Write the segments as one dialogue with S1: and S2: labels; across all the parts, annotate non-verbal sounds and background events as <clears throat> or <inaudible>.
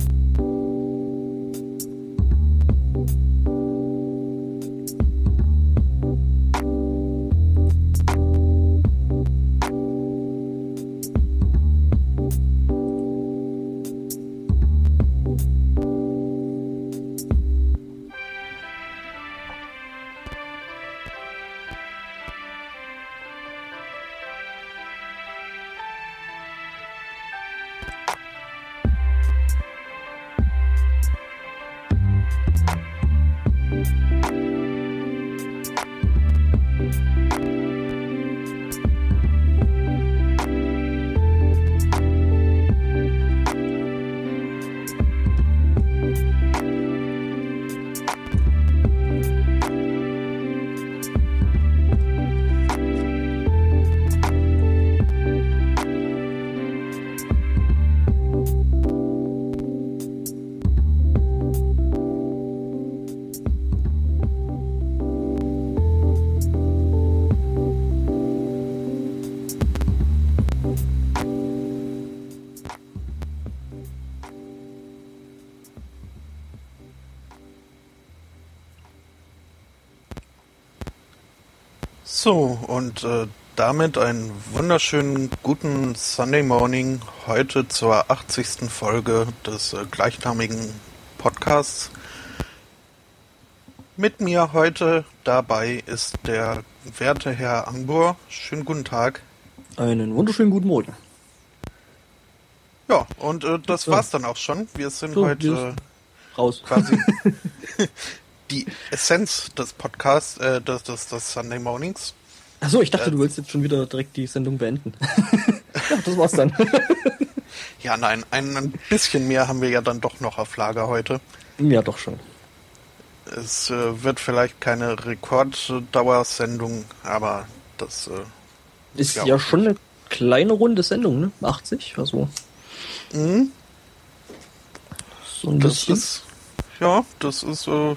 S1: thank you und äh, damit einen wunderschönen guten Sunday Morning heute zur 80. Folge des äh, gleichnamigen Podcasts. Mit mir heute dabei ist der werte Herr Angbor. Schönen guten Tag.
S2: Einen wunderschönen guten Morgen.
S1: Ja, und äh, das so. war's dann auch schon. Wir sind so, heute
S2: äh, raus.
S1: quasi <laughs> die Essenz des Podcasts, äh, des, des, des Sunday Mornings.
S2: Achso, ich dachte, äh, du willst jetzt schon wieder direkt die Sendung beenden. <laughs> ja, das war's dann. <laughs>
S1: ja, nein, ein, ein bisschen mehr haben wir ja dann doch noch auf Lager heute.
S2: Ja, doch schon.
S1: Es äh, wird vielleicht keine Rekorddauersendung, aber das
S2: äh, ist ja, ja schon eine kleine runde Sendung, ne? 80, also. Mhm.
S1: So ein das bisschen. Ist, ja, das ist äh,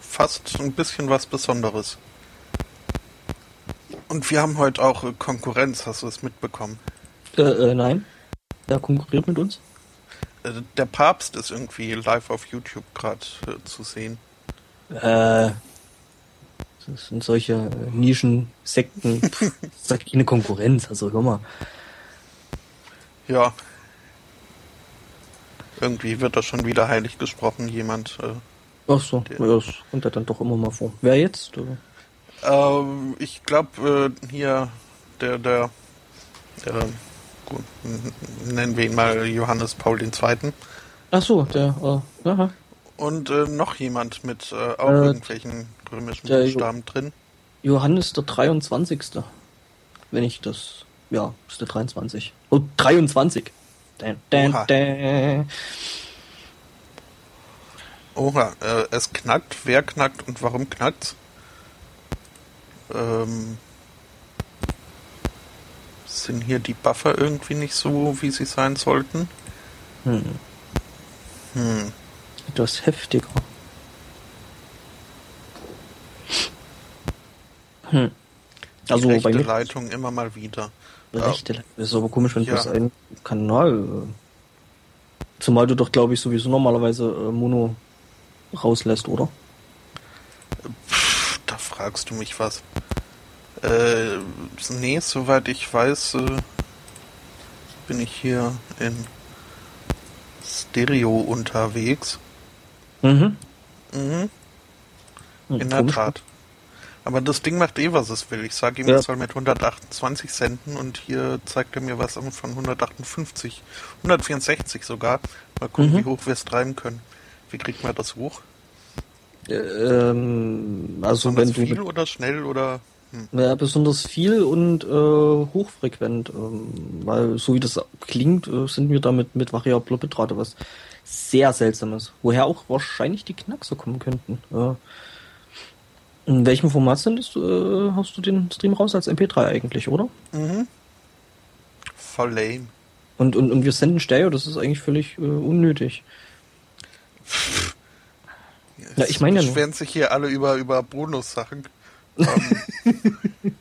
S1: fast ein bisschen was Besonderes. Und wir haben heute auch äh, Konkurrenz, hast du es mitbekommen?
S2: Äh, äh, nein. Wer konkurriert mit uns?
S1: Äh, der Papst ist irgendwie live auf YouTube gerade äh, zu sehen.
S2: Äh, das sind solche äh, Nischen-Sekten. <laughs> das ist halt keine Konkurrenz, also hör mal.
S1: Ja. Irgendwie wird da schon wieder heilig gesprochen, jemand. Äh,
S2: Ach so, der, ja, das kommt ja dann doch immer mal vor. Wer jetzt? Oder?
S1: Ähm, ich glaube, äh, hier der, der, der gut, nennen wir ihn mal Johannes Paul II.
S2: Ach so, der, äh, aha.
S1: Und äh, noch jemand mit äh, auch äh, irgendwelchen römischen Buchstaben drin.
S2: Johannes der 23. Wenn ich das, ja, ist der 23. Oh, 23.
S1: Dan, dan, Oha, dan. Oha äh, es knackt. Wer knackt und warum knackt's? Ähm, sind hier die Buffer irgendwie nicht so, wie sie sein sollten. Hm.
S2: Hm. Etwas heftiger.
S1: Hm. Also die rechte bei Leitung immer mal wieder.
S2: Rechte Leitung. Das ist aber komisch, wenn ja. das ein Kanal. Äh, zumal du doch, glaube ich, sowieso normalerweise äh, Mono rauslässt, oder?
S1: Pff, da fragst du mich was. Äh, nee, soweit ich weiß, äh, bin ich hier in Stereo unterwegs. Mhm. Mhm. In der Tat. Aber das Ding macht eh, was es will. Ich sage ihm, ja. es soll mit 128 senden und hier zeigt er mir was von 158, 164 sogar. Mal gucken, mhm. wie hoch wir es treiben können. Wie kriegt man das hoch?
S2: Ähm, also wenn du
S1: viel oder schnell oder
S2: ja, besonders viel und äh, hochfrequent, ähm, weil so wie das klingt, äh, sind wir damit mit variabler Bitrate, was sehr seltsam ist. Woher auch wahrscheinlich die Knackser kommen könnten. Äh, in welchem Format sind das, äh, hast du den Stream raus als MP3 eigentlich, oder? Mhm.
S1: Voll lame.
S2: Und, und, und wir senden Stereo, das ist eigentlich völlig äh, unnötig. <laughs>
S1: ja, ich meine ja beschweren sich hier alle über, über Bonus-Sachen. Ähm, <laughs>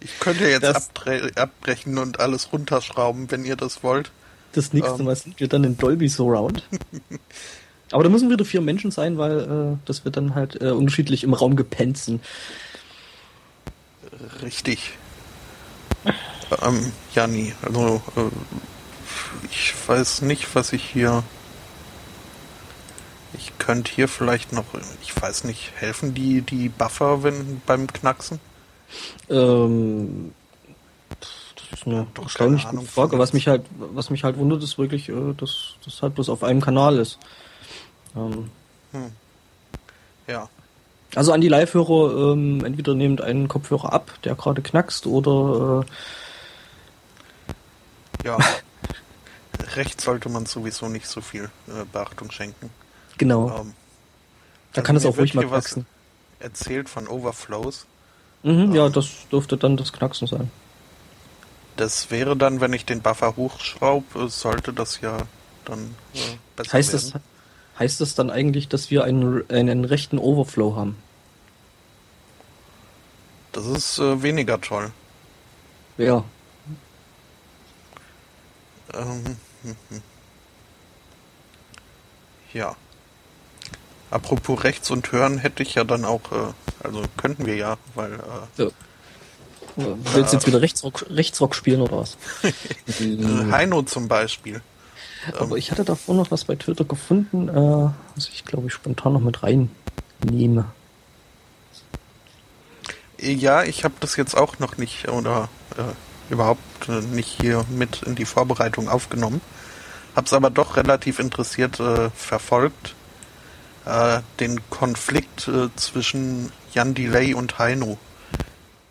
S1: ich könnte jetzt abbre abbrechen und alles runterschrauben, wenn ihr das wollt.
S2: Das nächste ähm. Mal sind wir dann in Dolby Surround. <laughs> Aber da müssen wieder vier Menschen sein, weil äh, das wird dann halt äh, unterschiedlich im Raum gepenzen.
S1: Richtig. Ähm, ja, nie. Also, äh, ich weiß nicht, was ich hier. Ich könnte hier vielleicht noch, ich weiß nicht, helfen die, die Buffer wenn, beim Knacksen?
S2: Ähm, das ist eine Doch erstaunlich gute Frage. Was mich halt, was mich halt wundert, ist wirklich, äh, dass das halt bloß auf einem Kanal ist. Ähm, hm.
S1: Ja.
S2: Also an die Live-Hörer, ähm, entweder nehmt einen Kopfhörer ab, der gerade knackst, oder
S1: äh ja. <laughs> Recht sollte man sowieso nicht so viel äh, Beachtung schenken.
S2: Genau. Ähm, da kann es auch ruhig mal
S1: knacksen. Erzählt von Overflows.
S2: Mhm, ähm, ja, das dürfte dann das Knacksen sein.
S1: Das wäre dann, wenn ich den Buffer hochschraube, sollte das ja dann
S2: äh, besser heißt werden. Das, heißt das dann eigentlich, dass wir einen, einen rechten Overflow haben?
S1: Das ist äh, weniger toll.
S2: Ja.
S1: Ähm, hm, hm. Ja. Apropos rechts und hören hätte ich ja dann auch, äh, also könnten wir ja, weil. Äh, ja.
S2: Willst du jetzt wieder Rechtsrock, Rechtsrock spielen oder was? <laughs>
S1: Heino zum Beispiel.
S2: Aber ich hatte davor noch was bei Twitter gefunden, äh, was ich glaube ich spontan noch mit reinnehme.
S1: Ja, ich habe das jetzt auch noch nicht oder äh, überhaupt äh, nicht hier mit in die Vorbereitung aufgenommen. Hab's aber doch relativ interessiert äh, verfolgt. Äh, den Konflikt äh, zwischen Jan Delay und Heino.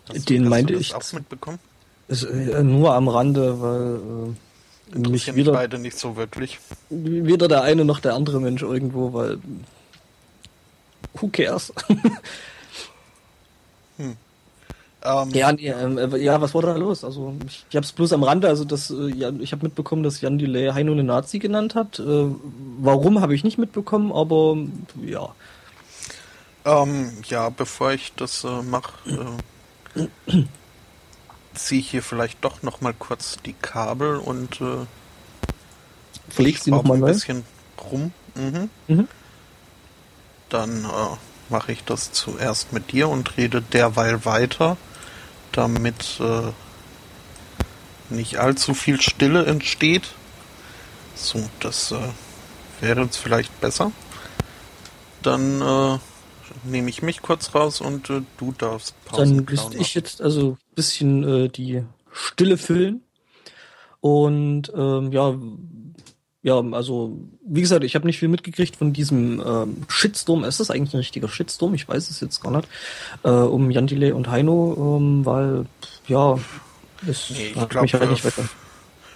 S2: Hast den meinte ich.
S1: auch mitbekommen?
S2: Ist, äh, nur am Rande, weil
S1: mich wieder beide nicht so wirklich.
S2: Weder der eine noch der andere Mensch irgendwo, weil who cares? <laughs> hm. Ähm, ja, nee, ähm, ja, was war da los? Also ich, ich habe es bloß am Rande, also das, äh, ja, ich habe mitbekommen, dass Jan Delay Heino eine Nazi genannt hat. Äh, warum habe ich nicht mitbekommen, aber ja.
S1: Ähm, ja, bevor ich das äh, mache, äh, ziehe ich hier vielleicht doch noch mal kurz die Kabel und äh,
S2: verlegst sie noch mal
S1: ein bisschen rum. Mhm. Mhm. Dann äh, mache ich das zuerst mit dir und rede derweil weiter, damit äh, nicht allzu viel Stille entsteht. So, das äh, wäre jetzt vielleicht besser. Dann äh, nehme ich mich kurz raus und äh, du darfst
S2: Pausen Dann müsste ich jetzt also ein bisschen äh, die Stille füllen. Und ähm, ja, ja, also wie gesagt, ich habe nicht viel mitgekriegt von diesem ähm, Shitstorm. Ist das eigentlich ein richtiger Shitstorm? Ich weiß es jetzt gar nicht. Äh, um Jan Delay und Heino, ähm, weil ja, es
S1: nee, ich glaub, mich halt nicht weiter.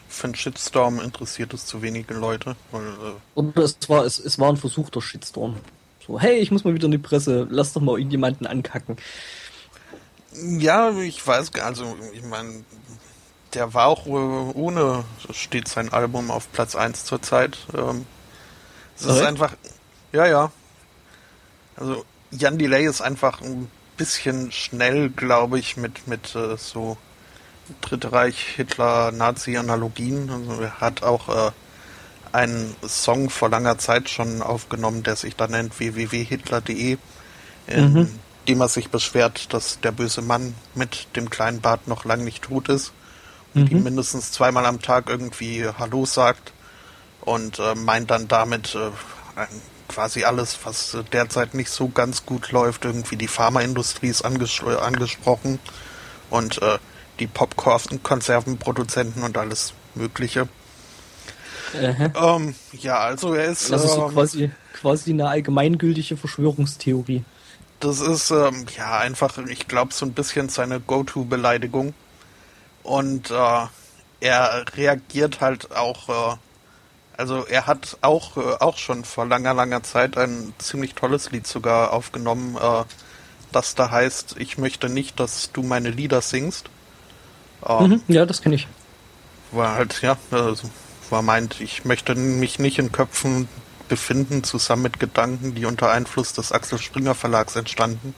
S1: Für einen Shitstorm interessiert es zu wenige Leute. Weil, äh
S2: Und es war, es, es war ein versuchter Shitstorm. So, hey, ich muss mal wieder in die Presse, lass doch mal irgendjemanden ankacken.
S1: Ja, ich weiß, also ich meine, der war auch äh, ohne steht sein Album auf Platz 1 zurzeit. Ähm, es ist einfach, ja, ja. Also Jan Delay ist einfach ein bisschen schnell, glaube ich, mit, mit äh, so Dritte Reich, Hitler, Nazi-Analogien. Also er hat auch äh, einen Song vor langer Zeit schon aufgenommen, der sich da nennt www.hitler.de, in mhm. dem er sich beschwert, dass der böse Mann mit dem kleinen Bart noch lang nicht tot ist mhm. ihm mindestens zweimal am Tag irgendwie Hallo sagt und äh, meint dann damit äh, quasi alles, was derzeit nicht so ganz gut läuft. Irgendwie die Pharmaindustrie ist anges angesprochen und äh, die Popcorn-Konservenproduzenten und alles Mögliche. Ähm, ja, also er ist.
S2: Also so ähm, quasi, quasi eine allgemeingültige Verschwörungstheorie.
S1: Das ist ähm, ja einfach, ich glaube, so ein bisschen seine Go-To-Beleidigung. Und äh, er reagiert halt auch. Äh, also er hat auch, äh, auch schon vor langer, langer Zeit ein ziemlich tolles Lied sogar aufgenommen, äh, das da heißt, ich möchte nicht, dass du meine Lieder singst.
S2: Ähm, mhm, ja, das kenne ich.
S1: War halt, ja, also war meint, ich möchte mich nicht in Köpfen befinden, zusammen mit Gedanken, die unter Einfluss des Axel Springer Verlags entstanden.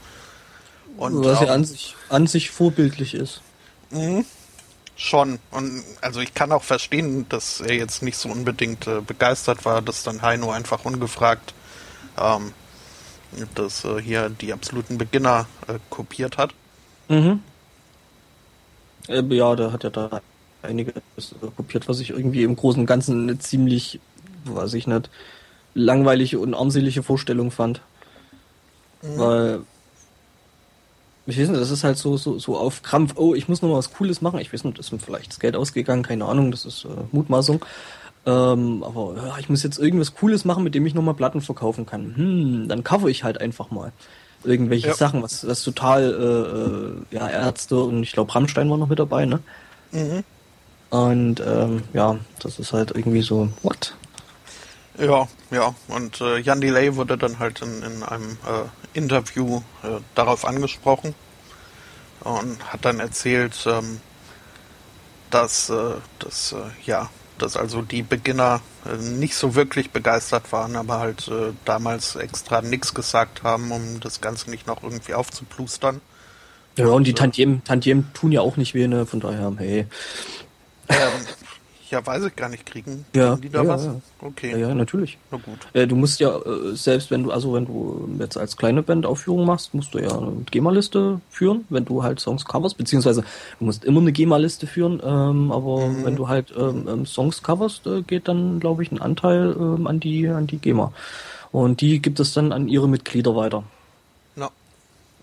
S2: Und Was ja an sich, an sich vorbildlich ist.
S1: Mhm. Schon. Und also ich kann auch verstehen, dass er jetzt nicht so unbedingt äh, begeistert war, dass dann Heino einfach ungefragt ähm, das äh, hier die absoluten Beginner äh, kopiert hat.
S2: Mhm. Äh, ja, der hat ja da einiges äh, kopiert, was ich irgendwie im Großen und Ganzen eine ziemlich, weiß ich nicht, langweilige und armselige Vorstellung fand. Mhm. Weil ich weiß nicht, das ist halt so, so, so auf Krampf, oh, ich muss noch mal was Cooles machen. Ich weiß nicht, ist mir vielleicht das Geld ausgegangen, keine Ahnung, das ist äh, Mutmaßung. Ähm, aber ja, ich muss jetzt irgendwas Cooles machen, mit dem ich nochmal Platten verkaufen kann. Hm, dann cover ich halt einfach mal irgendwelche ja. Sachen, was, was total, äh, äh ja, Ärzte und ich glaube Rammstein war noch mit dabei, ne? Mhm. Und ähm, ja, das ist halt irgendwie so, what?
S1: Ja, ja. Und äh, Jan Delay wurde dann halt in, in einem äh, Interview äh, darauf angesprochen und hat dann erzählt, ähm, dass, äh, dass äh, ja, dass also die Beginner äh, nicht so wirklich begeistert waren, aber halt äh, damals extra nichts gesagt haben, um das Ganze nicht noch irgendwie aufzuplustern.
S2: Ja, und, und die äh, Tantiem, Tantiem tun ja auch nicht weh, ne? Von daher, hey.
S1: Ähm, ja, weiß ich gar nicht, kriegen,
S2: ja,
S1: die da
S2: ja,
S1: was?
S2: Ja. Okay. Ja, ja, natürlich. Na gut. Äh, du musst ja, äh, selbst wenn du, also wenn du jetzt als kleine Band Aufführung machst, musst du ja eine GEMA-Liste führen, wenn du halt Songs coverst, beziehungsweise du musst immer eine GEMA-Liste führen, ähm, aber mhm. wenn du halt ähm, ähm, Songs coverst, äh, geht dann, glaube ich, ein Anteil ähm, an die, an die GEMA. Und die gibt es dann an ihre Mitglieder weiter. No.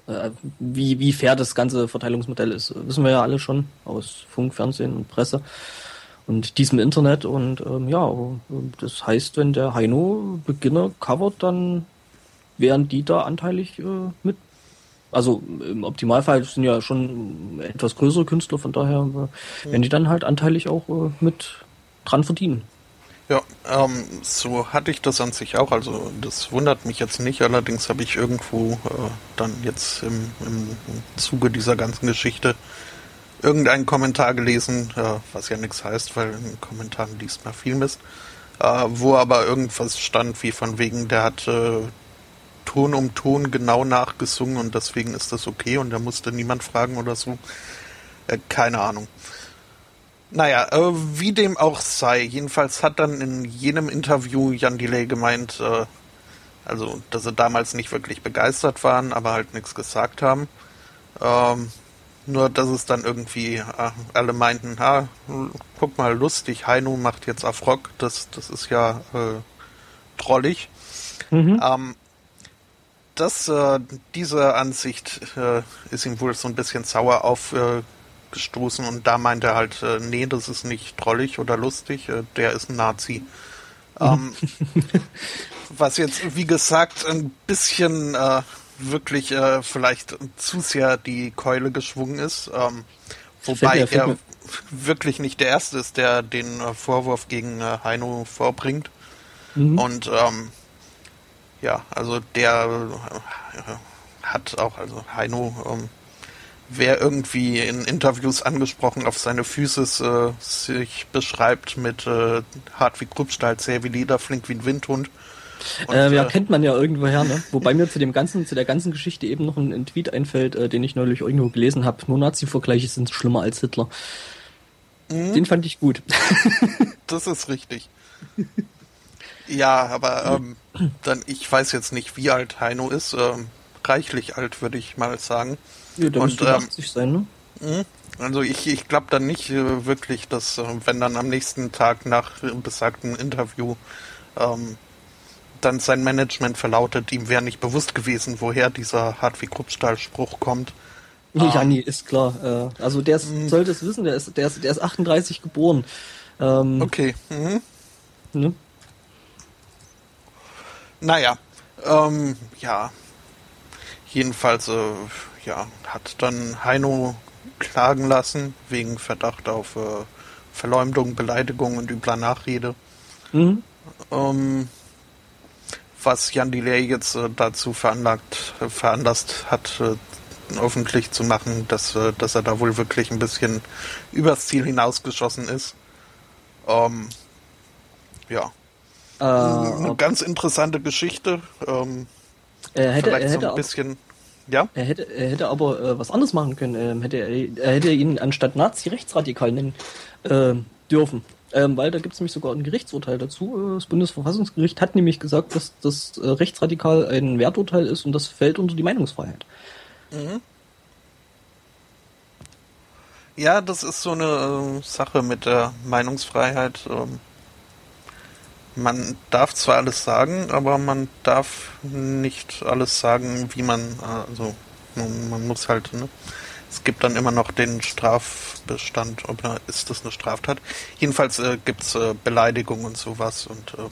S2: Äh, wie, wie fair das ganze Verteilungsmodell ist, wissen wir ja alle schon aus Funk, Fernsehen und Presse und diesem Internet. Und ähm, ja, das heißt, wenn der Heino Beginner covert, dann wären die da anteilig äh, mit. Also im Optimalfall sind ja schon etwas größere Künstler, von daher äh, werden die dann halt anteilig auch äh, mit dran verdienen.
S1: Ja, ähm, so hatte ich das an sich auch. Also das wundert mich jetzt nicht. Allerdings habe ich irgendwo äh, dann jetzt im, im Zuge dieser ganzen Geschichte irgendeinen Kommentar gelesen, äh, was ja nichts heißt, weil in Kommentaren liest man viel Mist, äh, wo aber irgendwas stand, wie von wegen, der hat äh, Ton um Ton genau nachgesungen und deswegen ist das okay und da musste niemand fragen oder so. Äh, keine Ahnung. Naja, äh, wie dem auch sei, jedenfalls hat dann in jenem Interview Jan Delay gemeint, äh, also, dass sie damals nicht wirklich begeistert waren, aber halt nichts gesagt haben. Ähm, nur, dass es dann irgendwie äh, alle meinten, ha, guck mal, lustig, Heino macht jetzt auf Rock, das, das ist ja äh, trollig. Mhm. Ähm, das, äh, diese Ansicht äh, ist ihm wohl so ein bisschen sauer aufgestoßen und da meint er halt, äh, nee, das ist nicht trollig oder lustig, äh, der ist ein Nazi. Mhm. Ähm, <laughs> was jetzt, wie gesagt, ein bisschen äh, wirklich äh, vielleicht zu sehr die Keule geschwungen ist. Ähm, wobei mir, er wirklich nicht der Erste ist, der den äh, Vorwurf gegen äh, Heino vorbringt. Mhm. Und ähm, ja, also der äh, hat auch, also Heino, ähm, wer irgendwie in Interviews angesprochen auf seine Füße äh, sich beschreibt mit hart wie Kruppstahl, zäh wie Leder, flink wie ein Windhund
S2: und, äh, ja, äh, kennt man ja irgendwoher, ne? Wobei mir zu dem ganzen, zu der ganzen Geschichte eben noch ein, ein Tweet einfällt, äh, den ich neulich irgendwo gelesen habe. Nur Nazi-Vergleiche sind schlimmer als Hitler. Mhm. Den fand ich gut. <laughs>
S1: das ist richtig. Ja, aber ähm, dann, ich weiß jetzt nicht, wie alt Heino ist. Ähm, reichlich alt, würde ich mal sagen.
S2: Ja, der müsste ähm, 80 sein, ne?
S1: Mhm. Also ich, ich glaube dann nicht äh, wirklich, dass äh, wenn dann am nächsten Tag nach besagtem Interview ähm, dann sein Management verlautet, ihm wäre nicht bewusst gewesen, woher dieser Hartwig Kruppstahl-Spruch kommt.
S2: Ja, nee, ist klar. Äh, also der ist, mhm. sollte es wissen, der ist, der ist, der ist 38 geboren.
S1: Ähm, okay. Mhm. Ne? Naja, ähm, ja. Jedenfalls, äh, ja, hat dann Heino klagen lassen wegen Verdacht auf äh, Verleumdung, Beleidigung und übler Nachrede. Mhm. Ähm, was Jan Delay jetzt äh, dazu veranlagt, äh, veranlasst hat, äh, öffentlich zu machen, dass, äh, dass er da wohl wirklich ein bisschen übers Ziel hinausgeschossen ist. Ähm, ja. Äh, Eine ganz interessante Geschichte. Ähm,
S2: er hätte, er hätte so ein bisschen. Ja. Er hätte, er hätte aber äh, was anderes machen können. Ähm, hätte er, er hätte ihn anstatt Nazi rechtsradikal nennen äh, dürfen. Ähm, weil da gibt es nämlich sogar ein Gerichtsurteil dazu. Äh, das Bundesverfassungsgericht hat nämlich gesagt, dass das äh, rechtsradikal ein Werturteil ist und das fällt unter die Meinungsfreiheit. Mhm.
S1: Ja, das ist so eine äh, Sache mit der Meinungsfreiheit. Ähm, man darf zwar alles sagen, aber man darf nicht alles sagen, wie man, äh, also man muss halt, ne? Es gibt dann immer noch den Strafbestand, ob ist das eine Straftat. Jedenfalls äh, gibt es äh, Beleidigung und sowas und äh,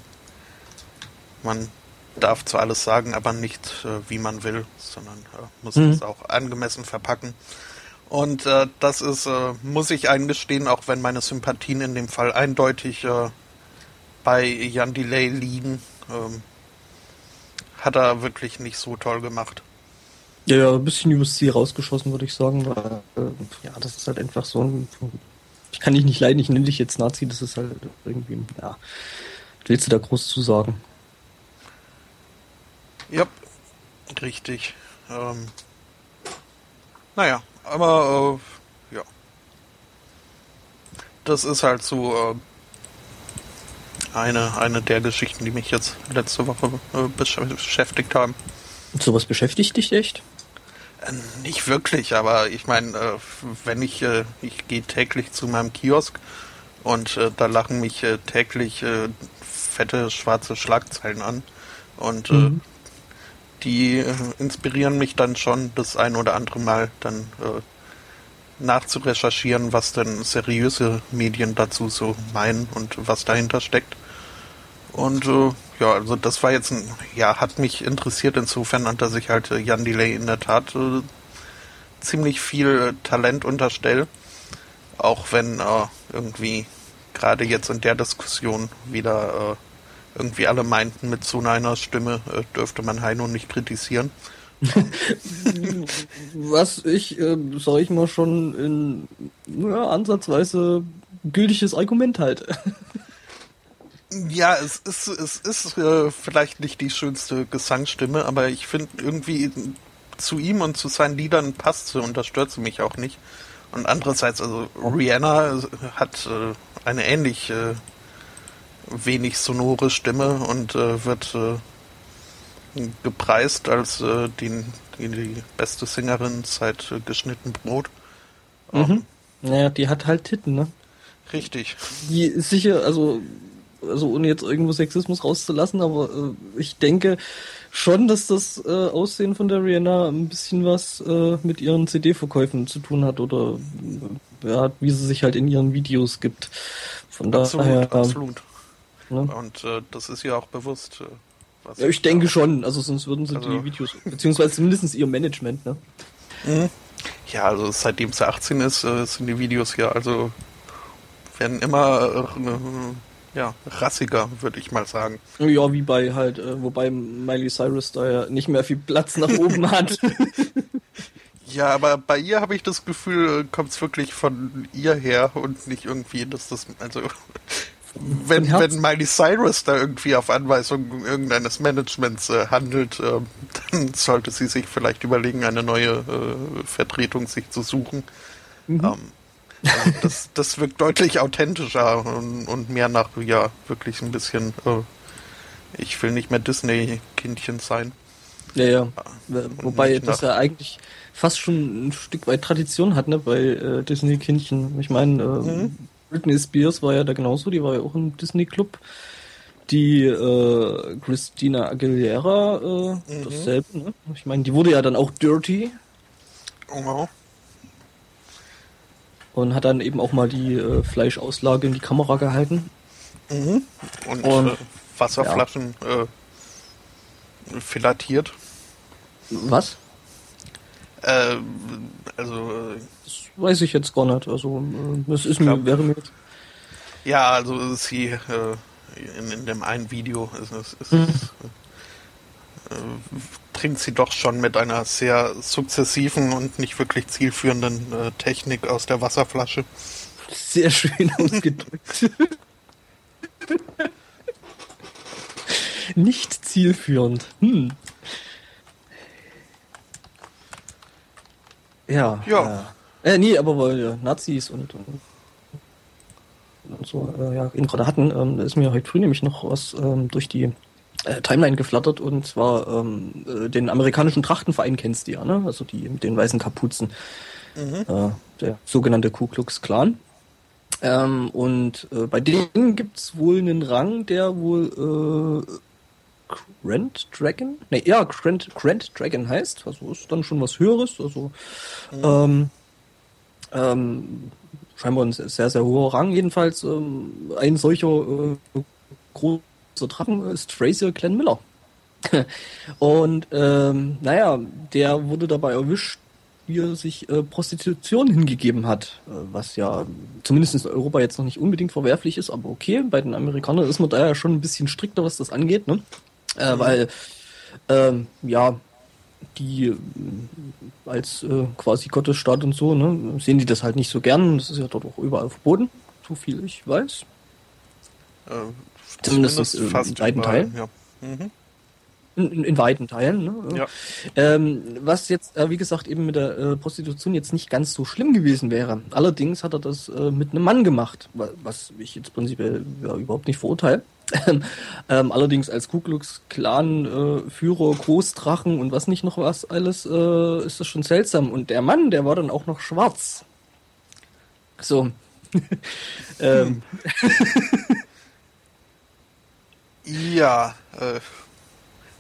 S1: man darf zwar alles sagen, aber nicht äh, wie man will, sondern äh, muss mhm. es auch angemessen verpacken. Und äh, das ist, äh, muss ich eingestehen, auch wenn meine Sympathien in dem Fall eindeutig äh, bei Jan Delay liegen, ähm, hat er wirklich nicht so toll gemacht.
S2: Ja, ja ein bisschen übers Ziel rausgeschossen, würde ich sagen. Weil, äh, ja, das ist halt einfach so ein. Ich kann dich nicht leiden, ich nenne dich jetzt Nazi, das ist halt irgendwie, ja. Willst du da groß zu sagen?
S1: Ja, richtig. Ähm, naja, aber äh, ja. Das ist halt so äh, eine, eine der Geschichten, die mich jetzt letzte Woche äh, beschäftigt haben.
S2: Und sowas beschäftigt dich echt?
S1: Äh, nicht wirklich, aber ich meine, äh, wenn ich, äh, ich gehe täglich zu meinem Kiosk und da lachen mich täglich fette schwarze Schlagzeilen an und mhm die äh, inspirieren mich dann schon das ein oder andere Mal dann äh, nachzurecherchieren, was denn seriöse Medien dazu so meinen und was dahinter steckt. Und äh, ja, also das war jetzt ein, ja, hat mich interessiert insofern, dass ich halt äh, Jan Delay in der Tat äh, ziemlich viel äh, Talent unterstelle. Auch wenn äh, irgendwie gerade jetzt in der Diskussion wieder äh, irgendwie alle meinten, mit so einer Stimme äh, dürfte man Heino nicht kritisieren. <laughs>
S2: Was ich, äh, sag ich mal, schon in ja, ansatzweise gültiges Argument halte.
S1: Ja, es ist, es ist äh, vielleicht nicht die schönste Gesangsstimme, aber ich finde irgendwie zu ihm und zu seinen Liedern passt sie und das stört sie mich auch nicht. Und andererseits, also Rihanna hat äh, eine ähnlich äh, wenig sonore Stimme und äh, wird äh, gepreist als äh, die, die, die, beste Sängerin seit äh, geschnitten Brot.
S2: Mhm. Um, naja, die hat halt Titten, ne?
S1: Richtig.
S2: Die ist sicher, also, also ohne jetzt irgendwo Sexismus rauszulassen, aber äh, ich denke schon, dass das äh, Aussehen von der Rihanna ein bisschen was äh, mit ihren CD-Verkäufen zu tun hat oder ja, wie sie sich halt in ihren Videos gibt. Von absolut, daher. Absolut.
S1: Ne? Und äh, das ist ja auch bewusst.
S2: Äh, ja, ich denke da schon, also sonst würden sie also, die Videos, beziehungsweise zumindest ihr Management, ne?
S1: Mhm. Ja, also seitdem sie 18 ist, äh, sind die Videos ja also werden immer äh, ja, rassiger, würde ich mal sagen.
S2: Ja, wie bei halt, äh, wobei Miley Cyrus da ja nicht mehr viel Platz nach oben <laughs> hat.
S1: Ja, aber bei ihr habe ich das Gefühl, kommt es wirklich von ihr her und nicht irgendwie, dass das, also wenn, wenn Miley Cyrus da irgendwie auf Anweisung irgendeines Managements äh, handelt, äh, <laughs> dann sollte sie sich vielleicht überlegen, eine neue äh, Vertretung sich zu suchen. Mhm. Ähm, <laughs> das, das wirkt deutlich authentischer und, und, mehr nach, ja, wirklich ein bisschen, äh, ich will nicht mehr Disney-Kindchen sein.
S2: Ja, ja. Wobei das ja eigentlich fast schon ein Stück weit Tradition hat, ne, bei äh, Disney-Kindchen. Ich meine, mhm Britney Spears war ja da genauso, die war ja auch im Disney-Club. Die äh, Christina Aguilera, äh, mhm. dasselbe, ne? Ich meine, die wurde ja dann auch Dirty. Oh. Und hat dann eben auch mal die äh, Fleischauslage in die Kamera gehalten.
S1: Mhm. Und, Und äh, Wasserflaschen ja. Äh, filatiert.
S2: Was?
S1: Äh, also äh,
S2: weiß ich jetzt gar nicht. Also das ist mir, wäre mir jetzt.
S1: Ja, also sie äh, in, in, dem einen Video ist, ist, ist, mhm. Äh, trinkt sie doch schon mit einer sehr sukzessiven und nicht wirklich zielführenden äh, Technik aus der Wasserflasche.
S2: Sehr schön <laughs> ausgedrückt. <laughs> nicht zielführend. Hm. Ja. Ja. Äh, nee, aber weil äh, Nazis und, und, so äh, ja, ihn gerade hatten, ähm, ist mir heute früh nämlich noch was ähm, durch die äh, Timeline geflattert und zwar ähm, äh, den amerikanischen Trachtenverein kennst du ja, ne? Also die mit den weißen Kapuzen. Mhm. Äh, der sogenannte Ku Klux Klan. Ähm, und äh, bei denen gibt's wohl einen Rang, der wohl äh, Grand Dragon? Ne, ja, Grand, Grand Dragon heißt. Also ist dann schon was Höheres. Also mhm. ähm, ähm, scheinbar ein sehr, sehr hoher Rang. Jedenfalls ähm, ein solcher äh, großer Drachen ist Fraser Glenn Miller. <laughs> Und ähm, naja, der wurde dabei erwischt, wie er sich äh, Prostitution hingegeben hat, äh, was ja zumindest in Europa jetzt noch nicht unbedingt verwerflich ist, aber okay, bei den Amerikanern ist man da ja schon ein bisschen strikter, was das angeht, ne? Äh, mhm. Weil, ähm, ja, die äh, als äh, quasi Gottesstaat und so, ne, sehen die das halt nicht so gern. Das ist ja dort auch überall verboten, so viel ich weiß. Äh, zumindest, zumindest in weiten Teilen. Ja. Mhm. In, in, weiten Teilen. Ne? Ja. Ähm, was jetzt, äh, wie gesagt, eben mit der äh, Prostitution jetzt nicht ganz so schlimm gewesen wäre. Allerdings hat er das äh, mit einem Mann gemacht, was ich jetzt prinzipiell ja, überhaupt nicht verurteile. <laughs> ähm, allerdings als Ku Klux Klan äh, Führer, Großdrachen und was nicht noch was alles, äh, ist das schon seltsam. Und der Mann, der war dann auch noch schwarz. So. <laughs> ähm. <laughs>
S1: ja, äh,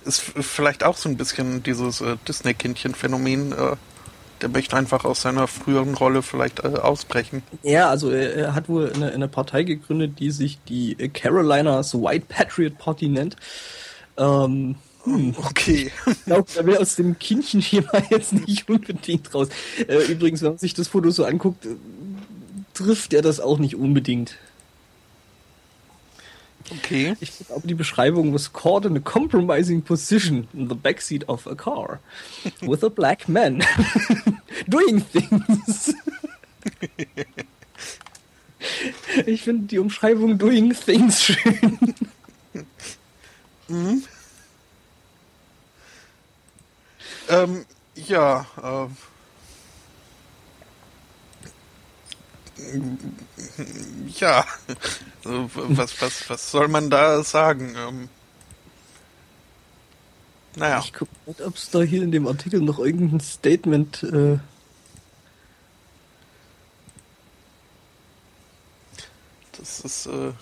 S1: ist vielleicht auch so ein bisschen dieses äh, Disney-Kindchen-Phänomen. Äh, der möchte einfach aus seiner früheren Rolle vielleicht äh, ausbrechen.
S2: Ja, also er, hat wohl eine, eine, Partei gegründet, die sich die Carolinas White Patriot Party nennt. Ähm, hm. Okay. Ich glaube, da wäre aus dem Kindchenschema <laughs> jetzt nicht unbedingt raus. Äh, übrigens, wenn man sich das Foto so anguckt, äh, trifft er das auch nicht unbedingt.
S1: Okay.
S2: Ich glaube, die Beschreibung was caught in a compromising position in the backseat of a car with a black man <laughs> doing things. <laughs> ich finde die Umschreibung doing things schön. <laughs>
S1: Mhm. Ähm, ja, äh, ja, was, was, was soll man da sagen? Ähm,
S2: naja. Ich gucke nicht, ob es da hier in dem Artikel noch irgendein Statement. Äh
S1: das ist. Äh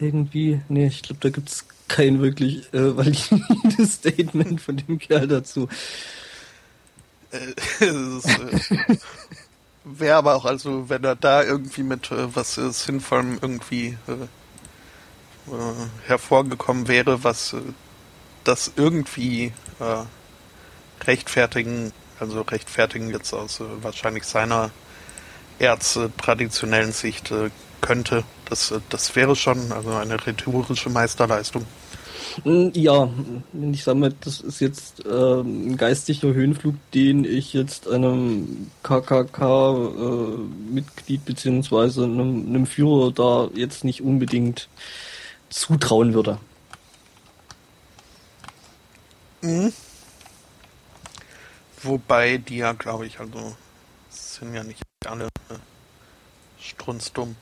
S2: irgendwie. Nee, ich glaube, da gibt es kein wirklich äh, valides <laughs> Statement von dem Kerl dazu.
S1: Äh, <laughs> ist, äh, wäre aber auch, also wenn er da irgendwie mit äh, was äh, Sinnvollem irgendwie äh, äh, hervorgekommen wäre, was äh, das irgendwie äh, rechtfertigen, also rechtfertigen jetzt aus wahrscheinlich seiner erztraditionellen Sicht könnte, das, das wäre schon also eine rhetorische Meisterleistung.
S2: Hm, ja, ich sage mal, das ist jetzt äh, ein geistiger Höhenflug, den ich jetzt einem KKK-Mitglied äh, beziehungsweise einem, einem Führer da jetzt nicht unbedingt zutrauen würde.
S1: Mhm. Wobei die ja, glaube ich, also sind ja nicht alle äh, strunzdumm.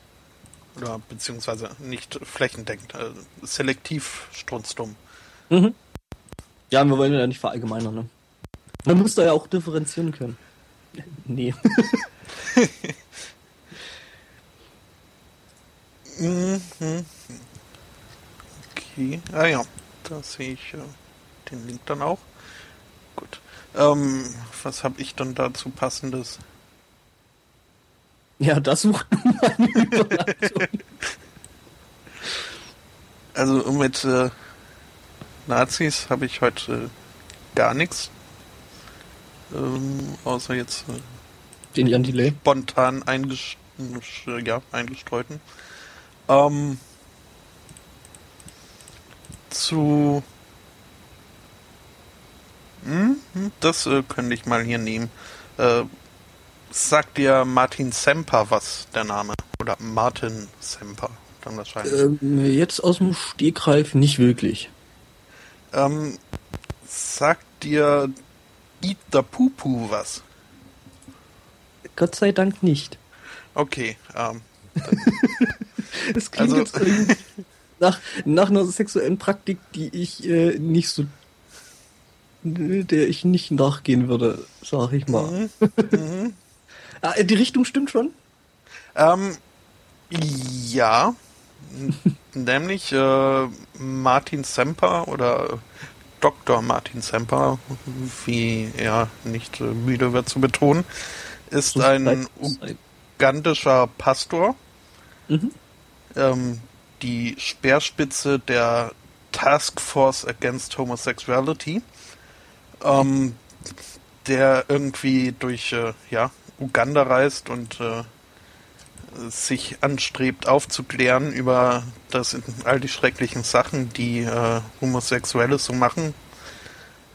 S1: Oder beziehungsweise nicht flächendeckend, also selektiv strunzdumm.
S2: Mhm. Ja, wir wollen ja nicht verallgemeinern, ne? Man muss da ja auch differenzieren können. <laughs> Nee. <laughs>
S1: mhm. Okay. Ah ja, da sehe ich äh, den Link dann auch. Gut. Ähm, was habe ich dann dazu passendes?
S2: Ja, das sucht nun mal eine <laughs> Überleitung.
S1: Also mit äh, Nazis habe ich heute äh, gar nichts. Ähm, außer jetzt äh,
S2: den Jan Delay.
S1: spontan einges ja, eingestreuten. Ähm, zu hm, hm das äh, könnte ich mal hier nehmen. Äh, sagt dir Martin Semper was, der Name? Oder Martin Semper, dann wahrscheinlich.
S2: Ähm, jetzt aus dem Stegreif nicht wirklich.
S1: Ähm, sagt dir Eat the Poo was?
S2: Gott sei Dank nicht.
S1: Okay. Ähm, <laughs>
S2: das klingt also, jetzt nach, nach einer sexuellen Praktik, die ich äh, nicht so der ich nicht nachgehen würde, sag ich mal. Mhm. Mhm. Ah, die Richtung stimmt schon?
S1: Ähm, ja. <laughs> Nämlich äh, Martin Semper oder Dr. Martin Semper, wie er nicht äh, müde wird zu betonen, ist ein ugandischer Pastor. Mhm. Ähm, die Speerspitze der Task Force Against Homosexuality ähm, der irgendwie durch äh, ja, Uganda reist und äh, sich anstrebt aufzuklären über das all die schrecklichen Sachen, die äh, Homosexuelle so machen.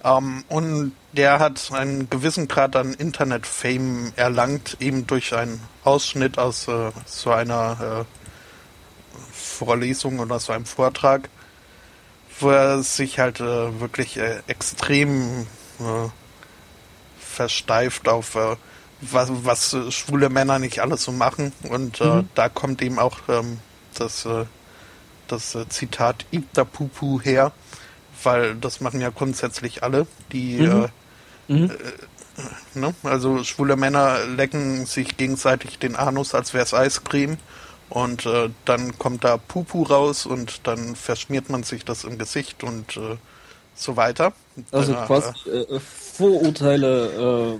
S1: Ähm, und der hat einen gewissen Grad an Internet-Fame erlangt, eben durch einen Ausschnitt aus äh, so einer äh, Vorlesung oder so einem Vortrag wo er sich halt äh, wirklich äh, extrem versteift auf was, was äh, schwule Männer nicht alles so machen. Und äh, mhm. da kommt eben auch ähm, das, das Zitat Ipta Pupu her, weil das machen ja grundsätzlich alle, die mhm. Mhm. Ne? Also schwule Männer lecken sich gegenseitig den Anus, als wäre es Eiscreme. Und äh, dann kommt da Pupu raus und dann verschmiert man sich das im Gesicht und äh, so weiter.
S2: Also äh, quasi äh, Vorurteile, äh,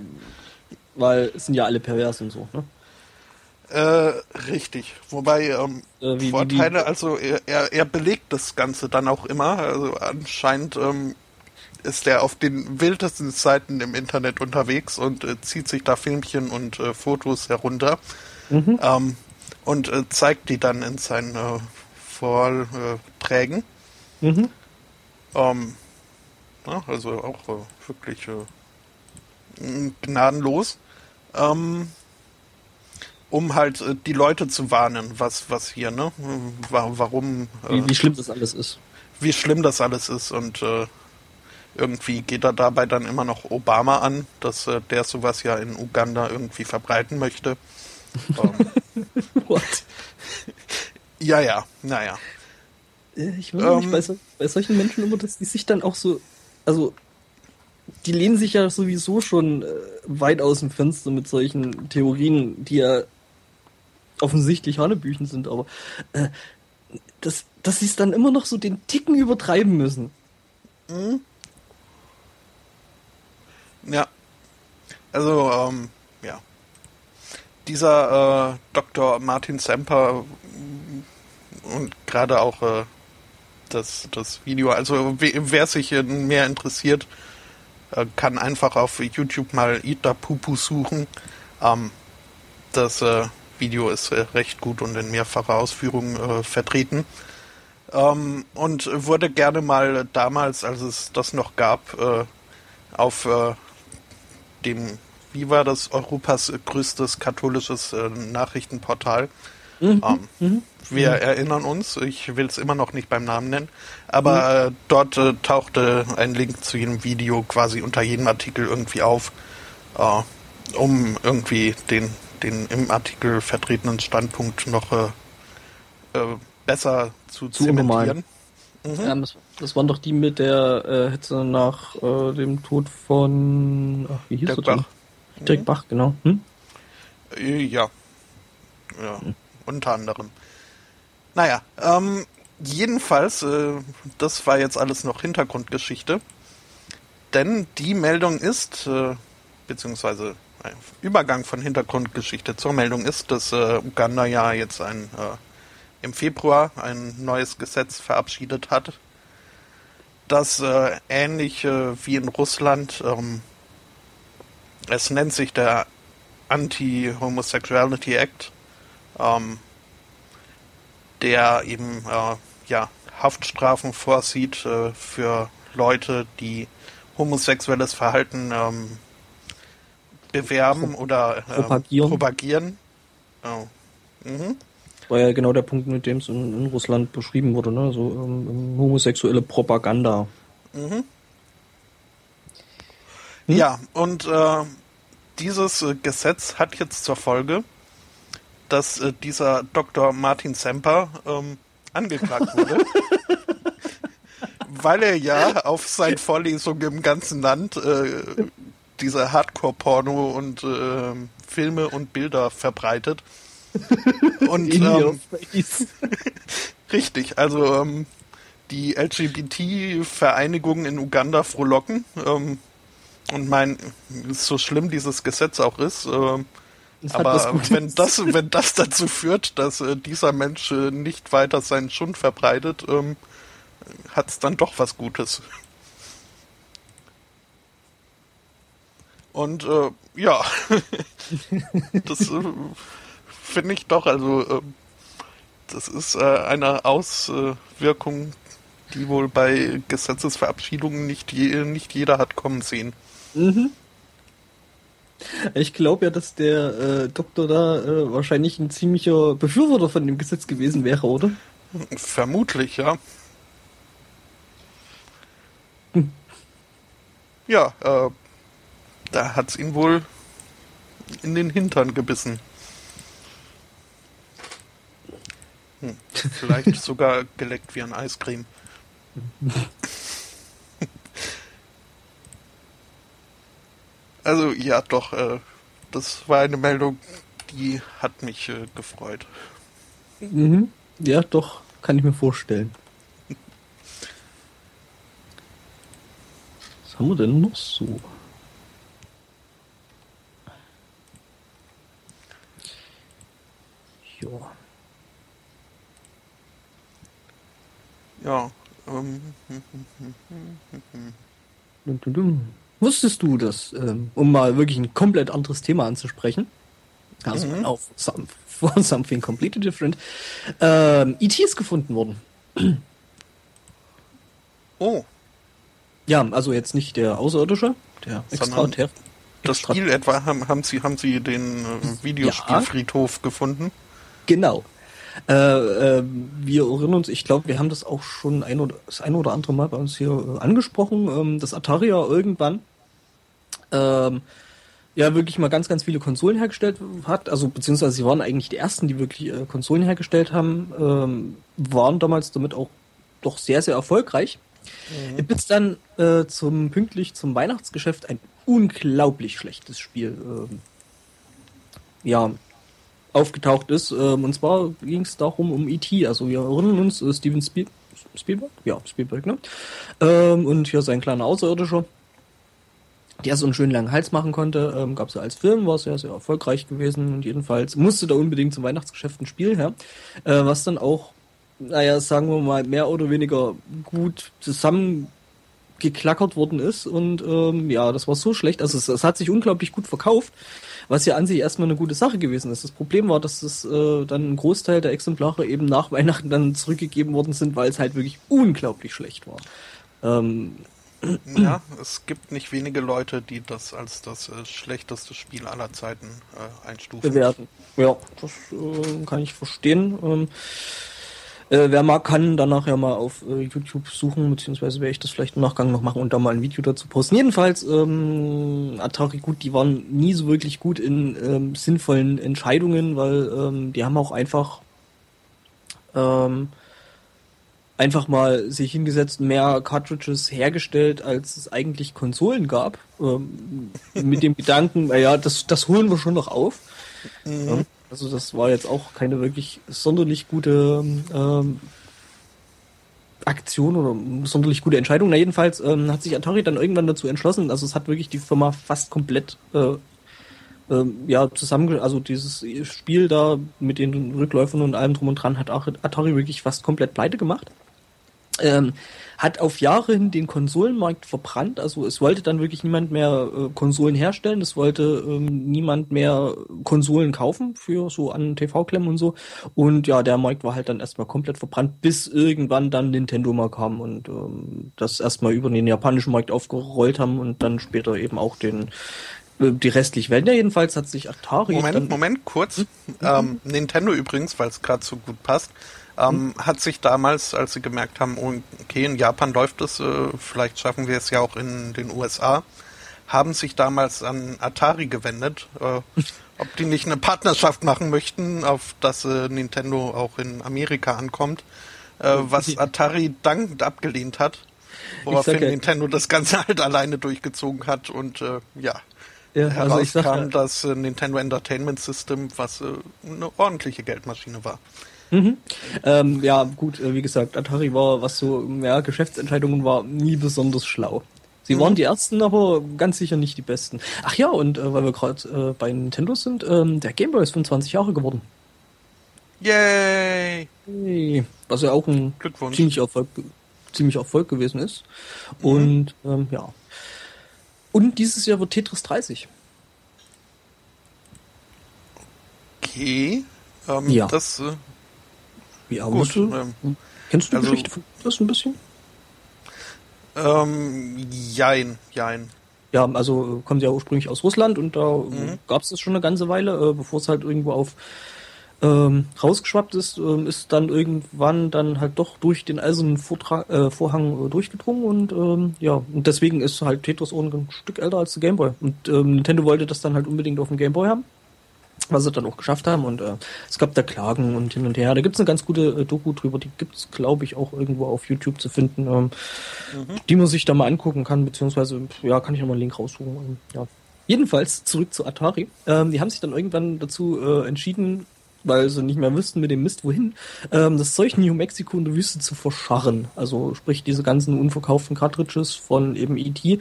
S2: weil es sind ja alle pervers und so, ne?
S1: Äh, richtig. Wobei ähm, äh, wie, Vorteile, wie, wie, also er, er, belegt das Ganze dann auch immer. Also anscheinend ähm, ist er auf den wildesten Seiten im Internet unterwegs und äh, zieht sich da Filmchen und äh, Fotos herunter. Mhm. Ähm, und äh, zeigt die dann in seinen äh, Vorträgen. Mhm. Ähm, ja, also auch äh, wirklich äh, gnadenlos. Ähm, um halt äh, die Leute zu warnen, was, was hier, ne? Warum.
S2: Wie, äh, wie, schlimm das alles ist.
S1: Wie schlimm das alles ist und äh, irgendwie geht er dabei dann immer noch Obama an, dass äh, der sowas ja in Uganda irgendwie verbreiten möchte. <laughs> ähm, What? Ja, ja, naja.
S2: Ich wundere ähm, mich bei, bei, solchen Menschen immer, dass die sich dann auch so, also die lehnen sich ja sowieso schon äh, weit aus dem Fenster mit solchen Theorien, die ja offensichtlich Hanebüchen sind, aber äh, dass, dass sie es dann immer noch so den Ticken übertreiben müssen. Mhm.
S1: Ja. Also, ähm, ja dieser äh, Dr. Martin Semper und gerade auch äh, das, das Video, also wer sich mehr interessiert, äh, kann einfach auf YouTube mal Ita Pupu suchen. Ähm, das äh, Video ist äh, recht gut und in mehrfacher Ausführung äh, vertreten. Ähm, und wurde gerne mal damals, als es das noch gab, auf dem wie war das Europas größtes katholisches Nachrichtenportal? Mhm. Ähm, mhm. Wir mhm. erinnern uns, ich will es immer noch nicht beim Namen nennen, aber mhm. dort äh, tauchte ein Link zu jedem Video quasi unter jedem Artikel irgendwie auf, äh, um irgendwie den, den im Artikel vertretenen Standpunkt noch äh, äh, besser zu, zu zementieren.
S2: Mhm. Ja, das, das, waren doch die mit der äh, Hetze nach dem Tod von. Ach, wie hieß Dirk Bach. Dirk mhm. Bach, genau. Hm?
S1: Ja. Ja, hm. Unter anderem. Naja, ähm, jedenfalls, äh, das war jetzt alles noch Hintergrundgeschichte. Denn die Meldung ist, äh, beziehungsweise ein Übergang von Hintergrundgeschichte zur Meldung ist, dass äh, Uganda ja jetzt ein, äh, im Februar ein neues Gesetz verabschiedet hat, das äh, ähnlich wie in Russland ähm, es nennt sich der Anti-Homosexuality Act, ähm, der eben äh, ja, Haftstrafen vorsieht äh, für Leute, die homosexuelles Verhalten ähm, bewerben Pro oder
S2: äh, propagieren.
S1: propagieren. Oh.
S2: Mhm. War ja genau der Punkt, mit dem es in, in Russland beschrieben wurde, ne? So ähm, homosexuelle Propaganda. Mhm.
S1: Hm? Ja, und äh, dieses äh, Gesetz hat jetzt zur Folge, dass äh, dieser Dr. Martin Semper ähm, angeklagt wurde. <laughs> weil er ja auf seinen Vorlesungen im ganzen Land äh, diese Hardcore-Porno und äh, Filme und Bilder verbreitet. <laughs> Und ähm, <laughs> richtig, also ähm, die LGBT-Vereinigung in Uganda frohlocken. Ähm, und mein, so schlimm dieses Gesetz auch ist, äh, aber wenn das, wenn das dazu führt, dass äh, dieser Mensch äh, nicht weiter seinen Schund verbreitet, ähm, hat es dann doch was Gutes. Und äh, ja, <laughs> das äh, finde ich doch, also äh, das ist äh, eine Auswirkung, die wohl bei Gesetzesverabschiedungen nicht, je, nicht jeder hat kommen sehen. Mhm.
S2: Ich glaube ja, dass der äh, Doktor da äh, wahrscheinlich ein ziemlicher Befürworter von dem Gesetz gewesen wäre, oder?
S1: Vermutlich, ja. Hm. Ja, äh, da hat's ihn wohl in den Hintern gebissen. Hm. Vielleicht <laughs> sogar geleckt wie ein Eiscreme. <laughs> Also ja, doch, äh, das war eine Meldung, die hat mich äh, gefreut.
S2: Mhm. Ja, doch, kann ich mir vorstellen. Was haben wir denn noch so? Ja.
S1: Ja. Ähm.
S2: Dum, dum, dum. Wusstest du das, ähm, um mal wirklich ein komplett anderes Thema anzusprechen? Also mhm. auf some, <laughs> something completely different. Ähm, E.T. ist gefunden worden.
S1: Oh.
S2: Ja, also jetzt nicht der Außerirdische, der
S1: extra der, Das Spiel etwa, haben, haben, Sie, haben Sie den äh, Videospielfriedhof ja. gefunden?
S2: Genau. Äh, äh, wir erinnern uns, ich glaube, wir haben das auch schon ein oder, das ein oder andere Mal bei uns hier äh, angesprochen, ähm, dass Atari ja irgendwann ähm, ja wirklich mal ganz, ganz viele Konsolen hergestellt hat. Also beziehungsweise sie waren eigentlich die ersten, die wirklich äh, Konsolen hergestellt haben, ähm, waren damals damit auch doch sehr, sehr erfolgreich. Mhm. Bis dann äh, zum pünktlich zum Weihnachtsgeschäft ein unglaublich schlechtes Spiel ähm, ja, aufgetaucht ist. Ähm, und zwar ging es darum um E.T. Also wir erinnern uns, äh, Steven Spiel Spielberg? Ja, Spielberg, ne? Ähm, und hier sein kleiner Außerirdischer, der so einen schönen langen Hals machen konnte. Ähm, Gab es ja als Film, war sehr, sehr erfolgreich gewesen. Und jedenfalls musste da unbedingt zum Weihnachtsgeschäft ein Spiel her. Äh, was dann auch, naja, sagen wir mal, mehr oder weniger gut zusammengeklackert worden ist. Und ähm, ja, das war so schlecht. Also es, es hat sich unglaublich gut verkauft was ja an sich erstmal eine gute Sache gewesen ist. Das Problem war, dass es äh, dann ein Großteil der Exemplare eben nach Weihnachten dann zurückgegeben worden sind, weil es halt wirklich unglaublich schlecht war. Ähm,
S1: ja, es gibt nicht wenige Leute, die das als das äh, schlechteste Spiel aller Zeiten äh, einstufen.
S2: Bewerten. Ja, das äh, kann ich verstehen. Ähm, äh, wer mag, kann danach ja mal auf äh, YouTube suchen, beziehungsweise werde ich das vielleicht im Nachgang noch machen und da mal ein Video dazu posten. Jedenfalls, ähm, Atari gut, die waren nie so wirklich gut in ähm, sinnvollen Entscheidungen, weil ähm, die haben auch einfach ähm, einfach mal sich hingesetzt, mehr Cartridges hergestellt, als es eigentlich Konsolen gab. Ähm, mit dem <laughs> Gedanken, naja, das, das holen wir schon noch auf. Mhm. Also das war jetzt auch keine wirklich sonderlich gute ähm, Aktion oder sonderlich gute Entscheidung. Na jedenfalls ähm, hat sich Atari dann irgendwann dazu entschlossen. Also es hat wirklich die Firma fast komplett äh, äh, ja zusammen, also dieses Spiel da mit den Rückläufern und allem drum und dran hat Atari wirklich fast komplett pleite gemacht. Ähm, hat auf Jahre hin den Konsolenmarkt verbrannt. Also es wollte dann wirklich niemand mehr äh, Konsolen herstellen. Es wollte ähm, niemand mehr Konsolen kaufen für so an TV-Klemmen und so. Und ja, der Markt war halt dann erstmal komplett verbrannt, bis irgendwann dann Nintendo mal kam und ähm, das erstmal über den japanischen Markt aufgerollt haben und dann später eben auch den äh, die restliche Welt. Ja, jedenfalls hat sich Atari.
S1: Moment, Moment, kurz. Mhm. Ähm, Nintendo übrigens, weil es gerade so gut passt ähm, hat sich damals, als sie gemerkt haben, okay, in Japan läuft es, äh, vielleicht schaffen wir es ja auch in den USA, haben sich damals an Atari gewendet, äh, ob die nicht eine Partnerschaft machen möchten, auf dass äh, Nintendo auch in Amerika ankommt, äh, was Atari dankend abgelehnt hat, woraufhin ja, Nintendo das Ganze halt alleine durchgezogen hat und äh, ja, ja herauskam, also ja, dass äh, Nintendo Entertainment System, was eine ordentliche Geldmaschine war.
S2: Mhm. Ähm, ja, gut, äh, wie gesagt, Atari war, was so ja, Geschäftsentscheidungen war, nie besonders schlau. Sie mhm. waren die ersten, aber ganz sicher nicht die besten. Ach ja, und äh, weil wir gerade äh, bei Nintendo sind, ähm, der Game Boy ist 25 Jahre geworden.
S1: Yay!
S2: Hey, was ja auch ein ziemlich Erfolg, ziemlich Erfolg gewesen ist. Mhm. Und ähm, ja. Und dieses Jahr wird Tetris 30.
S1: Okay. Ähm, ja. Das, äh,
S2: Wie gut? Ähm, Kennst du die also, Geschichte von das ein bisschen?
S1: Ähm, jein, jein.
S2: Ja, also kommt ja ursprünglich aus Russland und da mhm. gab es das schon eine ganze Weile, äh, bevor es halt irgendwo auf ähm, rausgeschwappt ist, ähm, ist dann irgendwann dann halt doch durch den eisernen Vortrag, äh, Vorhang äh, durchgedrungen und ähm, ja, und deswegen ist halt Tetris auch ein Stück älter als der Gameboy. Und ähm, Nintendo wollte das dann halt unbedingt auf dem Gameboy haben was sie dann auch geschafft haben. Und äh, es gab da Klagen und hin und her. Da gibt's eine ganz gute äh, Doku drüber, die gibt's glaube ich, auch irgendwo auf YouTube zu finden, ähm, mhm. die man sich da mal angucken kann, beziehungsweise, ja, kann ich nochmal einen Link raussuchen. Ähm, ja. Jedenfalls zurück zu Atari. Ähm, die haben sich dann irgendwann dazu äh, entschieden, weil sie nicht mehr wüssten mit dem Mist wohin, ähm, das Zeug New Mexico in der Wüste zu verscharren. Also sprich diese ganzen unverkauften Cartridges von eben E.T.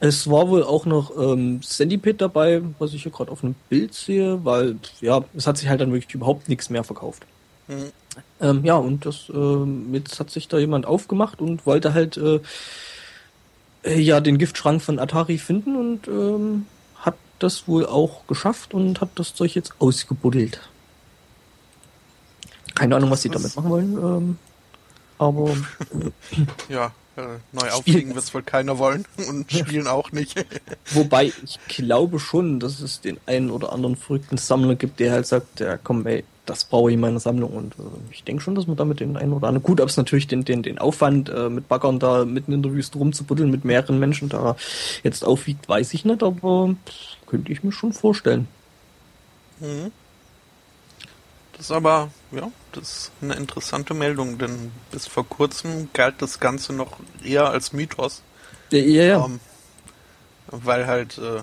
S2: Es war wohl auch noch ähm, Centipede dabei, was ich hier gerade auf einem Bild sehe, weil ja, es hat sich halt dann wirklich überhaupt nichts mehr verkauft. Mhm. Ähm, ja, und das ähm, jetzt hat sich da jemand aufgemacht und wollte halt äh, äh, ja den Giftschrank von Atari finden und ähm, hat das wohl auch geschafft und hat das Zeug jetzt ausgebuddelt. Keine Ahnung, was sie damit machen wollen. Ähm, aber. <laughs>
S1: ja, äh, neu auflegen wird es wohl keiner wollen <laughs> und spielen auch nicht. <laughs>
S2: Wobei ich glaube schon, dass es den einen oder anderen verrückten Sammler gibt, der halt sagt, ja komm, ey, das brauche ich in meiner Sammlung. Und äh, ich denke schon, dass man damit den einen oder anderen. Gut, ob es natürlich den, den, den Aufwand äh, mit Baggern da mitten in der Wüste rumzubuddeln mit mehreren Menschen da jetzt aufwiegt, weiß ich nicht, aber könnte ich mir schon vorstellen.
S1: Mhm. Das ist aber, ja, das ist eine interessante Meldung, denn bis vor kurzem galt das Ganze noch eher als Mythos.
S2: Ja, ja. ja. Ähm,
S1: weil halt äh,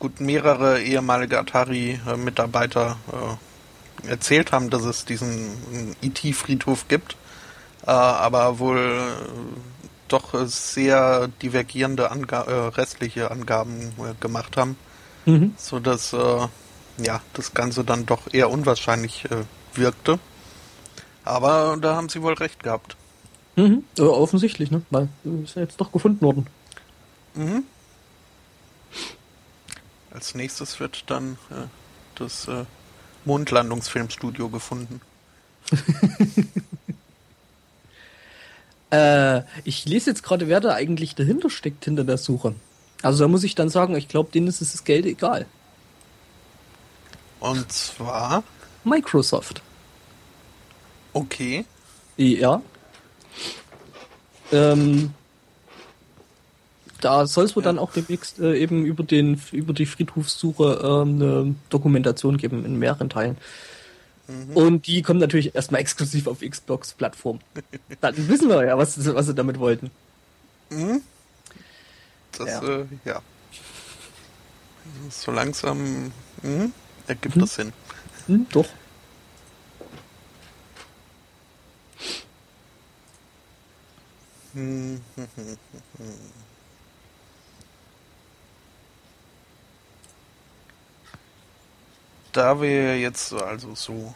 S1: gut mehrere ehemalige Atari-Mitarbeiter äh, erzählt haben, dass es diesen IT-Friedhof gibt, äh, aber wohl äh, doch sehr divergierende Anga äh, restliche Angaben äh, gemacht haben, mhm. so dass ja, das Ganze dann doch eher unwahrscheinlich äh, wirkte. Aber da haben sie wohl recht gehabt.
S2: Mhm, äh, offensichtlich, ne? Weil äh, ist ja jetzt doch gefunden worden. Mhm.
S1: Als nächstes wird dann äh, das äh, Mondlandungsfilmstudio gefunden. <laughs>
S2: äh, ich lese jetzt gerade, wer da eigentlich dahinter steckt hinter der Suche. Also da muss ich dann sagen, ich glaube, denen ist das Geld egal.
S1: Und zwar?
S2: Microsoft.
S1: Okay.
S2: Ja. Ähm, da soll es wohl ja. dann auch demnächst äh, eben über den über die Friedhofssuche äh, eine Dokumentation geben in mehreren Teilen. Mhm. Und die kommen natürlich erstmal <laughs> exklusiv auf Xbox-Plattform. dann wissen wir ja, was, was sie damit wollten.
S1: Mhm. Das, ja. Äh, ja. So langsam. Mh ergibt hm. das Sinn.
S2: Hm, doch. <laughs>
S1: Da wir jetzt also so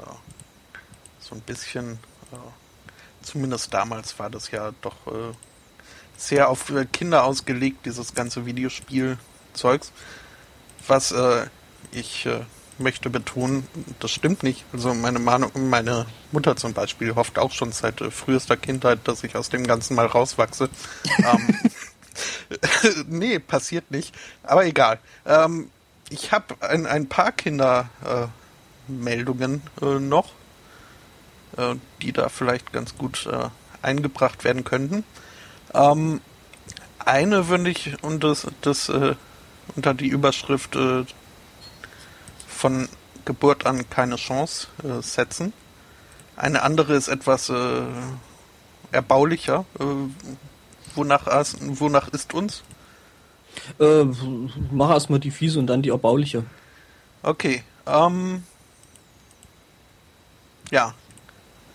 S1: ja, so ein bisschen, ja, zumindest damals war das ja doch äh, sehr auf Kinder ausgelegt, dieses ganze Videospiel-Zeugs, was äh, ich äh, möchte betonen, das stimmt nicht. Also meine, Manu meine Mutter zum Beispiel hofft auch schon seit äh, frühester Kindheit, dass ich aus dem Ganzen mal rauswachse. <laughs> ähm, <laughs> nee, passiert nicht. Aber egal. Ähm, ich habe ein, ein paar Kindermeldungen äh, noch, äh, die da vielleicht ganz gut äh, eingebracht werden könnten. Ähm, eine würde ich unter, das, das, äh, unter die Überschrift von Geburt an keine Chance äh, setzen. Eine andere ist etwas äh, erbaulicher. Äh, wonach, wonach ist uns?
S2: Äh, mach erstmal die fiese und dann die erbauliche.
S1: Okay. Ähm, ja.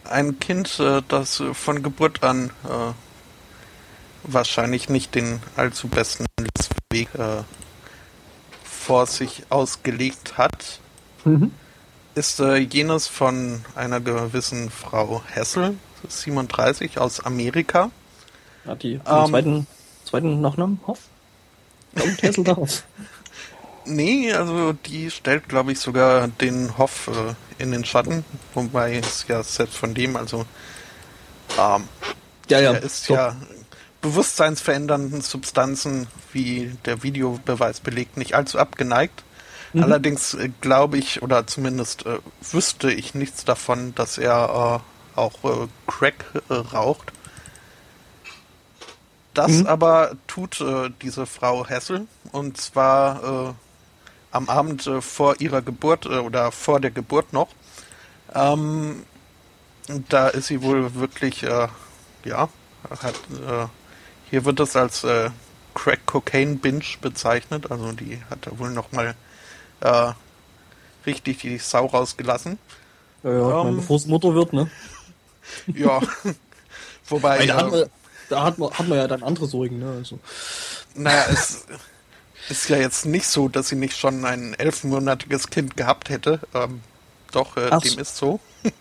S1: Ein Kind, äh, das von Geburt an äh, wahrscheinlich nicht den allzu besten Weg vor sich ausgelegt hat, mhm. ist äh, jenes von einer gewissen Frau Hessel, 37, aus Amerika.
S2: Hat die ähm, zweiten, zweiten Nachnamen? Hoff? Kommt Hessel darauf? <laughs>
S1: Nee, also die stellt, glaube ich, sogar den Hoff äh, in den Schatten, wobei es ja selbst von dem, also ähm, ja, ja, er ist so. ja bewusstseinsverändernden Substanzen, wie der Videobeweis belegt, nicht allzu abgeneigt. Mhm. Allerdings äh, glaube ich, oder zumindest äh, wüsste ich nichts davon, dass er äh, auch äh, Crack äh, raucht. Das mhm. aber tut äh, diese Frau Hessel und zwar am Abend vor ihrer Geburt oder vor der Geburt noch. Ähm, da ist sie wohl wirklich, ja, hat hier wird das als äh, Crack Cocaine Binge bezeichnet. Also die hat da wohl nochmal äh, richtig die Sau rausgelassen.
S2: Ja, ja ähm, bevor es Mutter wird, ne? <laughs>
S1: Ja. <laughs> Wobei.
S2: Ja, andere, da hat man, hat man ja dann andere Sorgen, ne? Also.
S1: Naja, es ist ja jetzt nicht so, dass sie nicht schon ein elfmonatiges Kind gehabt hätte. Ähm, doch, äh, dem ist so. <laughs>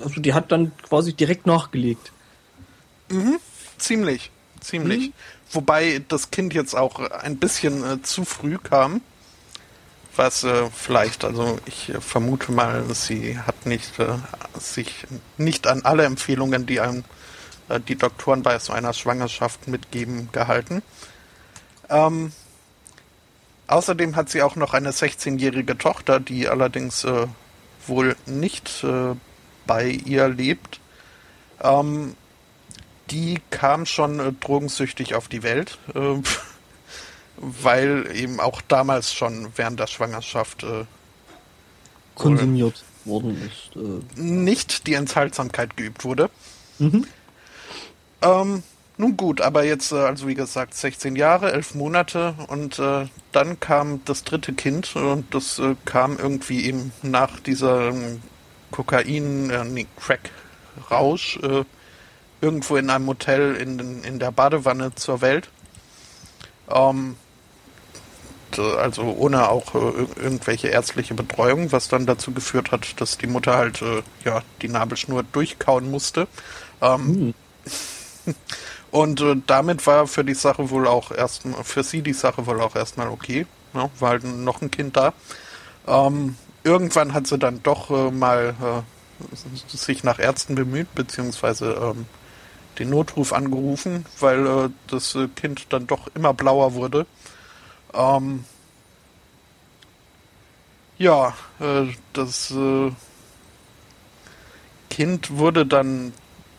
S2: Also die hat dann quasi direkt nachgelegt.
S1: Mhm. Ziemlich, ziemlich. Mhm. Wobei das Kind jetzt auch ein bisschen äh, zu früh kam. Was äh, vielleicht, also ich äh, vermute mal, sie hat nicht äh, sich nicht an alle Empfehlungen, die einem äh, die Doktoren bei so einer Schwangerschaft mitgeben, gehalten. Ähm, außerdem hat sie auch noch eine 16-jährige Tochter, die allerdings wohl nicht bei ihr lebt. Ähm, die kam schon äh, drogensüchtig auf die Welt, äh, <laughs> weil eben auch damals schon während der Schwangerschaft äh,
S2: konsumiert worden ist. Äh.
S1: Nicht die Enthaltsamkeit geübt wurde. Mhm. Ähm, nun gut, aber jetzt, äh, also wie gesagt, 16 Jahre, 11 Monate und äh, dann kam das dritte Kind und das äh, kam irgendwie eben nach dieser ähm, Kokain, äh, nee, Crack-Rausch, äh, irgendwo in einem Hotel in, in der Badewanne zur Welt. Ähm, also ohne auch äh, irgendwelche ärztliche Betreuung, was dann dazu geführt hat, dass die Mutter halt äh, ja die Nabelschnur durchkauen musste. Ähm, mhm. <laughs> Und äh, damit war für die Sache wohl auch erstmal, für sie die Sache wohl auch erstmal okay. Ja, war halt noch ein Kind da. Ähm, irgendwann hat sie dann doch äh, mal äh, sich nach Ärzten bemüht, beziehungsweise ähm, den Notruf angerufen, weil äh, das äh, Kind dann doch immer blauer wurde. Ähm, ja, äh, das äh, Kind wurde dann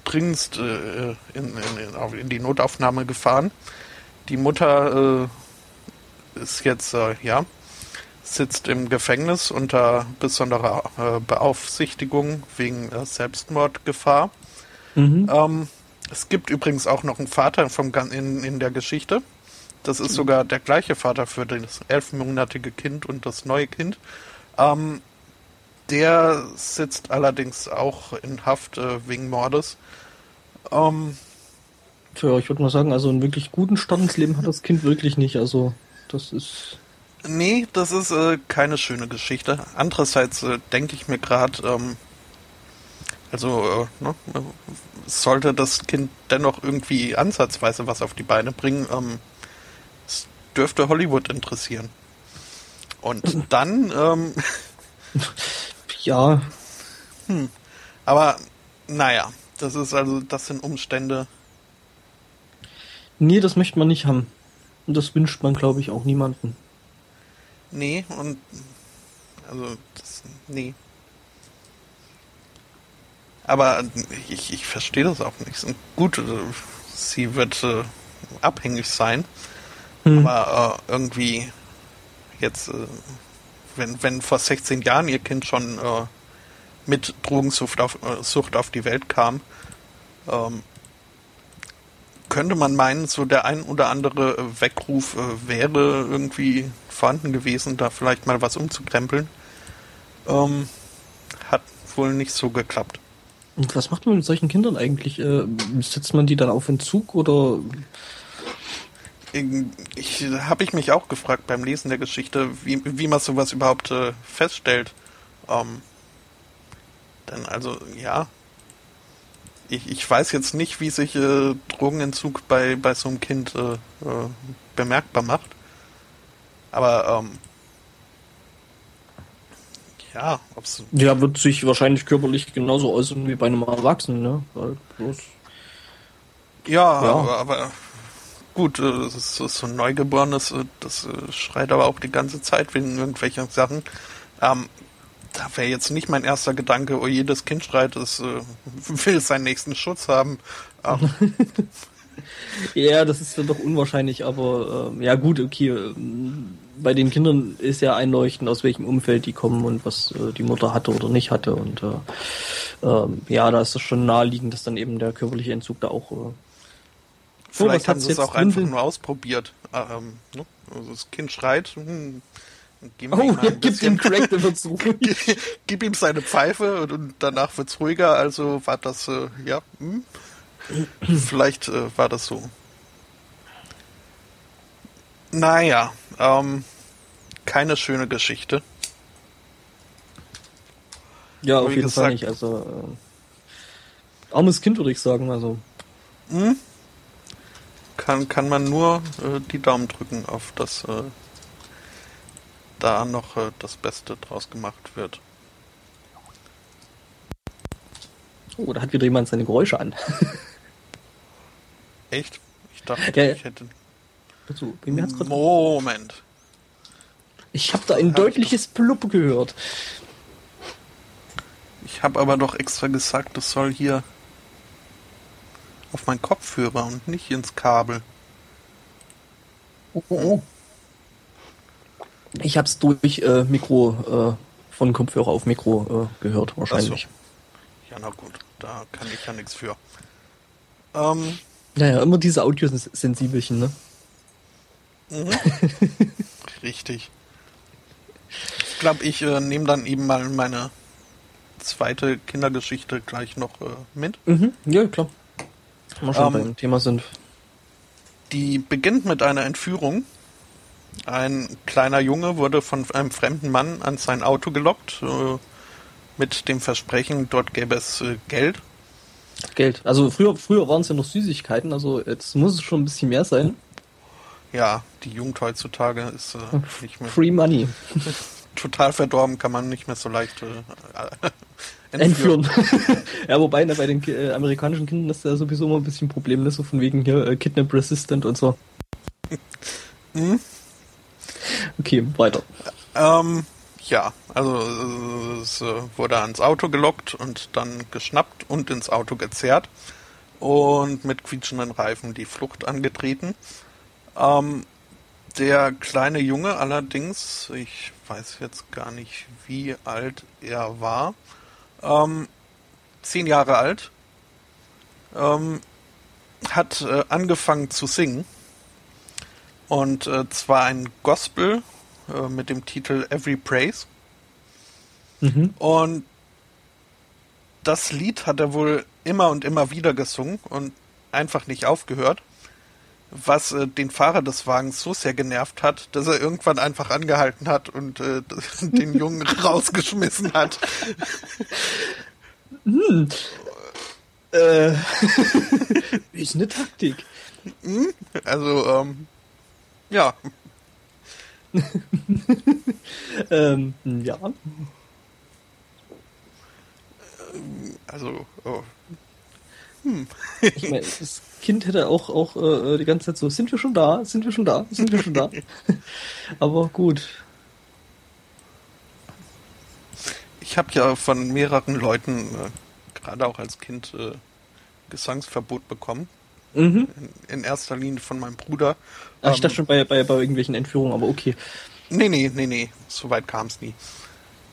S1: dringendst äh, in, in, in, die Notaufnahme gefahren. Die Mutter äh, ist jetzt, ja, sitzt im Gefängnis unter besonderer Beaufsichtigung wegen Selbstmordgefahr. Mhm. Ähm, es gibt übrigens auch noch einen Vater vom, in, in der Geschichte. Das ist sogar der gleiche Vater für das elfmonatige Kind und das neue Kind. Ähm, der sitzt allerdings auch in Haft äh, wegen Mordes. Ähm,
S2: Tja, ich würde mal sagen, also einen wirklich guten Stand ins Leben hat das Kind wirklich nicht. Also, das ist.
S1: Nee, das ist äh, keine schöne Geschichte. Andererseits äh, denke ich mir gerade, ähm, also äh, ne, sollte das Kind dennoch irgendwie ansatzweise was auf die Beine bringen, ähm, es dürfte Hollywood interessieren. Und <laughs> dann, ähm,
S2: ja.
S1: Hm. Aber naja, das ist also, das sind Umstände.
S2: Nee, das möchte man nicht haben. Und das wünscht man, glaube ich, auch niemanden.
S1: Nee, und also das, nee, aber ich, ich verstehe das auch nicht. Gut, sie wird äh, abhängig sein. Hm. Aber äh, irgendwie jetzt, äh, wenn, wenn vor 16 Jahren ihr Kind schon äh, mit Drogensucht auf, äh, Sucht auf die Welt kam, ähm, könnte man meinen, so der ein oder andere Weckruf äh, wäre irgendwie vorhanden gewesen, da vielleicht mal was umzukrempeln. Ähm, hat wohl nicht so geklappt.
S2: Und was macht man mit solchen Kindern eigentlich? Äh, setzt man die dann auf Entzug oder?
S1: Ich habe ich mich auch gefragt beim Lesen der Geschichte, wie, wie man sowas überhaupt äh, feststellt. Ähm, denn also ja, ich, ich weiß jetzt nicht, wie sich äh, Drogenentzug bei, bei so einem Kind äh, äh, bemerkbar macht. Aber ähm, ja, ob's.
S2: Ja, wird sich wahrscheinlich körperlich genauso äußern wie bei einem Erwachsenen, ne?
S1: bloß. Ja, ja. Aber, aber, gut, äh, das ist, so ein Neugeborenes, äh, das äh, schreit aber auch die ganze Zeit wegen irgendwelchen Sachen. Ähm, da wäre jetzt nicht mein erster Gedanke, oh jedes Kind schreit, es äh, will seinen nächsten Schutz haben. Ähm. <laughs>
S2: ja, das ist dann doch unwahrscheinlich, aber äh, ja gut, okay. Ähm, bei den Kindern ist ja einleuchtend, aus welchem Umfeld die kommen und was äh, die Mutter hatte oder nicht hatte. Und äh, ähm, ja, da ist es schon naheliegend, dass dann eben der körperliche Entzug da auch. Äh,
S1: Vielleicht oh, haben sie es auch einfach nur ausprobiert. Ähm, ne? also das Kind schreit, hm, <laughs>
S2: Gib oh, gib ihm Crack, dann wird's <laughs>
S1: ruhig. gib ihm seine Pfeife und, und danach wird's ruhiger. Also war das, äh, ja, hm? <clears throat> vielleicht äh, war das so. Naja, ähm, keine schöne Geschichte.
S2: Ja, auf jeden gesagt, Fall nicht. Also äh, armes Kind würde ich sagen. Also hm?
S1: kann kann man nur äh, die Daumen drücken auf das äh, da noch äh, das Beste draus gemacht wird.
S2: Oh, da hat wieder jemand seine Geräusche an. <laughs>
S1: Echt? Ich dachte, ja, ich hätte.
S2: Mir hat's
S1: Moment.
S2: Ich habe da ein deutliches Plupp gehört.
S1: Ich habe aber doch extra gesagt, das soll hier auf meinen Kopfhörer und nicht ins Kabel.
S2: Oh, oh, oh. Ich habe es durch äh, Mikro, äh, von Kopfhörer auf Mikro äh, gehört, wahrscheinlich.
S1: So. Ja, na gut, da kann ich ja nichts für. Ähm,
S2: naja, immer diese Audiosensibelchen, ne?
S1: Mhm. <laughs> Richtig. Ich glaube, ich äh, nehme dann eben mal meine zweite Kindergeschichte gleich noch äh, mit.
S2: Mhm. Ja, klar. Wir schon ähm, beim Thema sind.
S1: Die beginnt mit einer Entführung ein kleiner Junge wurde von einem fremden Mann an sein Auto gelockt, äh, mit dem Versprechen, dort gäbe es äh, Geld.
S2: Geld. Also früher, früher waren es ja noch Süßigkeiten, also jetzt muss es schon ein bisschen mehr sein.
S1: Ja, die Jugend heutzutage ist äh, nicht mehr.
S2: Free Money. <laughs>
S1: Total verdorben, kann man nicht mehr so leicht äh, <laughs>
S2: entführen. entführen. <laughs> ja, wobei ne, bei den äh, amerikanischen Kindern ist ja sowieso immer ein bisschen Problem, ne? so von wegen hier äh, Kidnap Resistant und so. hm? Okay, weiter.
S1: Ähm, ja, also es äh, wurde ans Auto gelockt und dann geschnappt und ins Auto gezerrt und mit quietschenden Reifen die Flucht angetreten. Ähm, der kleine Junge allerdings, ich weiß jetzt gar nicht, wie alt er war, ähm, zehn Jahre alt, ähm, hat äh, angefangen zu singen und äh, zwar ein Gospel äh, mit dem Titel Every Praise. Mhm. Und das Lied hat er wohl immer und immer wieder gesungen und einfach nicht aufgehört, was äh, den Fahrer des Wagens so sehr genervt hat, dass er irgendwann einfach angehalten hat und äh, <laughs> den Jungen <laughs> rausgeschmissen hat.
S2: Hm. Äh, <laughs> ist eine Taktik.
S1: Hm? Also, ähm, ja.
S2: ähm, ja.
S1: Also, oh.
S2: Hm. ich meine, das Kind hätte auch, auch äh, die ganze Zeit so, sind wir schon da, sind wir schon da, sind wir schon da. <laughs> Aber gut.
S1: Ich habe ja von mehreren Leuten, äh, gerade auch als Kind, äh, Gesangsverbot bekommen. Mhm. In, in, erster Linie von meinem Bruder.
S2: Ach, ich ähm, dachte schon bei, bei, bei irgendwelchen Entführungen, aber okay.
S1: Nee, nee, nee, nee, so weit kam es nie.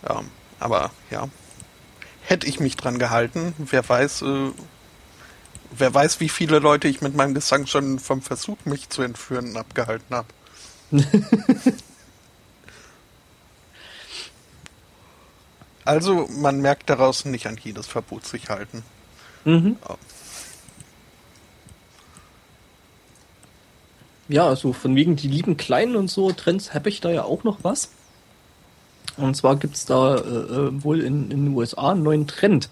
S1: Ähm, aber ja, hätte ich mich dran gehalten, wer weiß, äh, wer weiß, wie viele Leute ich mit meinem Gesang schon vom Versuch, mich zu entführen, abgehalten habe. <laughs> also, man merkt daraus nicht an jedes Verbot sich halten. Mhm.
S2: Ja, also von wegen die lieben Kleinen und so Trends habe ich da ja auch noch was. Und zwar gibt es da äh, äh, wohl in, in den USA einen neuen Trend.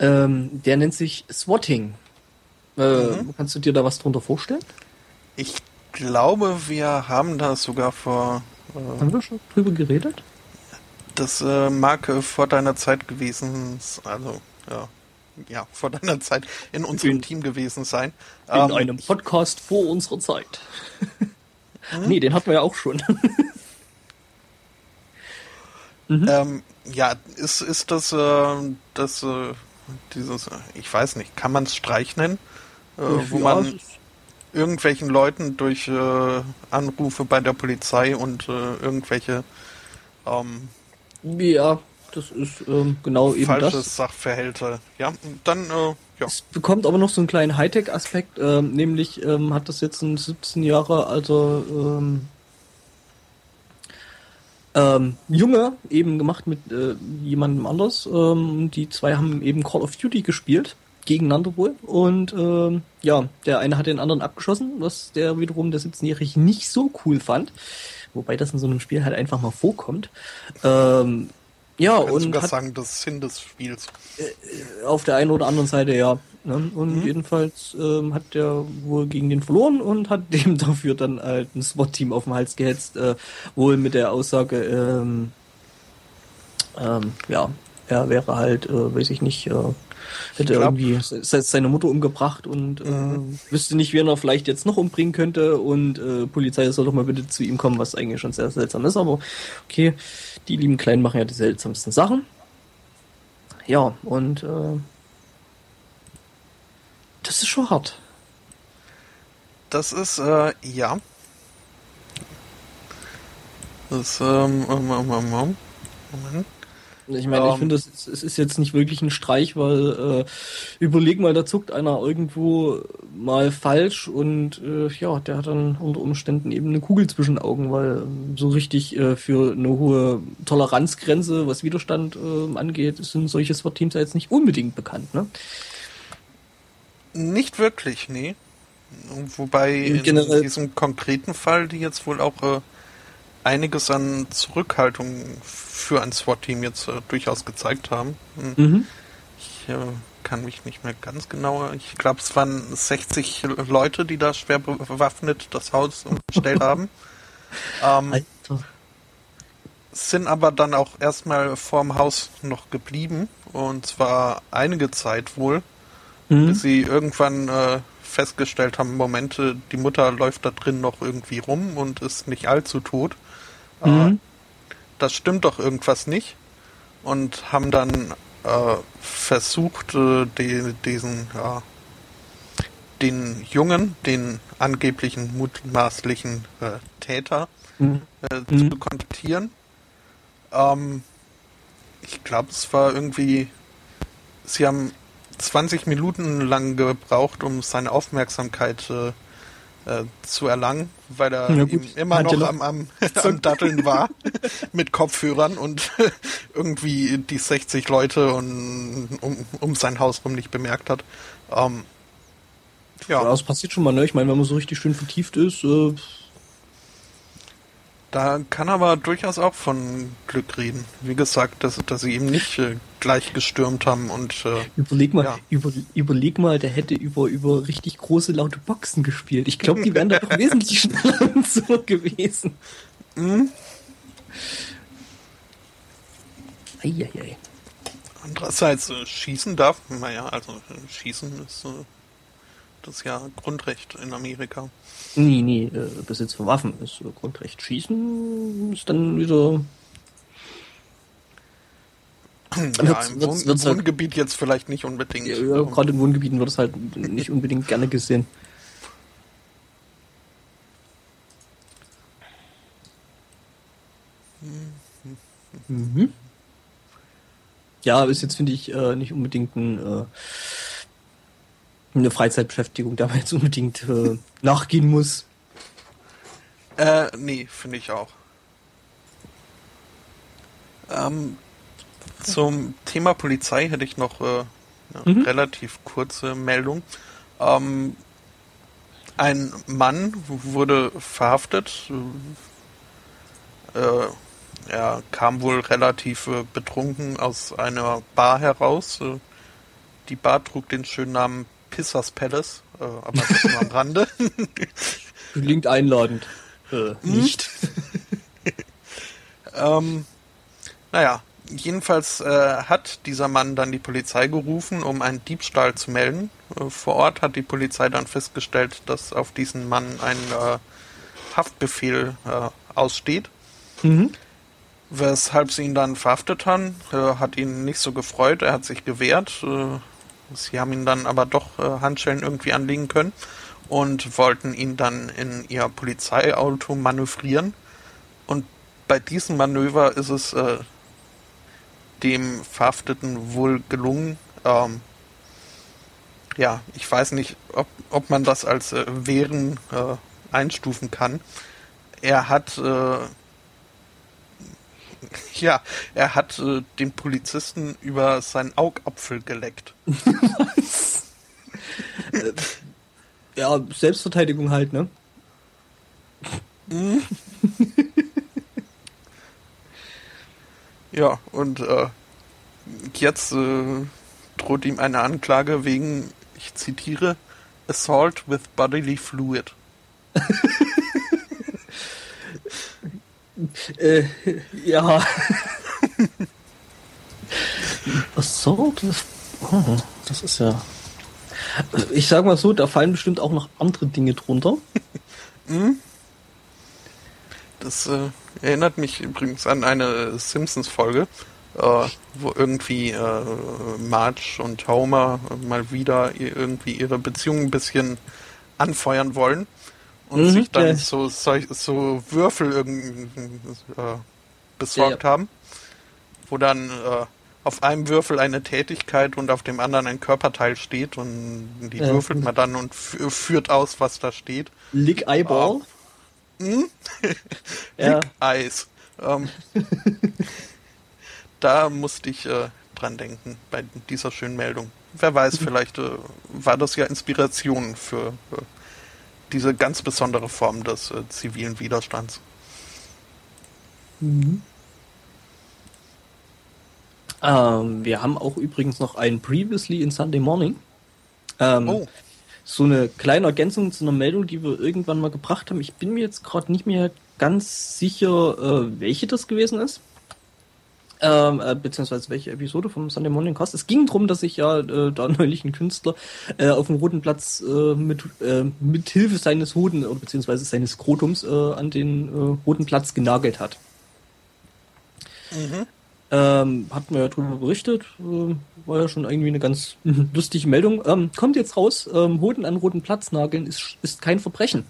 S2: Ähm, der nennt sich Swatting. Äh, mhm. Kannst du dir da was drunter vorstellen?
S1: Ich glaube, wir haben da sogar vor.
S2: Äh, haben wir schon drüber geredet?
S1: Das äh, mag äh, vor deiner Zeit gewesen, also ja, ja, <laughs> vor deiner Zeit in unserem in, Team gewesen sein.
S2: In ähm, einem Podcast vor unserer Zeit. <laughs> hm? Nee, den hatten wir ja auch schon. <laughs>
S1: mhm. ähm, ja, ist, ist das, äh, das äh, dieses, ich weiß nicht, kann man es Streich nennen? Äh, wo man irgendwelchen Leuten durch äh, Anrufe bei der Polizei und äh, irgendwelche ähm,
S2: ja, das ist ähm, genau eben
S1: Falsches das. Sachverhalte. Ja, dann, äh, ja.
S2: Es bekommt aber noch so einen kleinen Hightech-Aspekt, ähm, nämlich ähm, hat das jetzt ein 17 Jahre alter ähm, ähm, Junge eben gemacht mit äh, jemandem anders. Ähm, die zwei haben eben Call of Duty gespielt, gegeneinander wohl. Und ähm, ja, der eine hat den anderen abgeschossen, was der wiederum der 17-Jährige nicht so cool fand. Wobei das in so einem Spiel halt einfach mal vorkommt. Ähm, ja,
S1: und. Ich sogar hat, sagen, das Sinn des Spiels.
S2: Äh, auf der einen oder anderen Seite, ja. Ne? Und mhm. jedenfalls ähm, hat der wohl gegen den verloren und hat <laughs> dem dafür dann halt ein SWAT-Team auf den Hals gehetzt, äh, wohl mit der Aussage, ähm, ähm, ja, er wäre halt, äh, weiß ich nicht, äh, hätte irgendwie seine Mutter umgebracht und äh, mhm. wüsste nicht, wen er vielleicht jetzt noch umbringen könnte und äh, Polizei soll doch mal bitte zu ihm kommen, was eigentlich schon sehr seltsam ist, aber okay, die lieben Kleinen machen ja die seltsamsten Sachen. Ja, und äh, das ist schon hart.
S1: Das ist, äh, ja. Das, ähm, ähm, ähm, ähm, ähm
S2: Moment. Ich meine, um, ich finde, es ist jetzt nicht wirklich ein Streich, weil äh, überleg mal, da zuckt einer irgendwo mal falsch und äh, ja, der hat dann unter Umständen eben eine Kugel zwischen Augen, weil äh, so richtig äh, für eine hohe Toleranzgrenze, was Widerstand äh, angeht, sind solche SWAT-Teams ja jetzt nicht unbedingt bekannt, ne?
S1: Nicht wirklich, nee. Wobei in, in diesem konkreten Fall, die jetzt wohl auch äh, einiges an Zurückhaltung für ein SWAT-Team jetzt äh, durchaus gezeigt haben. Hm. Mhm. Ich äh, kann mich nicht mehr ganz genau. Ich glaube, es waren 60 Leute, die da schwer bewaffnet das Haus umgestellt haben. <laughs> Ähm. Sind aber dann auch erstmal vorm Haus noch geblieben. Und zwar einige Zeit wohl. Mhm. Bis sie irgendwann äh, festgestellt haben, Momente, die Mutter läuft da drin noch irgendwie rum und ist nicht allzu tot. Mhm. das stimmt doch irgendwas nicht. Und haben dann äh, versucht, äh, die, diesen, ja, den Jungen, den angeblichen mutmaßlichen äh, Täter, mhm. Äh, zu mhm. kontaktieren. Ähm, ich glaube, es war irgendwie, sie haben 20 Minuten lang gebraucht, um seine Aufmerksamkeit äh, äh, zu erlangen, weil er ja, immer noch am, am, <laughs> am Datteln war <laughs> mit Kopfhörern und <laughs> irgendwie die 60 Leute und, um, um sein Haus rum nicht bemerkt hat. Ähm,
S2: ja. ja, das passiert schon mal, ne? Ich meine, wenn man so richtig schön vertieft ist, äh,
S1: da kann aber durchaus auch von Glück reden. Wie gesagt, dass, dass sie eben nicht äh, gleich gestürmt haben und äh,
S2: überleg mal, ja. über, überleg mal, der hätte über über richtig große laute Boxen gespielt. Ich glaube, die wären da doch wesentlich <laughs> schneller und so gewesen. Mhm.
S1: Eieiei. Andererseits äh, schießen darf, naja, also äh, schießen ist äh, das ist ja Grundrecht in Amerika.
S2: Nee, nee, äh, Besitz von Waffen ist äh, Grundrecht. Schießen ist dann wieder.
S1: Ja, im Wohn halt Wohngebiet halt, jetzt vielleicht nicht unbedingt. Ja,
S2: ja, gerade in Wohngebieten wird es halt nicht unbedingt gerne gesehen. Mhm. Ja, ist jetzt, finde ich, äh, nicht unbedingt ein, äh, eine Freizeitbeschäftigung, da man jetzt unbedingt äh, nachgehen muss.
S1: Äh, nee, finde ich auch. Ähm, zum Thema Polizei hätte ich noch äh, eine mhm. relativ kurze Meldung. Ähm, ein Mann wurde verhaftet. Äh, er kam wohl relativ äh, betrunken aus einer Bar heraus. Äh, die Bar trug den schönen Namen Pissers Palace, äh, aber das nur am Rande. <laughs>
S2: Klingt einladend. Äh, nicht. <laughs>
S1: ähm, naja, jedenfalls äh, hat dieser Mann dann die Polizei gerufen, um einen Diebstahl zu melden. Äh, vor Ort hat die Polizei dann festgestellt, dass auf diesen Mann ein äh, Haftbefehl äh, aussteht. Mhm. Weshalb sie ihn dann verhaftet haben, äh, hat ihn nicht so gefreut, er hat sich gewehrt. Äh, sie haben ihn dann aber doch Handschellen irgendwie anlegen können und wollten ihn dann in ihr Polizeiauto manövrieren. Und bei diesem Manöver ist es äh, dem Verhafteten wohl gelungen. Ähm, ja, ich weiß nicht, ob, ob man das als äh, Wehren äh, einstufen kann. Er hat äh, <laughs> ja, er hat äh, den Polizisten über seinen Augapfel geleckt. Was? <laughs>
S2: ja, Selbstverteidigung halt, ne? Mhm.
S1: ja, und äh, jetzt äh, droht ihm eine Anklage wegen, ich zitiere, Assault with Bodily Fluid. <laughs>
S2: äh, <laughs> ja. <laughs> Assault with... Oh, das ist ja... Ich sag mal so, da fallen bestimmt auch noch andere Dinge drunter.
S1: Mhm. <laughs> Das äh, erinnert mich übrigens an eine Simpsons-Folge, äh, wo irgendwie äh, Marge und Homer mal wieder irgendwie ihre Beziehung ein bisschen anfeuern wollen und mhm, sich dann ja. so, so, so Würfel äh, besorgt ja, haben, wo dann äh, auf einem Würfel eine Tätigkeit und auf dem anderen ein Körperteil steht und die ja. würfelt man dann und führt aus, was da steht.
S2: Lick Eyeball?
S1: Uh, hm? <laughs> Lick Eyes. Ähm, <laughs> da musste ich äh, dran denken bei dieser schönen Meldung. Wer weiß, <laughs> vielleicht äh, war das ja Inspiration für äh, diese ganz besondere Form des äh, zivilen Widerstands. Mhm.
S2: Ähm, wir haben auch übrigens noch ein Previously in Sunday Morning. Ähm, oh. So eine kleine Ergänzung zu einer Meldung, die wir irgendwann mal gebracht haben. Ich bin mir jetzt gerade nicht mehr ganz sicher, äh, welche das gewesen ist. Ähm, äh, beziehungsweise welche Episode vom Sunday Morning Cast. Es ging darum, dass sich ja äh, da neulich ein Künstler äh, auf dem Roten Platz äh, mit, äh, mit Hilfe seines Hoden oder beziehungsweise seines Skrotums äh, an den äh, Roten Platz genagelt hat. Mhm. Ähm, hatten wir ja drüber berichtet, äh, war ja schon irgendwie eine ganz <laughs> lustige Meldung. Ähm, kommt jetzt raus, ähm, Hoden an roten Platz nageln ist, ist kein Verbrechen.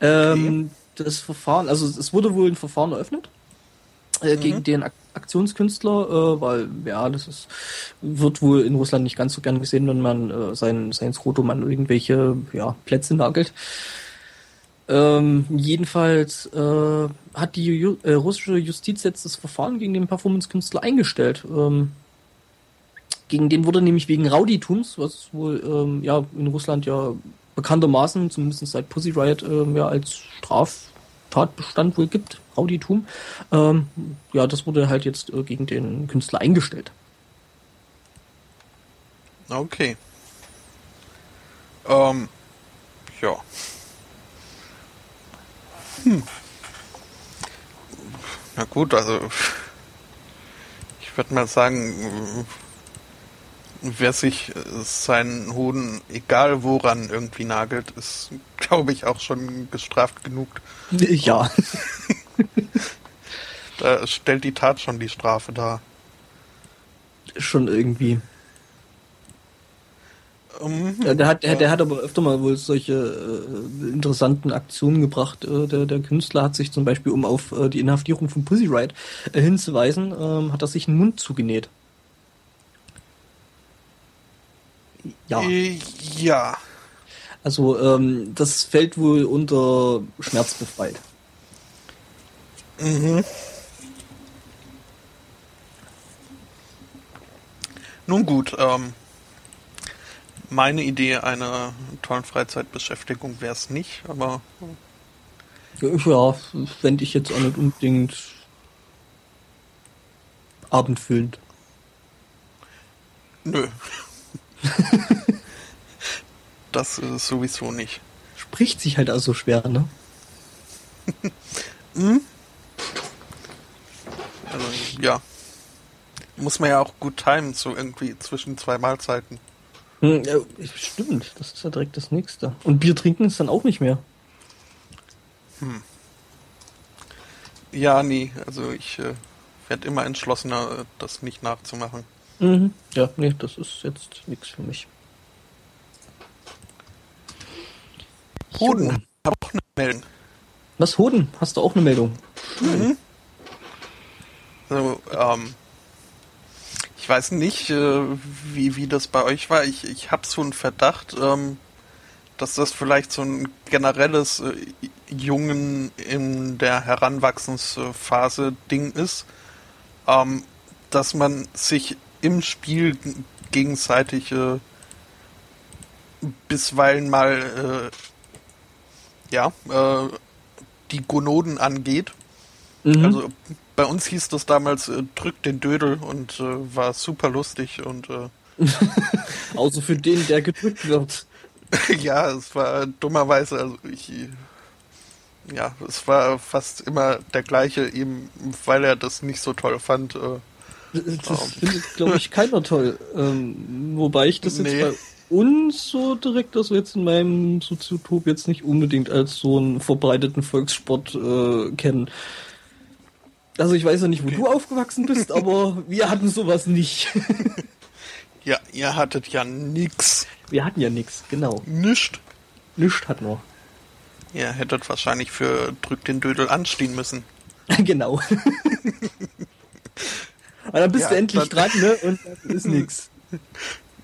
S2: Ähm, okay. Das Verfahren, also es wurde wohl ein Verfahren eröffnet äh, mhm. gegen den Ak Aktionskünstler, äh, weil ja, das ist, wird wohl in Russland nicht ganz so gern gesehen, wenn man äh, sein, sein Skrotum an irgendwelche ja, Plätze nagelt. Ähm, jedenfalls äh, hat die Ju äh, russische Justiz jetzt das Verfahren gegen den Performance-Künstler eingestellt. Ähm, gegen den wurde nämlich wegen Rauditums, was wohl ähm, ja in Russland ja bekanntermaßen, zumindest seit Pussy Riot, ähm, ja als Straftatbestand wohl gibt, Rauditum. Ähm, ja, das wurde halt jetzt äh, gegen den Künstler eingestellt.
S1: Okay. Ähm, ja. Hm. Na gut, also ich würde mal sagen, wer sich seinen Hoden, egal woran, irgendwie nagelt, ist, glaube ich, auch schon gestraft genug.
S2: Ja. <laughs>
S1: Da stellt die Tat schon die Strafe dar.
S2: Schon irgendwie. Mhm. Ja, der, hat, der, der, hat aber öfter mal wohl solche äh, interessanten Aktionen gebracht. Äh, der, der Künstler hat sich zum Beispiel, um auf äh, die Inhaftierung von Pussy Riot äh, hinzuweisen, ähm, hat er sich einen Mund zugenäht.
S1: Ja. Äh, ja.
S2: Also ähm, das fällt wohl unter schmerzbefreit. Mhm.
S1: Nun gut, ähm, meine Idee einer tollen Freizeitbeschäftigung wäre es nicht, aber.
S2: Ja, fände ich jetzt auch nicht unbedingt abendfüllend.
S1: Nö. <laughs> das ist sowieso nicht.
S2: Spricht sich halt also schwer, ne? <laughs> hm?
S1: Also, ja. Muss man ja auch gut timen, so irgendwie zwischen zwei Mahlzeiten.
S2: Hm, ja, stimmt, das ist ja direkt das nächste. Und Bier trinken ist dann auch nicht mehr.
S1: Hm. Ja, nee, also ich äh, werde immer entschlossener, das nicht nachzumachen.
S2: Mhm. Ja, nee, das ist jetzt nichts für mich.
S1: Hoden, ich habe auch eine Meldung.
S2: Was, Hoden? Hast du auch eine Meldung? Mhm.
S1: Also, ähm, ich weiß nicht, äh, wie, wie das bei euch war. Ich, ich habe so einen Verdacht, ähm, dass das vielleicht so ein generelles äh, Jungen in der Heranwachsensphase Ding ist, ähm, dass man sich im Spiel gegenseitig äh, bisweilen mal äh, ja äh, die Gonoden angeht. Mhm. Also bei uns hieß das damals äh, drück den Dödel und äh, war super lustig und äh, <laughs>
S2: Außer für den, der gedrückt wird. <laughs>
S1: ja, es war dummerweise, also ich ja, es war fast immer der gleiche, eben weil er das nicht so toll fand. Äh,
S2: das findet, glaube ich, keiner toll. Ähm, wobei ich das jetzt nee. bei uns so direkt, also jetzt in meinem Soziotop jetzt nicht unbedingt als so einen verbreiteten Volkssport äh, kennen. Also ich weiß ja nicht, wo okay. du aufgewachsen bist, aber wir hatten sowas nicht. <laughs>
S1: ja, ihr hattet ja nix.
S2: Wir hatten ja nix, genau.
S1: Nischt.
S2: Nischt hatten wir.
S1: Ihr hättet wahrscheinlich für Drück den Dödel anstehen müssen. <laughs>
S2: genau. <laughs> Aber dann bist ja, du endlich dran, ne? Und das ist nix. <laughs>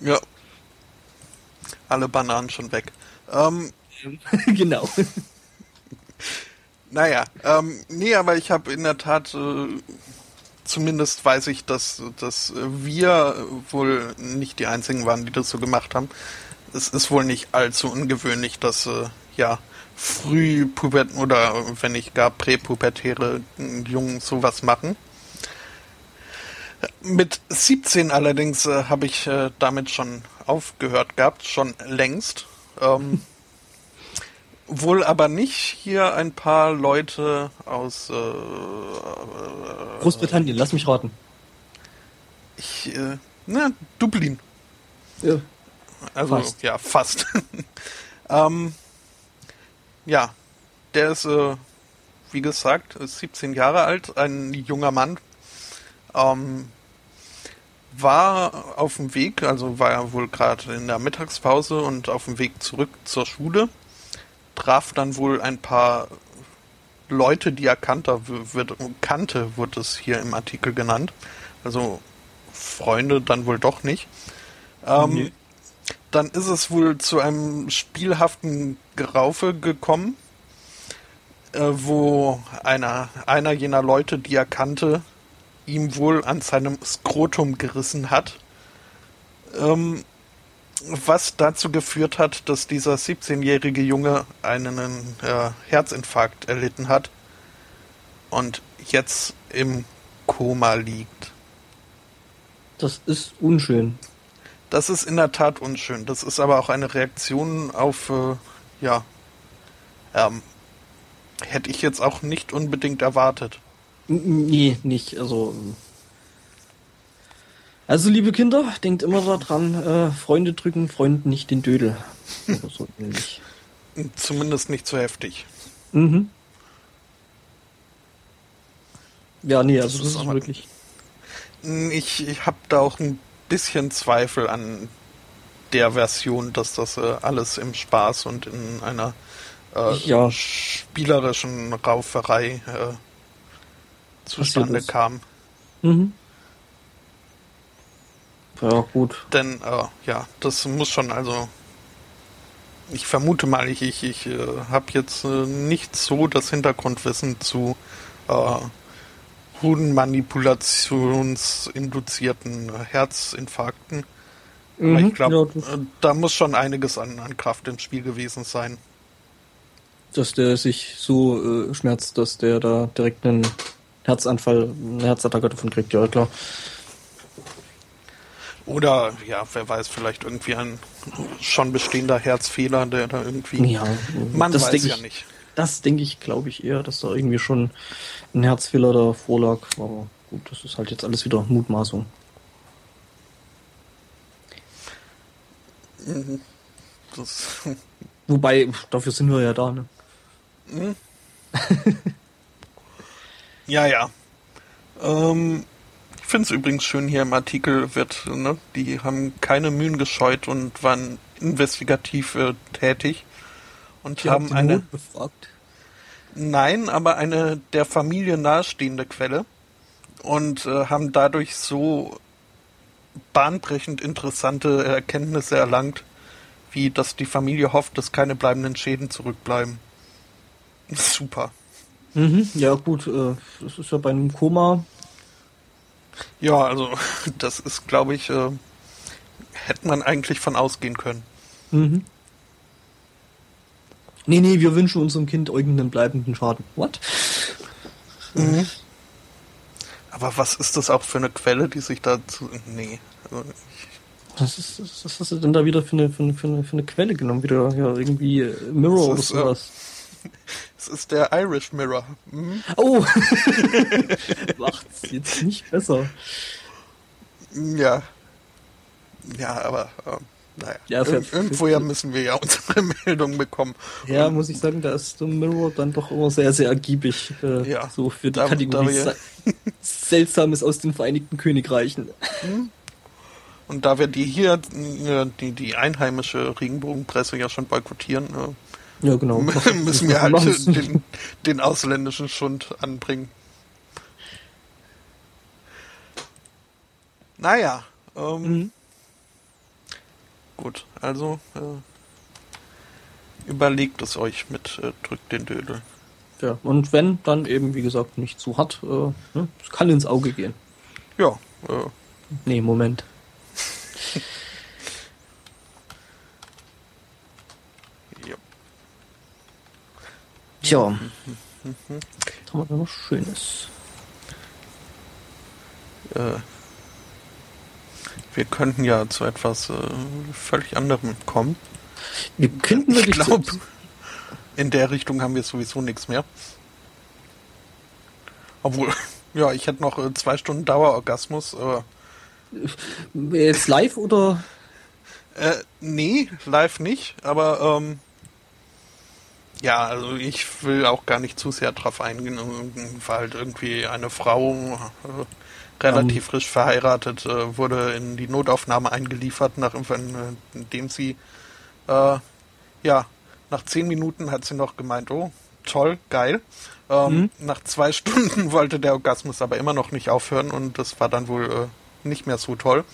S1: Ja. Alle Bananen schon weg. Ähm, <laughs>
S2: genau. <laughs>
S1: Naja, ähm, nee, aber ich habe in der Tat, äh, zumindest weiß ich, dass, dass wir wohl nicht die Einzigen waren, die das so gemacht haben. Es ist wohl nicht allzu ungewöhnlich, dass, äh, ja, früh Puberten oder wenn nicht gar präpubertäre Jungen sowas machen. Mit 17 allerdings äh, habe ich äh, damit schon aufgehört gehabt, schon längst. Ähm, <laughs> Wohl aber nicht hier ein paar Leute aus äh,
S2: Großbritannien, lass mich raten.
S1: Ich, äh, na, Dublin.
S2: Ja.
S1: Also, fast. ja, fast. <laughs> ähm, ja, der ist, äh, wie gesagt, ist 17 Jahre alt, ein junger Mann. Ähm, war auf dem Weg, also war er wohl gerade in der Mittagspause und auf dem Weg zurück zur Schule traf dann wohl ein paar Leute, die er kannte, wird, kannte, wurde es hier im Artikel genannt. Also Freunde dann wohl doch nicht. Ähm, nee. Dann ist es wohl zu einem spielhaften Geraufe gekommen, äh, wo einer, einer jener Leute, die er kannte, ihm wohl an seinem Skrotum gerissen hat. Ähm, was dazu geführt hat, dass dieser 17-jährige Junge einen äh, Herzinfarkt erlitten hat und jetzt im Koma liegt.
S2: Das ist unschön.
S1: Das ist in der Tat unschön. Das ist aber auch eine Reaktion auf, äh, ja, ähm, hätte ich jetzt auch nicht unbedingt erwartet.
S2: Nee, nicht. Also also, liebe Kinder, denkt immer daran, äh, Freunde drücken Freunden nicht den Dödel. Oder so ähnlich.
S1: Zumindest nicht zu heftig.
S2: Mhm. Ja, nee, also das, das ist wirklich.
S1: Ich, ich habe da auch ein bisschen Zweifel an der Version, dass das äh, alles im Spaß und in einer äh, ja. spielerischen Rauferei äh, zustande kam. Mhm.
S2: Ja, gut.
S1: Denn, äh, ja, das muss schon, also. Ich vermute mal, ich, ich, ich äh, habe jetzt äh, nicht so das Hintergrundwissen zu äh, Hudenmanipulationsinduzierten Herzinfarkten. Mhm, Aber ich glaube, ja, da muss schon einiges an, an Kraft im Spiel gewesen sein.
S2: Dass der sich so äh, schmerzt, dass der da direkt einen Herzanfall, eine Herzattacke davon kriegt, ja klar.
S1: Oder, ja, wer weiß, vielleicht irgendwie ein schon bestehender Herzfehler, der da irgendwie.
S2: Ja, man das weiß ja ich, nicht. Das denke ich, glaube ich eher, dass da irgendwie schon ein Herzfehler da vorlag. Aber gut, das ist halt jetzt alles wieder Mutmaßung. Mhm. Wobei, dafür sind wir ja da, ne? Mhm. <laughs>
S1: ja, ja. Ähm, ich finde es übrigens schön, hier im Artikel wird, ne, die haben keine Mühen gescheut und waren investigativ äh, tätig und die haben eine. Befragt. Nein, aber eine der Familie nahestehende Quelle und äh, haben dadurch so bahnbrechend interessante Erkenntnisse erlangt, wie dass die Familie hofft, dass keine bleibenden Schäden zurückbleiben. <laughs> Super.
S2: Mhm, ja gut, äh, das ist ja bei einem Koma.
S1: Ja, also <laughs> das ist, glaube ich, äh, hätte man eigentlich von ausgehen können. Mhm.
S2: Nee, nee, wir wünschen unserem Kind irgendeinen bleibenden Schaden. What? Mhm.
S1: Aber was ist das auch für eine Quelle, die sich dazu. Nee. Also
S2: was, ist, was hast du denn da wieder für eine, für eine, für eine, für eine Quelle genommen? Wieder ja, irgendwie Mirror oder sowas? <laughs>
S1: Es ist der Irish Mirror.
S2: Mhm. Oh! <laughs> Macht's jetzt nicht besser.
S1: Ja. Ja, aber. Ähm naja, ja, Ir irgendwoher müssen wir ja unsere <laughs> Meldung bekommen.
S2: Ja, Und, muss ich sagen, da ist The Mirror dann doch immer sehr, sehr ergiebig. Äh, ja, so für die da, Kategorie da Seltsames aus den Vereinigten Königreichen. Hm?
S1: Und da wir die hier, äh, die, die einheimische Regenbogenpresse ja schon boykottieren,
S2: äh, ja, genau. <laughs>
S1: müssen wir halt den, den ausländischen Schund anbringen. Naja, ähm, mhm. Gut, also äh, überlegt es euch mit äh, drückt den Dödel.
S2: Ja, und wenn, dann eben, wie gesagt, nicht zu hart. Äh, ne? Es kann ins Auge gehen.
S1: Ja. Äh.
S2: Nee, Moment. <laughs> ja. Tja. Was haben wir da noch Schönes?
S1: Äh, wir könnten ja zu etwas äh, völlig anderem kommen.
S2: Wir könnten wirklich. Ich glaube,
S1: in der Richtung haben wir sowieso nichts mehr. Obwohl, <laughs> ja, ich hätte noch äh, zwei Stunden Dauerorgasmus.
S2: Äh, Jetzt live oder?
S1: Äh, nee, live nicht, aber ähm, ja, also ich will auch gar nicht zu sehr drauf eingehen, weil halt irgendwie eine Frau äh, relativ frisch verheiratet, äh, wurde in die Notaufnahme eingeliefert, nachdem sie, äh, ja, nach zehn Minuten hat sie noch gemeint, oh, toll, geil. Ähm, mhm. Nach zwei <laughs> Stunden wollte der Orgasmus aber immer noch nicht aufhören und das war dann wohl äh, nicht mehr so toll.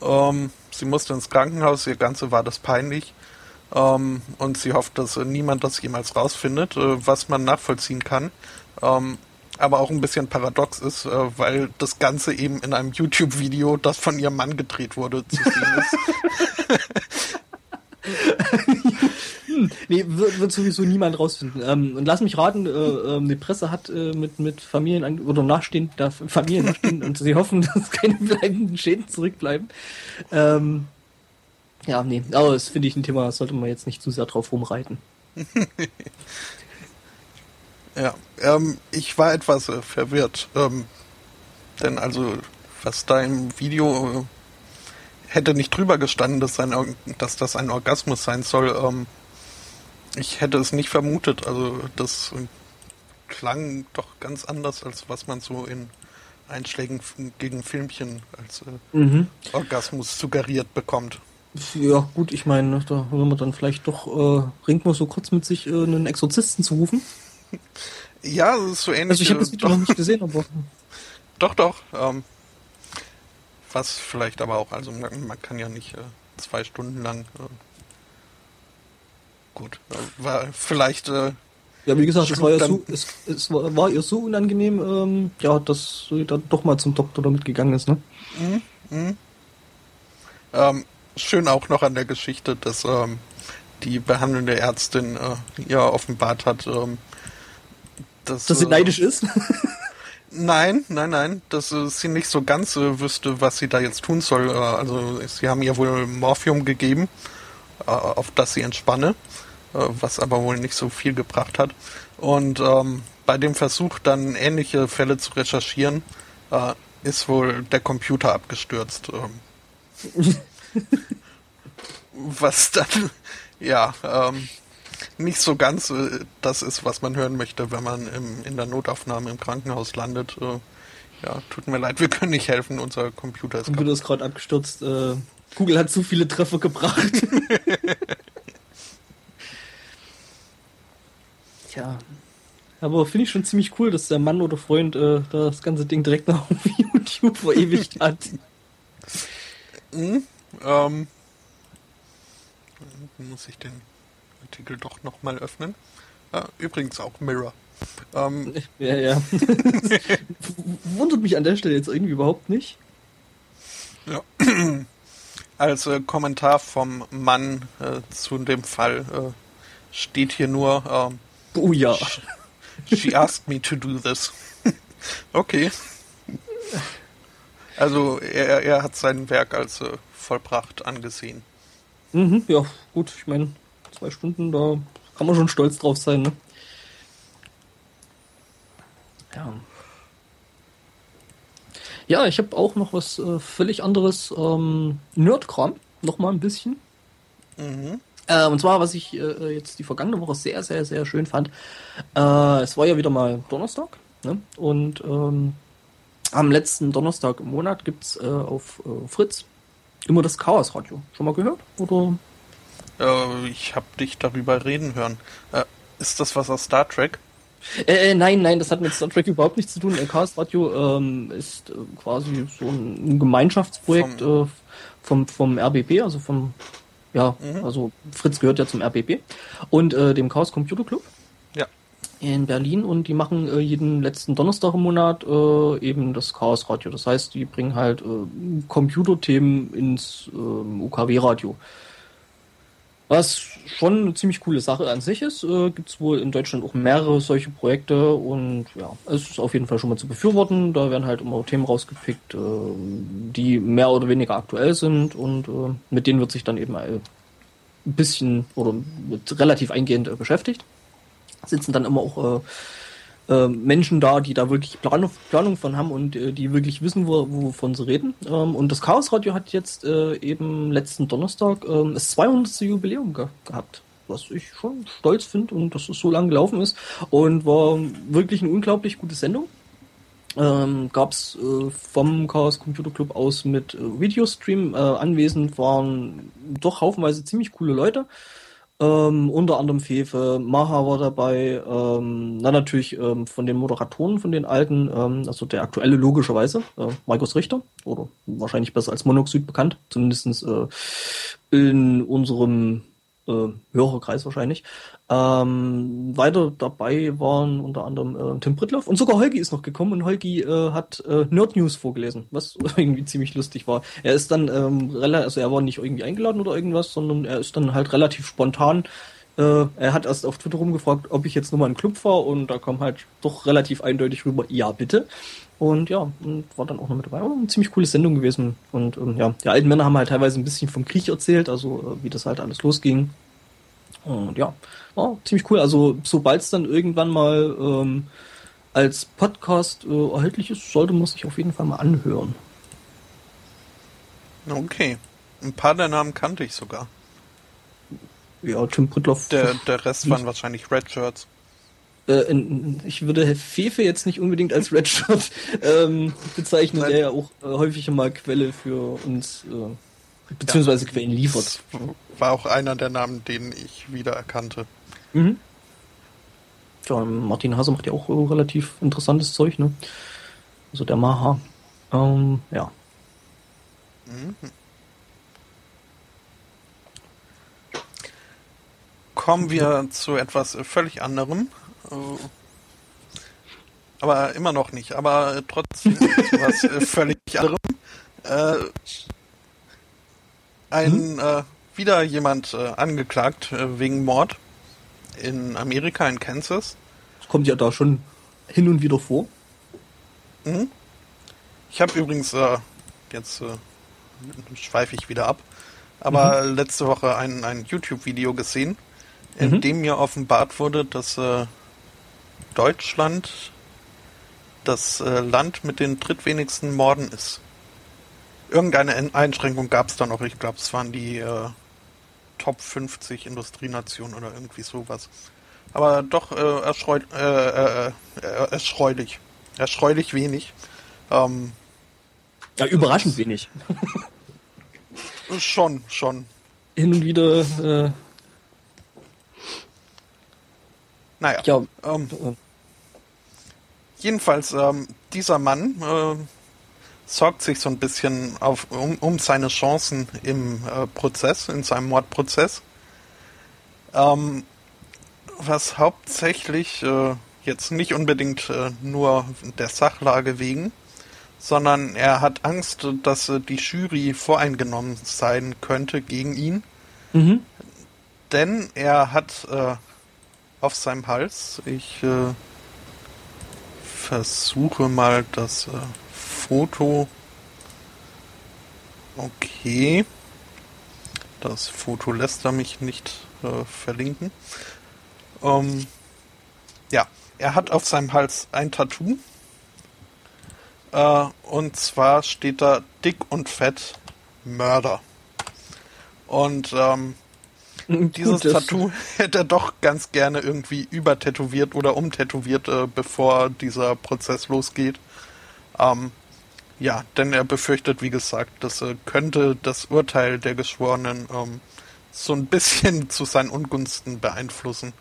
S1: Ähm, sie musste ins Krankenhaus, ihr Ganze war das peinlich. Ähm, und sie hofft, dass äh, niemand das jemals rausfindet, äh, was man nachvollziehen kann. Ähm, aber auch ein bisschen paradox ist, äh, weil das Ganze eben in einem YouTube-Video, das von ihrem Mann gedreht wurde, zu sehen <laughs> ist.
S2: hm, nee, wird, wird, sowieso niemand rausfinden. Ähm, und lass mich raten, äh, äh, die Presse hat äh, mit, mit Familien oder nachstehen, da Familien nachstehen und sie hoffen, <laughs> dass keine bleibenden Schäden zurückbleiben. Ähm, ja, nee, aber das finde ich ein Thema, das sollte man jetzt nicht zu sehr drauf rumreiten. <laughs>
S1: Ja, ähm, ich war etwas äh, verwirrt. Ähm, denn also, was da im Video äh, hätte nicht drüber gestanden, dass, ein, dass das ein Orgasmus sein soll. Ähm, ich hätte es nicht vermutet. Also, das klang doch ganz anders, als was man so in Einschlägen gegen Filmchen als äh, mhm. Orgasmus suggeriert bekommt.
S2: Ja, gut, ich meine, da will man dann vielleicht doch, äh, ringt man so kurz mit sich, äh, einen Exorzisten zu rufen.
S1: Ja, das ist so ähnlich.
S2: Also ich habe das Video noch nicht gesehen, aber. <laughs>
S1: Doch, doch. Ähm, was vielleicht aber auch, also man, man kann ja nicht äh, zwei Stunden lang. Äh, gut, äh, war vielleicht. Äh,
S2: ja, wie gesagt, es war, ja so, es, es war, war, ihr so unangenehm, ähm, ja, dass sie dann doch mal zum Doktor damit gegangen ist, ne? Mhm,
S1: mh. ähm, schön auch noch an der Geschichte, dass ähm, die behandelnde Ärztin äh, ja offenbart hat, ähm,
S2: dass, dass sie äh, neidisch ist. <laughs>
S1: Nein, nein, nein, dass äh, sie nicht so ganz äh, wüsste, was sie da jetzt tun soll. Äh, also sie haben ihr wohl Morphium gegeben, äh, auf das sie entspanne, was aber wohl nicht so viel gebracht hat. Und ähm, bei dem Versuch dann ähnliche Fälle zu recherchieren, ist wohl der Computer abgestürzt. <laughs> <laughs> Was dann, ja, ähm, nicht so ganz äh, das ist, was man hören möchte, wenn man im, in der Notaufnahme im Krankenhaus landet. Äh, ja, tut mir leid, wir können nicht helfen, unser Computer ist
S2: Computer ist gerade abgestürzt. Äh, Google hat zu viele Treffer gebracht. <laughs> Tja. Aber finde ich schon ziemlich cool, dass der Mann oder Freund äh, das ganze Ding direkt auf <laughs> YouTube verewigt hat.
S1: Mhm, ähm, muss ich den Artikel doch nochmal öffnen. Ah, übrigens auch Mirror.
S2: Ähm, <laughs> ja, ja. <laughs> Wundert mich an der Stelle jetzt irgendwie überhaupt nicht.
S1: Ja. <clears throat> Als äh, Kommentar vom Mann äh, zu dem Fall äh, steht hier nur ähm,
S2: Oh ja.
S1: She asked me to do this. <laughs> okay. Also er, er hat sein Werk als äh, vollbracht angesehen.
S2: Mhm, ja, gut, ich meine, zwei Stunden, da kann man schon stolz drauf sein, ne? Ja. Ja, ich habe auch noch was äh, völlig anderes. Ähm, Nerdkram, noch mal ein bisschen. Mhm. Äh, und zwar, was ich äh, jetzt die vergangene Woche sehr, sehr, sehr schön fand. Äh, es war ja wieder mal Donnerstag. Ne? Und ähm, am letzten Donnerstag im Monat gibt's äh, auf äh, Fritz immer das Chaos Radio. Schon mal gehört? Oder
S1: äh, ich habe dich darüber reden hören. Äh, ist das was aus Star Trek?
S2: Äh, äh, nein, nein, das hat mit Star Trek überhaupt nichts zu tun. Chaos Radio ähm, ist äh, quasi so ein Gemeinschaftsprojekt vom, äh, vom, vom RBB, also vom, ja, mhm. also Fritz gehört ja zum RBB und äh, dem Chaos Computer Club. In Berlin und die machen äh, jeden letzten Donnerstag im Monat äh, eben das Chaos Radio. Das heißt, die bringen halt äh, Computerthemen ins äh, UKW-Radio. Was schon eine ziemlich coole Sache an sich ist, äh, gibt es wohl in Deutschland auch mehrere solche Projekte und ja, es ist auf jeden Fall schon mal zu befürworten. Da werden halt immer Themen rausgepickt, äh, die mehr oder weniger aktuell sind und äh, mit denen wird sich dann eben ein bisschen oder relativ eingehend äh, beschäftigt. Sitzen dann immer auch äh, äh, Menschen da, die da wirklich Planung, Planung von haben und äh, die wirklich wissen, wo, wovon sie reden. Ähm, und das Chaos Radio hat jetzt äh, eben letzten Donnerstag ähm, das 200. Jubiläum ge gehabt. Was ich schon stolz finde und dass es so lange gelaufen ist. Und war wirklich eine unglaublich gute Sendung. Ähm, gab es äh, vom Chaos Computer Club aus mit äh, Videostream äh, anwesend, waren doch haufenweise ziemlich coole Leute. Ähm, unter anderem Fefe, Maha war dabei, ähm, dann natürlich ähm, von den Moderatoren, von den alten, ähm, also der aktuelle logischerweise, äh, Markus Richter, oder wahrscheinlich besser als Monoxid bekannt, zumindestens äh, in unserem äh, Hörerkreis wahrscheinlich. Ähm, weiter dabei waren unter anderem äh, Tim Brittloff und sogar Holgi ist noch gekommen und Holgi äh, hat äh, Nerd News vorgelesen, was <laughs> irgendwie ziemlich lustig war. Er ist dann ähm, relativ, also er war nicht irgendwie eingeladen oder irgendwas, sondern er ist dann halt relativ spontan. Äh, er hat erst auf Twitter rumgefragt, ob ich jetzt nochmal in den Club fahre und da kam halt doch relativ eindeutig rüber, ja bitte. Und ja, und war dann auch noch mit dabei. Eine ziemlich coole Sendung gewesen. Und ähm, ja, die alten Männer haben halt teilweise ein bisschen vom Krieg erzählt, also äh, wie das halt alles losging. Und ja, war ziemlich cool. Also sobald es dann irgendwann mal ähm, als Podcast äh, erhältlich ist, sollte man sich auf jeden Fall mal anhören.
S1: Okay. Ein paar der Namen kannte ich sogar.
S2: Ja, Tim Pritloff.
S1: Der, <laughs> der Rest waren wahrscheinlich Red Shirts.
S2: Äh, ich würde Fefe jetzt nicht unbedingt als Redshot ähm, bezeichnen, Nein. der ja auch äh, häufig mal Quelle für uns äh, beziehungsweise ja, Quellen liefert.
S1: War auch einer der Namen, den ich wiedererkannte. Mhm.
S2: Ja, Martin Hase macht ja auch äh, relativ interessantes Zeug, ne? Also der Maha. Ähm, ja. Mhm.
S1: Kommen wir zu etwas völlig anderem. Äh, aber immer noch nicht. Aber trotzdem was äh, völlig <laughs> anderem. Äh, ein hm? äh, wieder jemand äh, angeklagt äh, wegen Mord in Amerika, in Kansas.
S2: Das kommt ja da schon hin und wieder vor.
S1: Mhm. Ich habe übrigens jetzt schweife ich wieder ab, aber mhm. letzte Woche ein, ein YouTube-Video gesehen, in mhm. dem mir offenbart wurde, dass Deutschland das äh, Land mit den drittwenigsten Morden ist. Irgendeine Einschränkung gab es da noch. Ich glaube, es waren die äh, Top 50 Industrienationen oder irgendwie sowas. Aber doch äh, erschreu äh, äh, äh, erschreulich. Erschreulich wenig. Ähm,
S2: ja, überraschend wenig. <laughs>
S1: schon, schon.
S2: Hin und wieder. Äh,
S1: naja. Ja, ähm, jedenfalls, ähm, dieser Mann äh, sorgt sich so ein bisschen auf, um, um seine Chancen im äh, Prozess, in seinem Mordprozess. Ähm, was hauptsächlich äh, jetzt nicht unbedingt äh, nur der Sachlage wegen, sondern er hat Angst, dass äh, die Jury voreingenommen sein könnte gegen ihn. Mhm. Denn er hat äh, auf seinem Hals, ich äh, versuche mal das äh, Foto. Okay. Das Foto lässt er mich nicht äh, verlinken. Ähm, ja, er hat auf seinem Hals ein Tattoo. Äh, und zwar steht da dick und fett Mörder. Und ähm, <laughs> Dieses Gut, Tattoo hätte er doch ganz gerne irgendwie übertätowiert oder umtätowiert, äh, bevor dieser Prozess losgeht. Ähm, ja, denn er befürchtet, wie gesagt, das äh, könnte das Urteil der Geschworenen ähm, so ein bisschen <laughs> zu seinen Ungunsten beeinflussen.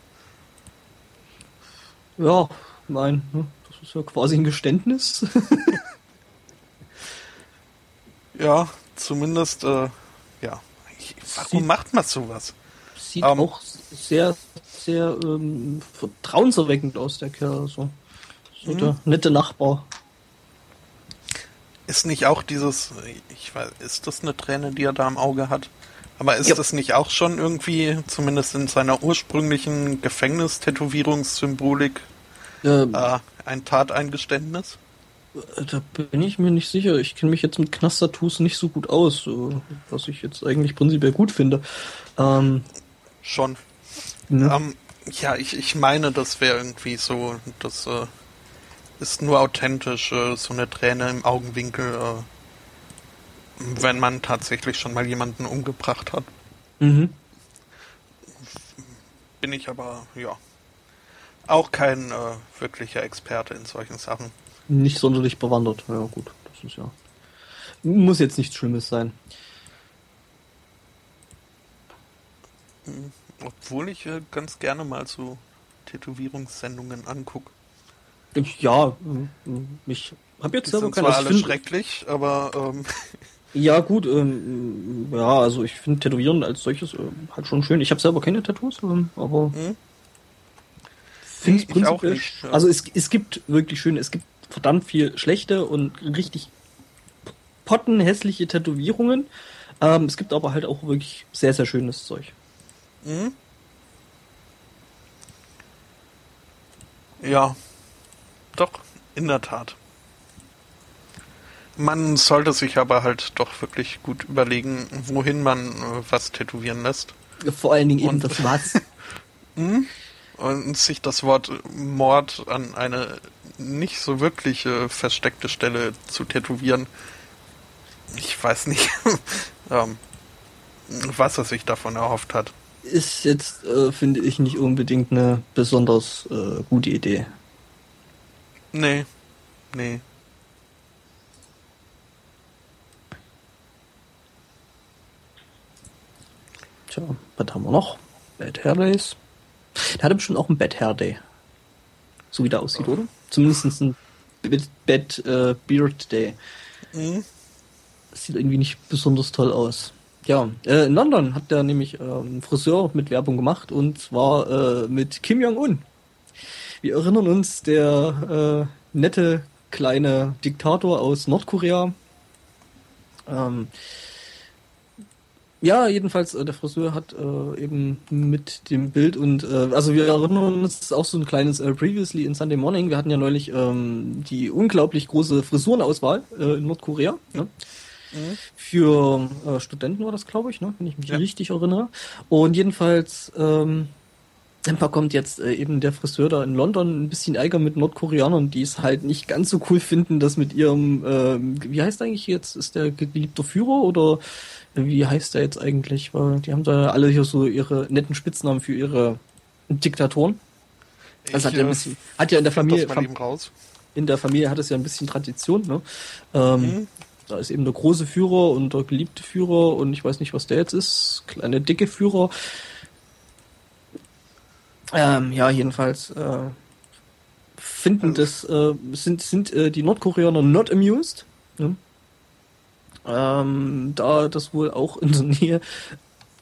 S2: Ja, nein, ne? das ist ja quasi ein Geständnis. <laughs>
S1: ja, zumindest, äh, ja. Warum macht man sowas?
S2: Sieht um, ähm, auch sehr, sehr ähm, vertrauenserweckend aus, der Kerl. So, so der mhm. nette Nachbar.
S1: Ist nicht auch dieses, ich weiß, ist das eine Träne, die er da im Auge hat? Aber ist ja. das nicht auch schon irgendwie, zumindest in seiner ursprünglichen Gefängnistätowierungssymbolik, ähm, äh, ein Tateingeständnis?
S2: Äh, da bin ich mir nicht sicher. Ich kenne mich jetzt mit Knast-Tattoos nicht so gut aus, was ich jetzt eigentlich prinzipiell gut finde. Ähm,
S1: schon. Ne? Ähm, ja, ich, ich meine, das wäre irgendwie so, das äh, ist nur authentisch, äh, so eine Träne im Augenwinkel, äh, wenn man tatsächlich schon mal jemanden umgebracht hat. Mhm. Bin ich aber, ja, auch kein äh, wirklicher Experte in solchen Sachen.
S2: Nicht sonderlich bewandert, ja gut, das ist ja. Muss jetzt nichts Schlimmes sein.
S1: Obwohl ich äh, ganz gerne mal so Tätowierungssendungen angucke.
S2: Ja, ich habe jetzt Die
S1: selber keine. Zwar alle schrecklich, aber ähm, <laughs>
S2: ja gut, ähm, ja, also ich finde Tätowieren als solches äh, halt schon schön. Ich habe selber keine Tattoos, ähm, aber hm? finde es prinzipiell. Nicht, ja. Also es, es gibt wirklich schön, es gibt verdammt viel schlechte und richtig pottenhässliche Tätowierungen. Ähm, es gibt aber halt auch wirklich sehr, sehr schönes Zeug. Mhm.
S1: Ja, doch, in der Tat. Man sollte sich aber halt doch wirklich gut überlegen, wohin man äh, was tätowieren lässt.
S2: Vor allen Dingen eben das was. <laughs>
S1: Mhm. und sich das Wort Mord an eine nicht so wirkliche versteckte Stelle zu tätowieren. Ich weiß nicht, <laughs> ähm, was er sich davon erhofft hat.
S2: Ist jetzt, äh, finde ich, nicht unbedingt eine besonders äh, gute Idee.
S1: Nee, nee.
S2: Tja, was haben wir noch? Bad Hair Days. Der hatte bestimmt auch ein Bad Hair Day. So wie der aussieht, oh. oder? Zumindest ein Bad äh, Beard Day. Mhm. sieht irgendwie nicht besonders toll aus. Ja, äh, in London hat der nämlich äh, einen Friseur mit Werbung gemacht und zwar äh, mit Kim Jong-un. Wir erinnern uns, der äh, nette kleine Diktator aus Nordkorea. Ähm, ja, jedenfalls, äh, der Friseur hat äh, eben mit dem Bild und äh, also wir erinnern uns auch so ein kleines äh, Previously in Sunday Morning. Wir hatten ja neulich ähm, die unglaublich große Frisurenauswahl äh, in Nordkorea. Ne? Mhm. Für äh, Studenten war das, glaube ich, ne? wenn ich mich ja. richtig erinnere. Und jedenfalls ähm, dann kommt jetzt äh, eben der Friseur da in London ein bisschen Ärger mit Nordkoreanern, die es halt nicht ganz so cool finden, dass mit ihrem, äh, wie heißt eigentlich jetzt, ist der geliebter Führer oder wie heißt der jetzt eigentlich? Weil die haben da alle hier so ihre netten Spitznamen für ihre Diktatoren. Also hat ja ein bisschen, hat ja in der Familie, in der Familie hat es ja ein bisschen Tradition, ne? Ähm, mhm. Da ist eben der große Führer und der geliebte Führer und ich weiß nicht, was der jetzt ist. Kleine dicke Führer. Ähm, ja, jedenfalls äh, finden also das, äh, sind, sind äh, die Nordkoreaner not amused. Ne? Ähm, da das wohl auch in der Nähe,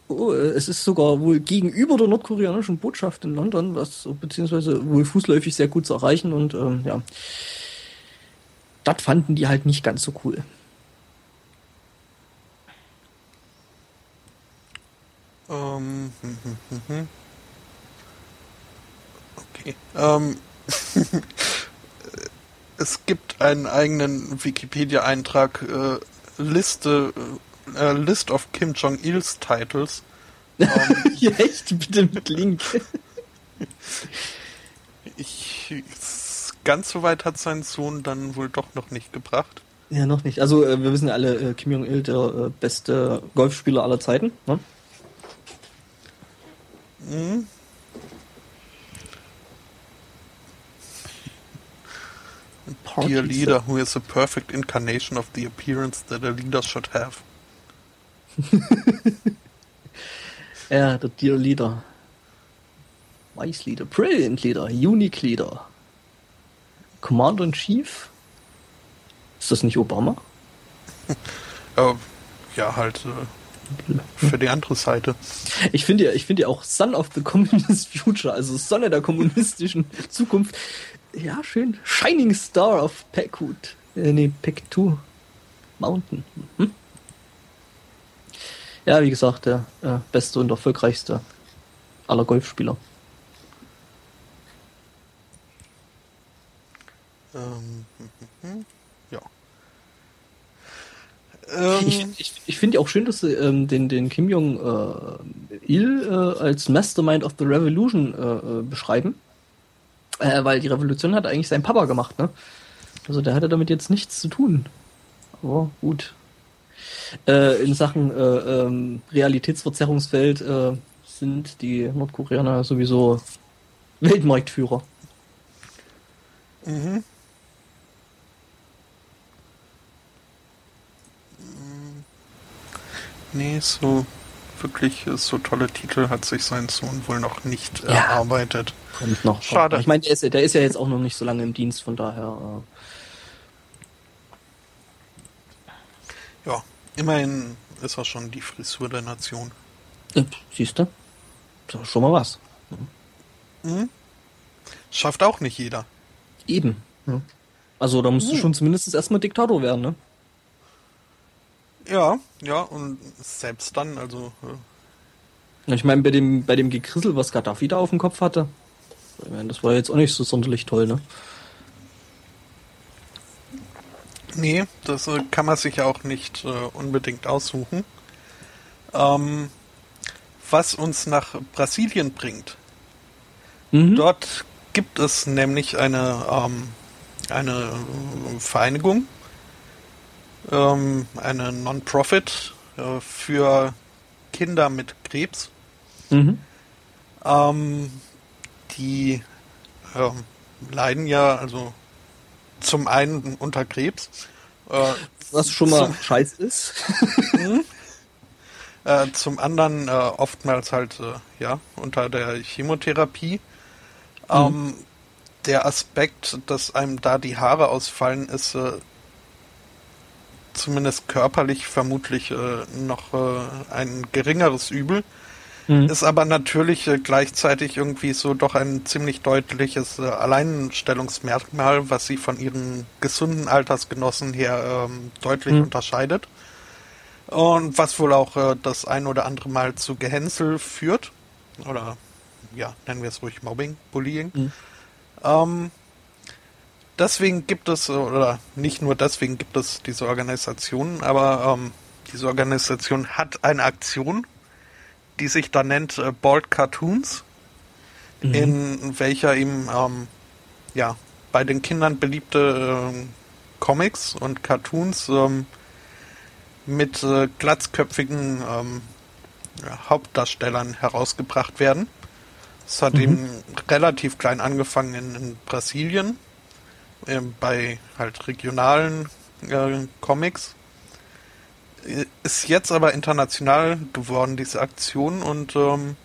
S2: oh, es ist sogar wohl gegenüber der nordkoreanischen Botschaft in London, was beziehungsweise wohl fußläufig sehr gut zu erreichen und ähm, ja, das fanden die halt nicht ganz so cool.
S1: Ähm, hm, hm, hm, okay. Ähm, <laughs> es gibt einen eigenen Wikipedia-Eintrag, äh, Liste, äh, List of Kim Jong-il's Titles. <laughs>
S2: Ähm, Echt? Bitte mit Link. <laughs>
S1: ich, ganz so weit hat sein Sohn dann wohl doch noch nicht gebracht.
S2: Ja, noch nicht. Also äh, wir wissen ja alle, äh, Kim Jong-il, der äh, beste Golfspieler aller Zeiten. Ne? Mhm.
S1: Dear leader who is a perfect incarnation of the appearance that a leader should have. <laughs>
S2: ja, der Dear Leader. Wise Leader, Brilliant Leader, Unique Leader. Commander in Chief? Ist das nicht Obama?
S1: äh, <laughs> ja, halt äh, für die andere Seite.
S2: Ich finde ja, ich finde ja auch Son of the Communist Future, also Sonne der kommunistischen Zukunft. Ja, schön. Shining Star of Pekut. Äh, nee, Pektu Mountain. Hm? Ja, wie gesagt, der äh, beste und erfolgreichste aller Golfspieler. Ähm, hm, hm, hm. Ähm, ich ich, ich finde auch schön, dass sie ähm, den, den Kim Jong-il äh, als Mastermind of the Revolution äh, äh, beschreiben. Äh, weil die Revolution hat eigentlich sein Papa gemacht, ne? Also der hatte damit jetzt nichts zu tun. Aber gut. Äh, in Sachen äh, ähm, Realitätsverzerrungsfeld äh, sind die Nordkoreaner sowieso Weltmarktführer. Mhm.
S1: Nee, so wirklich so tolle Titel hat sich sein Sohn wohl noch nicht ja, erarbeitet.
S2: Kommt noch. Schade. Ich meine, der ist, der ist, ja jetzt auch noch nicht so lange im Dienst, von daher.
S1: Äh ja, immerhin ist er schon die Frisur der Nation.
S2: Ja, siehst du? Schon mal was.
S1: Mhm. Schafft auch nicht jeder.
S2: Eben. Ja. Also da musst du hm. schon zumindest erstmal Diktator werden, ne?
S1: Ja, ja, und selbst dann, also.
S2: Ja. Ich meine, bei dem, bei dem Gekrissel, was Gaddafi da auf dem Kopf hatte, ich meine, das war jetzt auch nicht so sonderlich toll, ne?
S1: Nee, das äh, kann man sich ja auch nicht äh, unbedingt aussuchen. Ähm, was uns nach Brasilien bringt. Mhm. Dort gibt es nämlich eine, ähm, eine Vereinigung, ähm, eine Non-Profit äh, für Kinder mit Krebs. Mhm. Ähm, die ähm, leiden ja also zum einen unter Krebs.
S2: Äh, Was schon mal zum, scheiß ist.
S1: Mhm. <laughs> äh, zum anderen äh, oftmals halt äh, ja unter der Chemotherapie. Mhm. Ähm, der Aspekt, dass einem da die Haare ausfallen, ist äh, zumindest körperlich vermutlich äh, noch äh, ein geringeres Übel. Mhm. Ist aber natürlich äh, gleichzeitig irgendwie so doch ein ziemlich deutliches äh, Alleinstellungsmerkmal, was sie von ihren gesunden Altersgenossen her ähm, deutlich mhm. unterscheidet. Und was wohl auch äh, das ein oder andere Mal zu Gehänsel führt. Oder ja, nennen wir es ruhig Mobbing, Bullying. Mhm. Ähm, deswegen gibt es, oder nicht nur deswegen gibt es diese Organisation, aber ähm, diese Organisation hat eine Aktion, die sich da nennt äh, Bald Cartoons, mhm. in welcher ihm ähm, ja bei den Kindern beliebte äh, Comics und Cartoons ähm, mit äh, glatzköpfigen ähm, ja, Hauptdarstellern herausgebracht werden. Es hat mhm. eben relativ klein angefangen in, in Brasilien, äh, bei halt regionalen äh, Comics. Ist jetzt aber international geworden, diese Aktion, und ähm,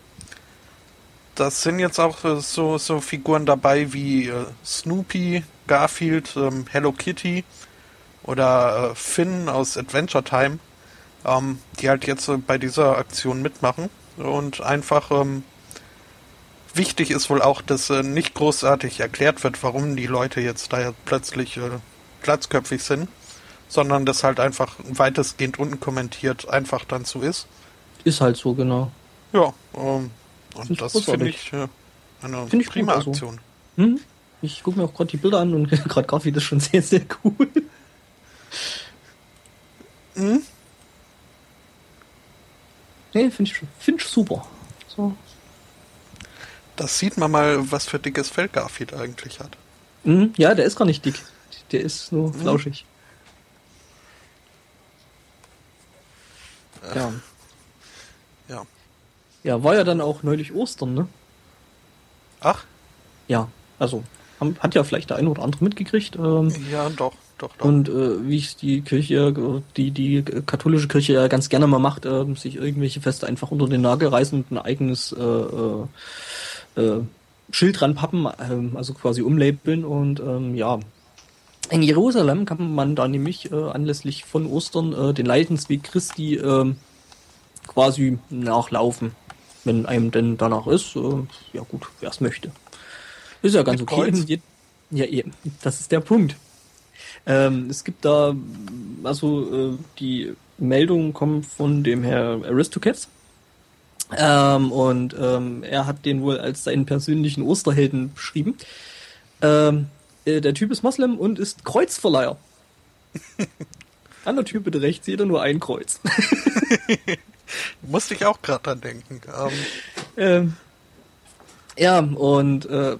S1: das sind jetzt auch äh, so, so Figuren dabei wie äh, Snoopy, Garfield, ähm, Hello Kitty oder äh, Finn aus Adventure Time, ähm, die halt jetzt äh, bei dieser Aktion mitmachen und einfach ähm, wichtig ist wohl auch, dass äh, nicht großartig erklärt wird, warum die Leute jetzt da plötzlich äh, glatzköpfig sind, sondern dass halt einfach weitestgehend unkommentiert einfach dann so ist.
S2: Ist halt so, genau.
S1: Ja, ähm, und das finde ich äh, eine find ich prima also. Aktion.
S2: Hm? Ich gucke mir auch gerade die Bilder an und gerade Garfield ist schon sehr, sehr cool. Hm? Nee, finde ich, find ich super. So,
S1: das sieht man mal, was für dickes Fell Garfield eigentlich hat.
S2: Mhm, ja, der ist gar nicht dick. Der ist nur mhm. flauschig. Äh. Ja. Ja. Ja, war ja dann auch neulich Ostern, ne?
S1: Ach?
S2: Ja, also hat ja vielleicht der eine oder andere mitgekriegt. Ähm,
S1: ja, doch, doch, doch.
S2: Und äh, wie es die Kirche, die, die katholische Kirche ja ganz gerne mal macht, äh, sich irgendwelche Feste einfach unter den Nagel reißen und ein eigenes äh, äh Schild dran pappen, äh, also quasi umlabeln und ähm, ja. In Jerusalem kann man da nämlich äh, anlässlich von Ostern äh, den Leidensweg Christi äh, quasi nachlaufen, wenn einem denn danach ist. Äh, ja gut, wer es möchte. Ist ja ganz Mit okay. Ja, eben, das ist der Punkt. Ähm, es gibt da, also die Meldungen kommen von dem Herr Aristocats, ähm, und ähm, er hat den wohl als seinen persönlichen Osterhelden beschrieben. Ähm, äh, der Typ ist Moslem und ist Kreuzverleiher. <laughs> An der Tür bitte rechts jeder nur ein Kreuz. <laughs>
S1: Musste ich auch gerade dran denken.
S2: Ähm. ähm. ja, und äh,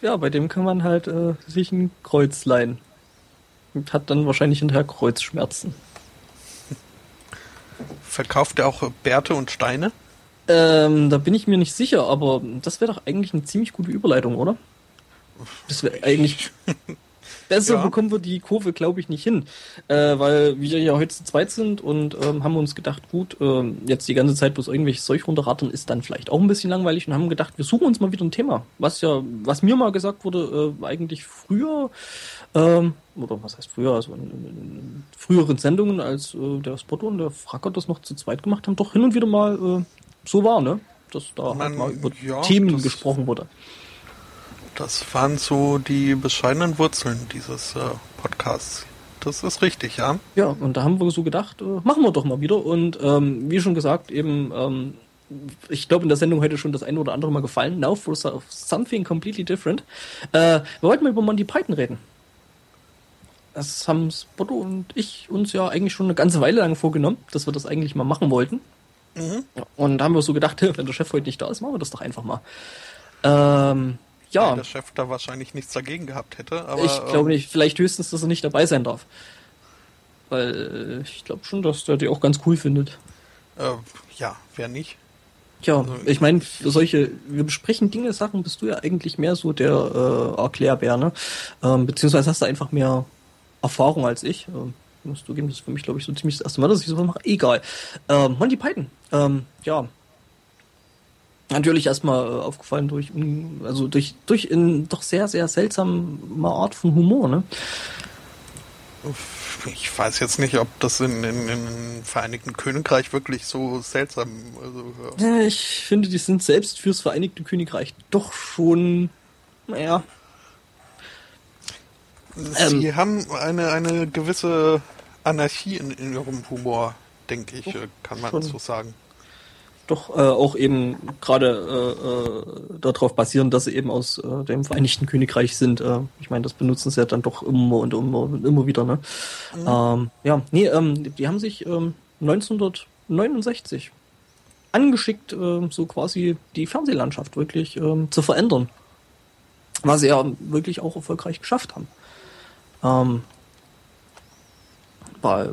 S2: ja, bei dem kann man halt äh, sich ein Kreuz leihen. Und hat dann wahrscheinlich hinterher Kreuzschmerzen. <laughs>
S1: Verkauft er auch Bärte und Steine?
S2: Ähm, da bin ich mir nicht sicher, aber das wäre doch eigentlich eine ziemlich gute Überleitung, oder? Das wäre eigentlich. <laughs> Besser ja. bekommen wir die Kurve, glaube ich, nicht hin. Äh, weil wir ja heute zu zweit sind und ähm, haben uns gedacht, gut, äh, jetzt die ganze Zeit bloß irgendwelche Zeug runterrattern ist dann vielleicht auch ein bisschen langweilig und haben gedacht, wir suchen uns mal wieder ein Thema. Was ja, was mir mal gesagt wurde, äh, eigentlich früher, ähm, oder was heißt früher, also in, in, in früheren Sendungen, als äh, der Spotto und der Fracker das noch zu zweit gemacht haben, doch hin und wieder mal äh, so war, ne? Dass da Man, halt mal über ja, Themen das, gesprochen wurde.
S1: Das waren so die bescheidenen Wurzeln dieses äh, Podcasts. Das ist richtig, ja.
S2: Ja, und da haben wir so gedacht, äh, machen wir doch mal wieder. Und ähm, wie schon gesagt, eben, ähm, ich glaube, in der Sendung hätte schon das eine oder andere mal gefallen. Now for something completely different. Äh, wir wollten mal über Monty Python reden. Das haben Spotto und ich uns ja eigentlich schon eine ganze Weile lang vorgenommen, dass wir das eigentlich mal machen wollten. Mhm. Und da haben wir so gedacht, <laughs> wenn der Chef heute nicht da ist, machen wir das doch einfach mal. Ähm, ja. Weil
S1: der Chef da wahrscheinlich nichts dagegen gehabt hätte.
S2: Aber, ich glaube ähm, nicht. Vielleicht höchstens, dass er nicht dabei sein darf. Weil äh, ich glaube schon, dass der die auch ganz cool findet.
S1: Äh, ja, wer nicht?
S2: Tja, also, ich meine, für solche, wir besprechen Dinge, Sachen, bist du ja eigentlich mehr so der äh, Erklärbär, ne? Ähm, beziehungsweise hast du einfach mehr Erfahrung als ich. Ähm, musst du geben, das ist für mich, glaube ich, so ziemlich das erste Mal, dass ich sowas mache. Egal. Ähm, Monty Python. Ähm, ja. Natürlich erstmal äh, aufgefallen durch, also durch, durch in doch sehr, sehr seltsame Art von Humor, ne?
S1: ich weiß jetzt nicht, ob das in, in, im Vereinigten Königreich wirklich so seltsam. Also,
S2: ja. ja. ich finde, die sind selbst fürs Vereinigte Königreich doch schon, naja.
S1: Sie ähm, haben eine, eine gewisse Anarchie in, in ihrem Humor, denke ich, kann man so sagen
S2: doch äh, auch eben gerade äh, äh, darauf basieren, dass sie eben aus äh, dem Vereinigten Königreich sind. Äh, ich meine, das benutzen sie ja dann doch immer und immer und immer wieder. Ne? Mhm. Ähm, ja, nee, ähm, die haben sich ähm, 1969 angeschickt, äh, so quasi die Fernsehlandschaft wirklich ähm, zu verändern. Was sie ja wirklich auch erfolgreich geschafft haben. Ähm, bei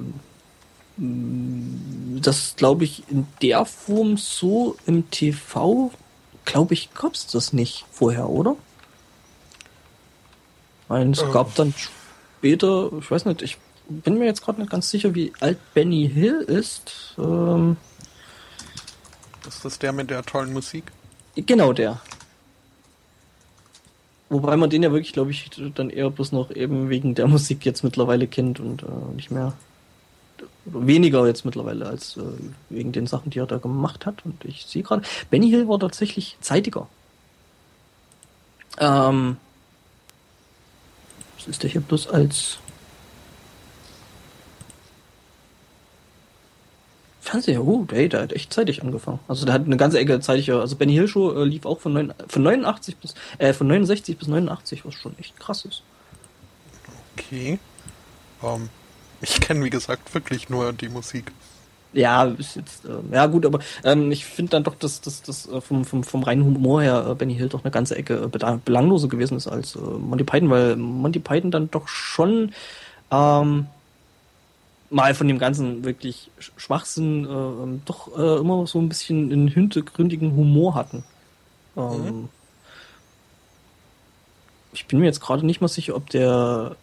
S2: das glaube ich in der Form so im TV, glaube ich, gab es das nicht vorher, oder? Nein, es gab dann später, ich weiß nicht, ich bin mir jetzt gerade nicht ganz sicher, wie alt Benny Hill ist. Ähm,
S1: ist das der mit der tollen Musik?
S2: Genau der. Wobei man den ja wirklich, glaube ich, dann eher bloß noch eben wegen der Musik jetzt mittlerweile kennt und äh, nicht mehr weniger jetzt mittlerweile als äh, wegen den Sachen, die er da gemacht hat. Und ich sehe gerade, Benny Hill war tatsächlich zeitiger. Ähm, was ist der hier bloß als Fernseher? Oh, hey, der hat echt zeitig angefangen. Also der hat eine ganze Ecke zeitiger. Also Benny Hill Show äh, lief auch von, 9, von 89 bis äh, von 69 bis 89, was schon echt krass ist.
S1: Okay. Um, ähm, ich kenne, wie gesagt, wirklich nur die Musik.
S2: Ja, ist jetzt, äh, ja gut, aber ähm, ich finde dann doch, dass das, das äh, vom, vom, vom reinen Humor her äh, Benny Hill doch eine ganze Ecke äh, belangloser gewesen ist als äh, Monty Python, weil Monty Python dann doch schon ähm, mal von dem ganzen wirklich Schwachsinn äh, ähm, doch äh, immer so ein bisschen einen hintergründigen Humor hatten. Ähm, mhm. Ich bin mir jetzt gerade nicht mal sicher, ob der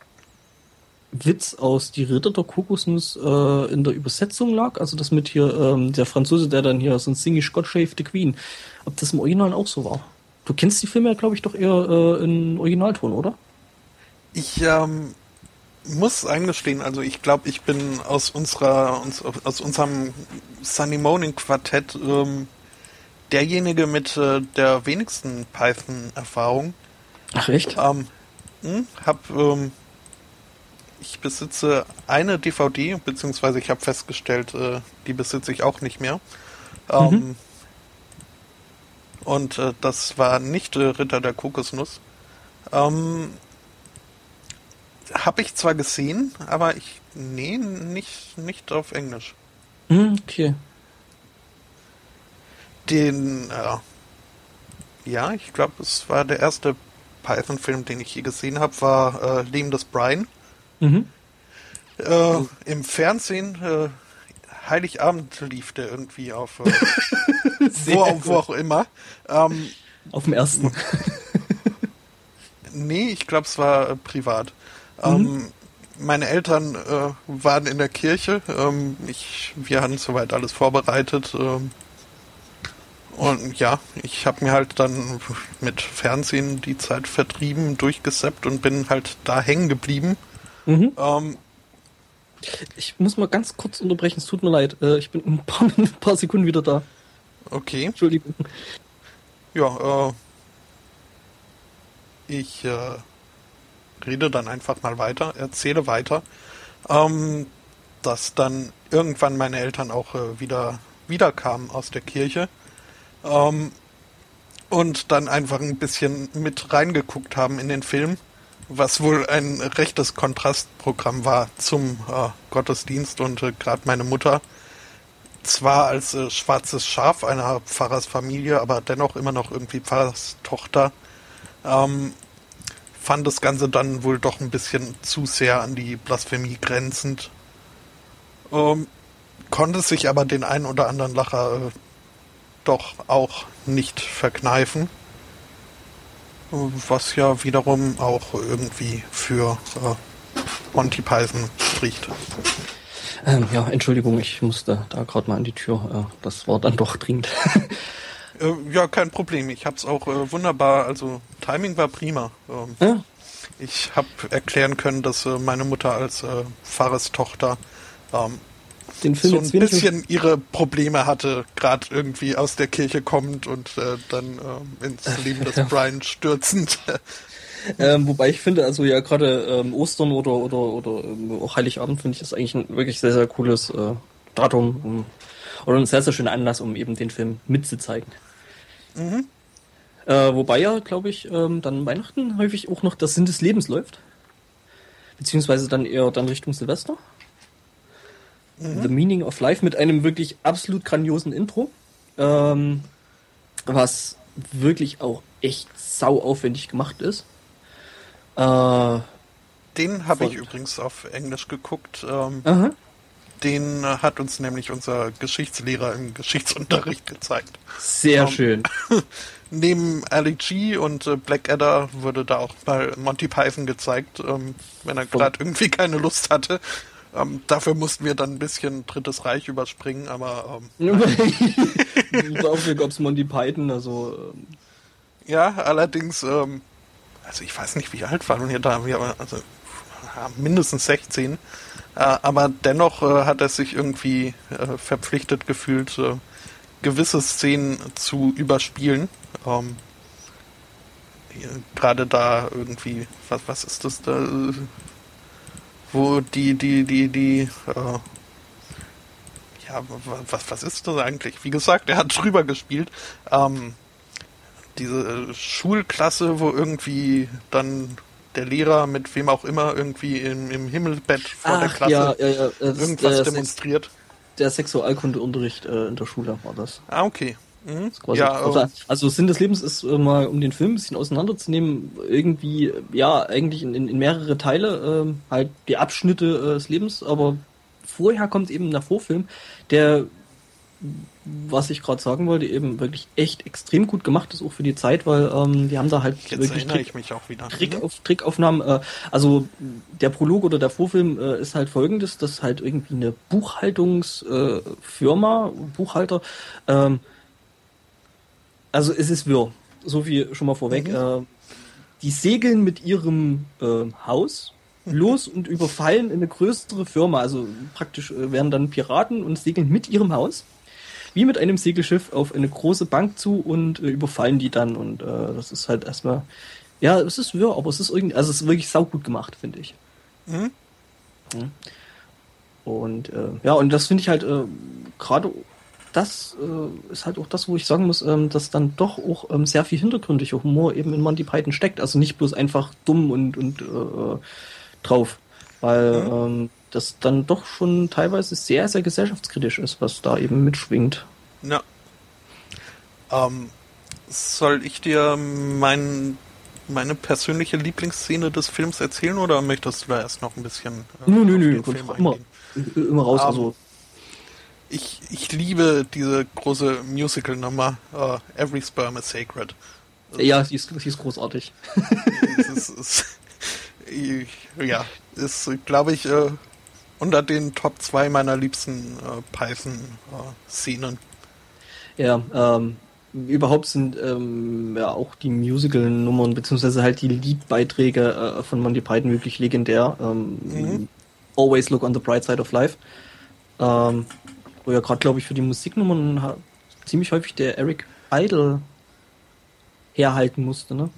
S2: Witz aus Die Ritter der Kokosnuss äh, in der Übersetzung lag. Also das mit hier, ähm, der Franzose, der dann hier so ein Singish God Shave the Queen. Ob das im Original auch so war. Du kennst die Filme ja, glaube ich, doch eher äh, in Originalton, oder?
S1: Ich ähm, muss eingestehen, also ich glaube, ich bin aus unserer uns, aus unserem Sunny Morning Quartett ähm, derjenige mit äh, der wenigsten Python-Erfahrung.
S2: Ach echt?
S1: Ähm, hm, hab ähm, ich besitze eine DVD, beziehungsweise ich habe festgestellt, äh, die besitze ich auch nicht mehr. Ähm, mhm. Und äh, das war nicht äh, Ritter der Kokosnuss. Ähm, habe ich zwar gesehen, aber ich nee, nicht nicht auf Englisch.
S2: Mhm, okay.
S1: Den äh, ja, ich glaube, es war der erste Python-Film, den ich je gesehen habe, war äh, Leben des Brian. Mhm. Äh, Im Fernsehen, äh, Heiligabend lief der irgendwie auf, äh, <laughs> wo, wo, auch immer. Ähm,
S2: auf dem ersten. <laughs>
S1: nee, ich glaube, es war äh, privat. Mhm. Ähm, meine Eltern äh, waren in der Kirche. Ähm, ich, wir hatten soweit alles vorbereitet. Ähm, und ja, ich habe mir halt dann mit Fernsehen die Zeit vertrieben, durchgesappt und bin halt da hängen geblieben. Mhm. Ähm,
S2: ich muss mal ganz kurz unterbrechen, es tut mir leid. Äh, ich bin in ein paar, <laughs> ein paar Sekunden wieder da.
S1: Okay.
S2: Entschuldigung.
S1: Ja, äh, ich äh, rede dann einfach mal weiter, erzähle weiter, ähm, dass dann irgendwann meine Eltern auch äh, wieder wiederkamen aus der Kirche ähm, und dann einfach ein bisschen mit reingeguckt haben in den Film was wohl ein rechtes Kontrastprogramm war zum äh, Gottesdienst und äh, gerade meine Mutter zwar als äh, schwarzes Schaf einer Pfarrersfamilie, aber dennoch immer noch irgendwie Pfarrerstochter, ähm, fand das Ganze dann wohl doch ein bisschen zu sehr an die Blasphemie grenzend. Ähm, konnte sich aber den einen oder anderen Lacher äh, doch auch nicht verkneifen. Was ja wiederum auch irgendwie für äh, Monty Python spricht.
S2: Ähm, ja, Entschuldigung, ich musste da gerade mal an die Tür. Äh, das war dann doch dringend. <laughs>
S1: äh, ja, kein Problem. Ich habe es auch äh, wunderbar. Also Timing war prima. Ähm, ja. Ich habe erklären können, dass äh, meine Mutter als äh, Pfarrerstochter ähm, so ein bisschen ihre Probleme hatte, gerade irgendwie aus der Kirche kommt und äh, dann äh, ins Leben des Brian stürzend. <laughs>
S2: ähm, wobei ich finde, also ja gerade ähm, Ostern oder oder oder ähm, auch Heiligabend finde ich das eigentlich ein wirklich sehr sehr cooles äh, Datum um, oder ein sehr sehr schöner Anlass, um eben den Film mitzuzeigen. Mhm. Äh, wobei ja, glaube ich, ähm, dann Weihnachten häufig auch noch das Sinn des Lebens läuft. Beziehungsweise dann eher dann Richtung Silvester. Mhm. The Meaning of Life mit einem wirklich absolut grandiosen Intro. Ähm, was wirklich auch echt sau aufwendig gemacht ist.
S1: Äh, den habe ich übrigens auf Englisch geguckt. Ähm, den hat uns nämlich unser Geschichtslehrer im Geschichtsunterricht gezeigt.
S2: Sehr um, ähm, schön. <laughs>
S1: neben Ali G und äh, Blackadder wurde da auch mal Monty Python gezeigt, ähm, wenn er gerade irgendwie keine Lust hatte. Ähm, dafür mussten wir dann ein bisschen Drittes Reich überspringen, aber ähm,
S2: dafür gab es Monty Python, also ähm.
S1: ja, allerdings, ähm, also ich weiß nicht, wie alt waren wir da, wir aber also mindestens 16, äh, aber dennoch äh, hat er sich irgendwie äh, verpflichtet gefühlt, äh, gewisse Szenen zu überspielen. Ähm, Gerade da irgendwie, was, was ist das da? wo die, die, die, die, äh, ja, was, was ist das eigentlich? Wie gesagt, er hat <laughs> drüber gespielt. Ähm, diese Schulklasse, wo irgendwie dann der Lehrer mit wem auch immer irgendwie im, im Himmelbett vor Ach, der Klasse ja, ja, ja. irgendwas der demonstriert.
S2: der Sexualkundeunterricht äh, in der Schule war das.
S1: Ah, okay. Mhm.
S2: Ja, also, also Sinn des Lebens ist äh, mal, um den Film ein bisschen auseinanderzunehmen, irgendwie, ja, eigentlich in, in, in mehrere Teile, äh, halt die Abschnitte äh, des Lebens, aber vorher kommt eben der Vorfilm, der, was ich gerade sagen wollte, eben wirklich echt extrem gut gemacht ist, auch für die Zeit, weil ähm, die haben da halt
S1: Jetzt wirklich Trick,
S2: Trick mhm. auf, Trickaufnahmen. Äh, also der Prolog oder der Vorfilm äh, ist halt folgendes, dass halt irgendwie eine Buchhaltungsfirma, äh, Buchhalter, ähm, also es ist wirr. So viel schon mal vorweg. Mhm. Äh, die segeln mit ihrem äh, Haus <laughs> los und überfallen eine größere Firma. Also praktisch äh, werden dann Piraten und segeln mit ihrem Haus wie mit einem Segelschiff auf eine große Bank zu und äh, überfallen die dann. Und äh, das ist halt erstmal, ja, es ist wirr, aber es ist irgendwie, also es ist wirklich saugut gemacht, finde ich. Mhm. mhm. Und äh, ja, und das finde ich halt äh, gerade das äh, ist halt auch das, wo ich sagen muss, ähm, dass dann doch auch ähm, sehr viel hintergründiger Humor eben in Monty Python steckt. Also nicht bloß einfach dumm und, und äh, drauf. Weil mhm. ähm, das dann doch schon teilweise sehr, sehr gesellschaftskritisch ist, was da eben mitschwingt.
S1: Ja. Ähm, soll ich dir mein, meine persönliche Lieblingsszene des Films erzählen oder möchtest du da erst noch ein bisschen
S2: äh, nö, nö, nö, immer, immer raus. Also ähm,
S1: ich, ich liebe diese große Musical-Nummer uh, Every Sperm is Sacred.
S2: Ja, sie ist, sie ist großartig.
S1: ist, ist, <laughs> ja, ist, glaube ich, uh, unter den Top 2 meiner liebsten uh, Python-Szenen.
S2: ja, ähm, überhaupt sind ähm, ja auch die Musical-Nummern beziehungsweise halt die Liedbeiträge äh, von Monty Python wirklich legendär. Ähm, mhm. Always Look on the Bright Side of Life. Ähm, wo ja gerade, glaube ich, für die Musiknummern ziemlich häufig der Eric Idle herhalten musste, ne?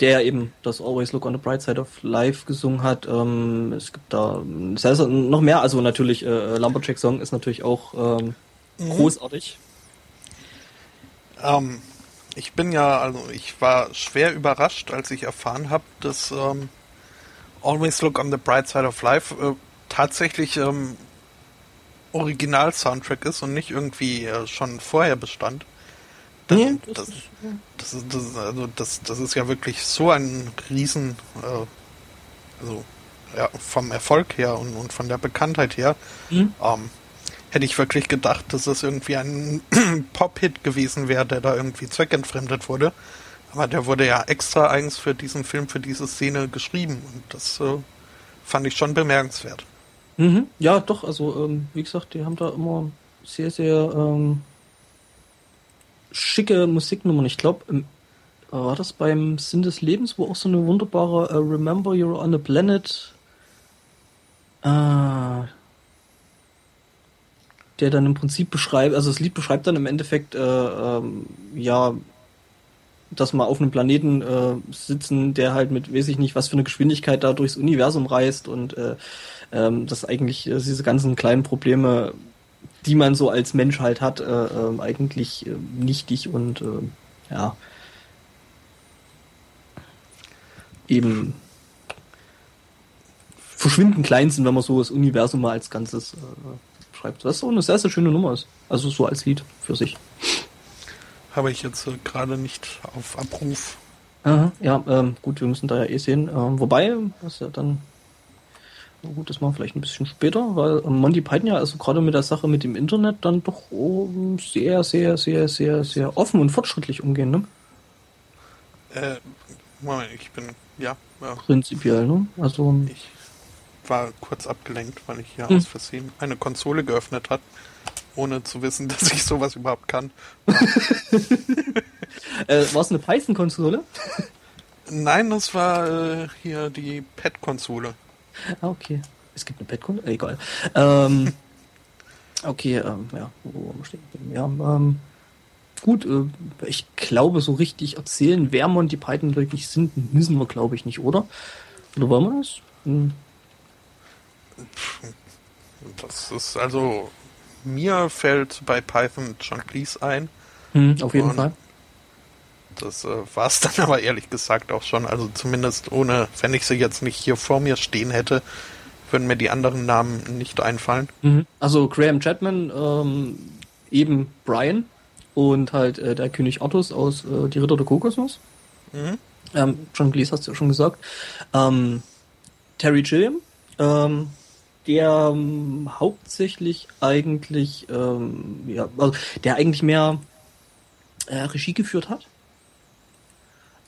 S2: Der eben das Always Look on the Bright Side of Life gesungen hat. Ähm, es gibt da das heißt noch mehr, also natürlich äh, Lumberjack Song ist natürlich auch ähm, mhm. großartig.
S1: Ähm, ich bin ja, also ich war schwer überrascht, als ich erfahren habe, dass ähm, Always Look on the Bright Side of Life äh, tatsächlich ähm, Original-Soundtrack ist und nicht irgendwie äh, schon vorher bestand. Das, nee, das, das, das, ist, das, also das, das ist ja wirklich so ein Riesen, äh, also ja, vom Erfolg her und, und von der Bekanntheit her. Mhm. Ähm, hätte ich wirklich gedacht, dass es irgendwie ein <clears throat> Pop-Hit gewesen wäre, der da irgendwie zweckentfremdet wurde. Aber der wurde ja extra eigens für diesen Film, für diese Szene geschrieben. Und das äh, fand ich schon bemerkenswert.
S2: Mhm. Ja, doch, also ähm, wie gesagt, die haben da immer sehr, sehr ähm, schicke Musiknummern. Ich glaube, ähm, war das beim Sinn des Lebens, wo auch so eine wunderbare uh, Remember You're on a Planet äh, der dann im Prinzip beschreibt, also das Lied beschreibt dann im Endeffekt, ähm, ja, dass wir auf einem Planeten äh, sitzen, der halt mit, weiß ich nicht, was für eine Geschwindigkeit da durchs Universum reist und äh, ähm, dass eigentlich äh, diese ganzen kleinen Probleme, die man so als Mensch halt hat, äh, äh, eigentlich äh, nichtig und äh, ja eben verschwinden klein sind, wenn man so das Universum mal als Ganzes äh, schreibt. Was so eine sehr, sehr schöne Nummer ist. Also so als Lied für sich.
S1: Habe ich jetzt äh, gerade nicht auf Abruf.
S2: Aha, ja, ähm, gut, wir müssen da ja eh sehen. Ähm, wobei, was ja dann gut, das machen wir vielleicht ein bisschen später, weil Monty Python ja also gerade mit der Sache mit dem Internet dann doch oh, sehr, sehr, sehr, sehr, sehr offen und fortschrittlich umgehen, ne?
S1: Äh, Moment, ich bin, ja. ja.
S2: Prinzipiell, ne? Also.
S1: Ich war kurz abgelenkt, weil ich hier hm. aus Versehen eine Konsole geöffnet hat, ohne zu wissen, <laughs> dass ich sowas überhaupt kann. <laughs>
S2: äh, war es eine Python-Konsole?
S1: Nein, das war äh, hier die Pad-Konsole.
S2: Ah, okay. Es gibt eine Pad-Konsole? Äh, egal. Ähm, <laughs> okay, ähm, ja, wo stehen wir? Ja, ähm, gut, äh, ich glaube, so richtig erzählen, wer Monty Python wirklich sind, müssen wir, glaube ich, nicht, oder? Oder wollen wir das? Hm.
S1: Das ist also, mir fällt bei Python John Cleese ein.
S2: Hm, auf jeden Fall.
S1: Das äh, war es dann <laughs> aber ehrlich gesagt auch schon. Also zumindest ohne, wenn ich sie jetzt nicht hier vor mir stehen hätte, würden mir die anderen Namen nicht einfallen.
S2: Mhm. Also Graham Chapman, ähm, eben Brian und halt äh, der König Artus aus äh, Die Ritter der Kokosnuss. Mhm. Ähm, John Cleese hast du ja schon gesagt. Ähm, Terry Gilliam, ähm, der ähm, hauptsächlich eigentlich, ähm, ja, also der eigentlich mehr äh, Regie geführt hat.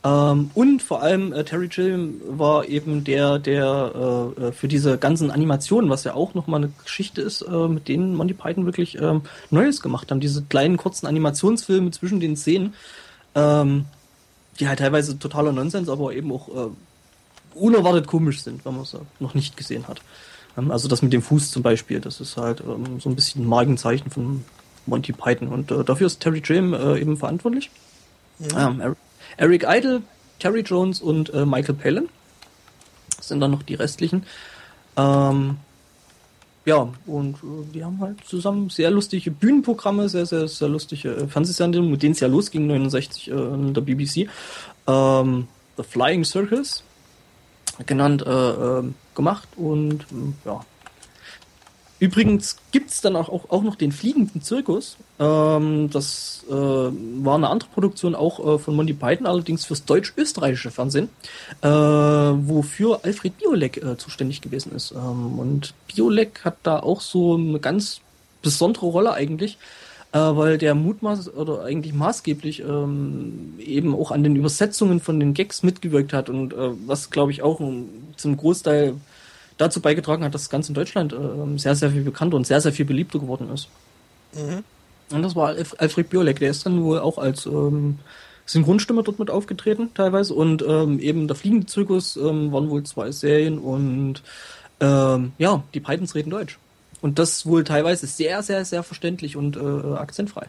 S2: Ähm, und vor allem äh, Terry Gilliam war eben der, der äh, äh, für diese ganzen Animationen, was ja auch nochmal eine Geschichte ist, äh, mit denen Monty Python wirklich ähm, Neues gemacht haben. Diese kleinen kurzen Animationsfilme zwischen den Szenen, ähm, die halt teilweise totaler Nonsens, aber eben auch äh, unerwartet komisch sind, wenn man es noch nicht gesehen hat. Ähm, also das mit dem Fuß zum Beispiel, das ist halt ähm, so ein bisschen ein Markenzeichen von Monty Python. Und äh, dafür ist Terry Gilliam äh, eben verantwortlich. Ja. Eric Idle, Terry Jones und äh, Michael Palin sind dann noch die restlichen. Ähm, ja, und äh, die haben halt zusammen sehr lustige Bühnenprogramme, sehr, sehr, sehr lustige äh, Fernsehsendungen, mit denen es ja losging, 69 äh, in der BBC. Ähm, The Flying Circus, genannt, äh, äh, gemacht und ja. Übrigens gibt's dann auch, auch, auch noch den fliegenden Zirkus. Ähm, das äh, war eine andere Produktion auch äh, von Monty Python, allerdings fürs deutsch-österreichische Fernsehen, äh, wofür Alfred Biolek äh, zuständig gewesen ist. Ähm, und Biolek hat da auch so eine ganz besondere Rolle eigentlich äh, weil der mutmaß oder eigentlich maßgeblich ähm, eben auch an den Übersetzungen von den Gags mitgewirkt hat und äh, was glaube ich auch zum Großteil dazu beigetragen hat, dass das Ganze in Deutschland äh, sehr, sehr viel bekannter und sehr, sehr viel beliebter geworden ist. Mhm. Und das war Alf Alfred Biolek, der ist dann wohl auch als ähm, Synchronstimme dort mit aufgetreten teilweise und ähm, eben der Fliegende Zirkus ähm, waren wohl zwei Serien und ähm, ja, die Pythons reden Deutsch. Und das wohl teilweise sehr, sehr, sehr verständlich und äh, akzentfrei.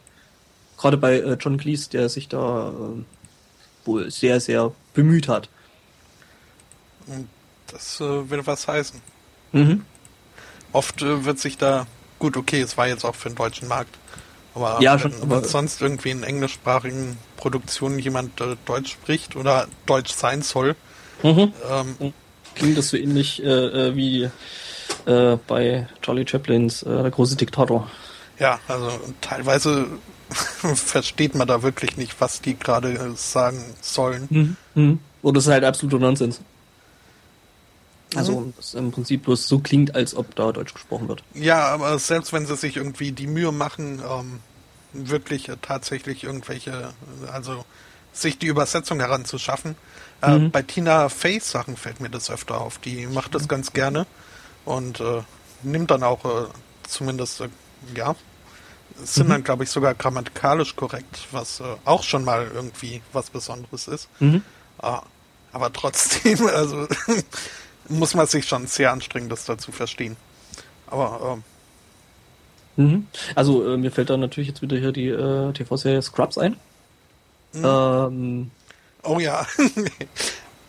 S2: Gerade bei äh, John Cleese, der sich da äh, wohl sehr, sehr bemüht hat.
S1: Das äh, will was heißen. Mhm. Oft äh, wird sich da, gut, okay, es war jetzt auch für den deutschen Markt, aber
S2: ja, schon,
S1: wenn, aber sonst irgendwie in englischsprachigen Produktionen jemand äh, Deutsch spricht oder Deutsch sein soll,
S2: mhm. ähm, klingt das so ähnlich äh, wie äh, bei Charlie Chaplins äh, Der große Diktator.
S1: Ja, also teilweise <laughs> versteht man da wirklich nicht, was die gerade sagen sollen.
S2: Mhm. Mhm. Oder es ist halt absoluter Nonsens. Also mhm. das im Prinzip bloß so klingt, als ob da Deutsch gesprochen wird.
S1: Ja, aber selbst wenn sie sich irgendwie die Mühe machen, ähm, wirklich äh, tatsächlich irgendwelche, also sich die Übersetzung heranzuschaffen. Äh, mhm. bei Tina Fey's Sachen fällt mir das öfter auf. Die macht das ganz gerne und äh, nimmt dann auch äh, zumindest, äh, ja, sind mhm. dann, glaube ich, sogar grammatikalisch korrekt, was auch schon mal irgendwie was Besonderes ist. Mhm. Aber trotzdem, <laughs> also muss man sich schon sehr anstrengen, das da zu verstehen. Aber
S2: ähm, mhm. also äh, mir fällt da natürlich jetzt wieder hier die äh, TV-Serie Scrubs ein. Mhm. Ähm,
S1: oh ja.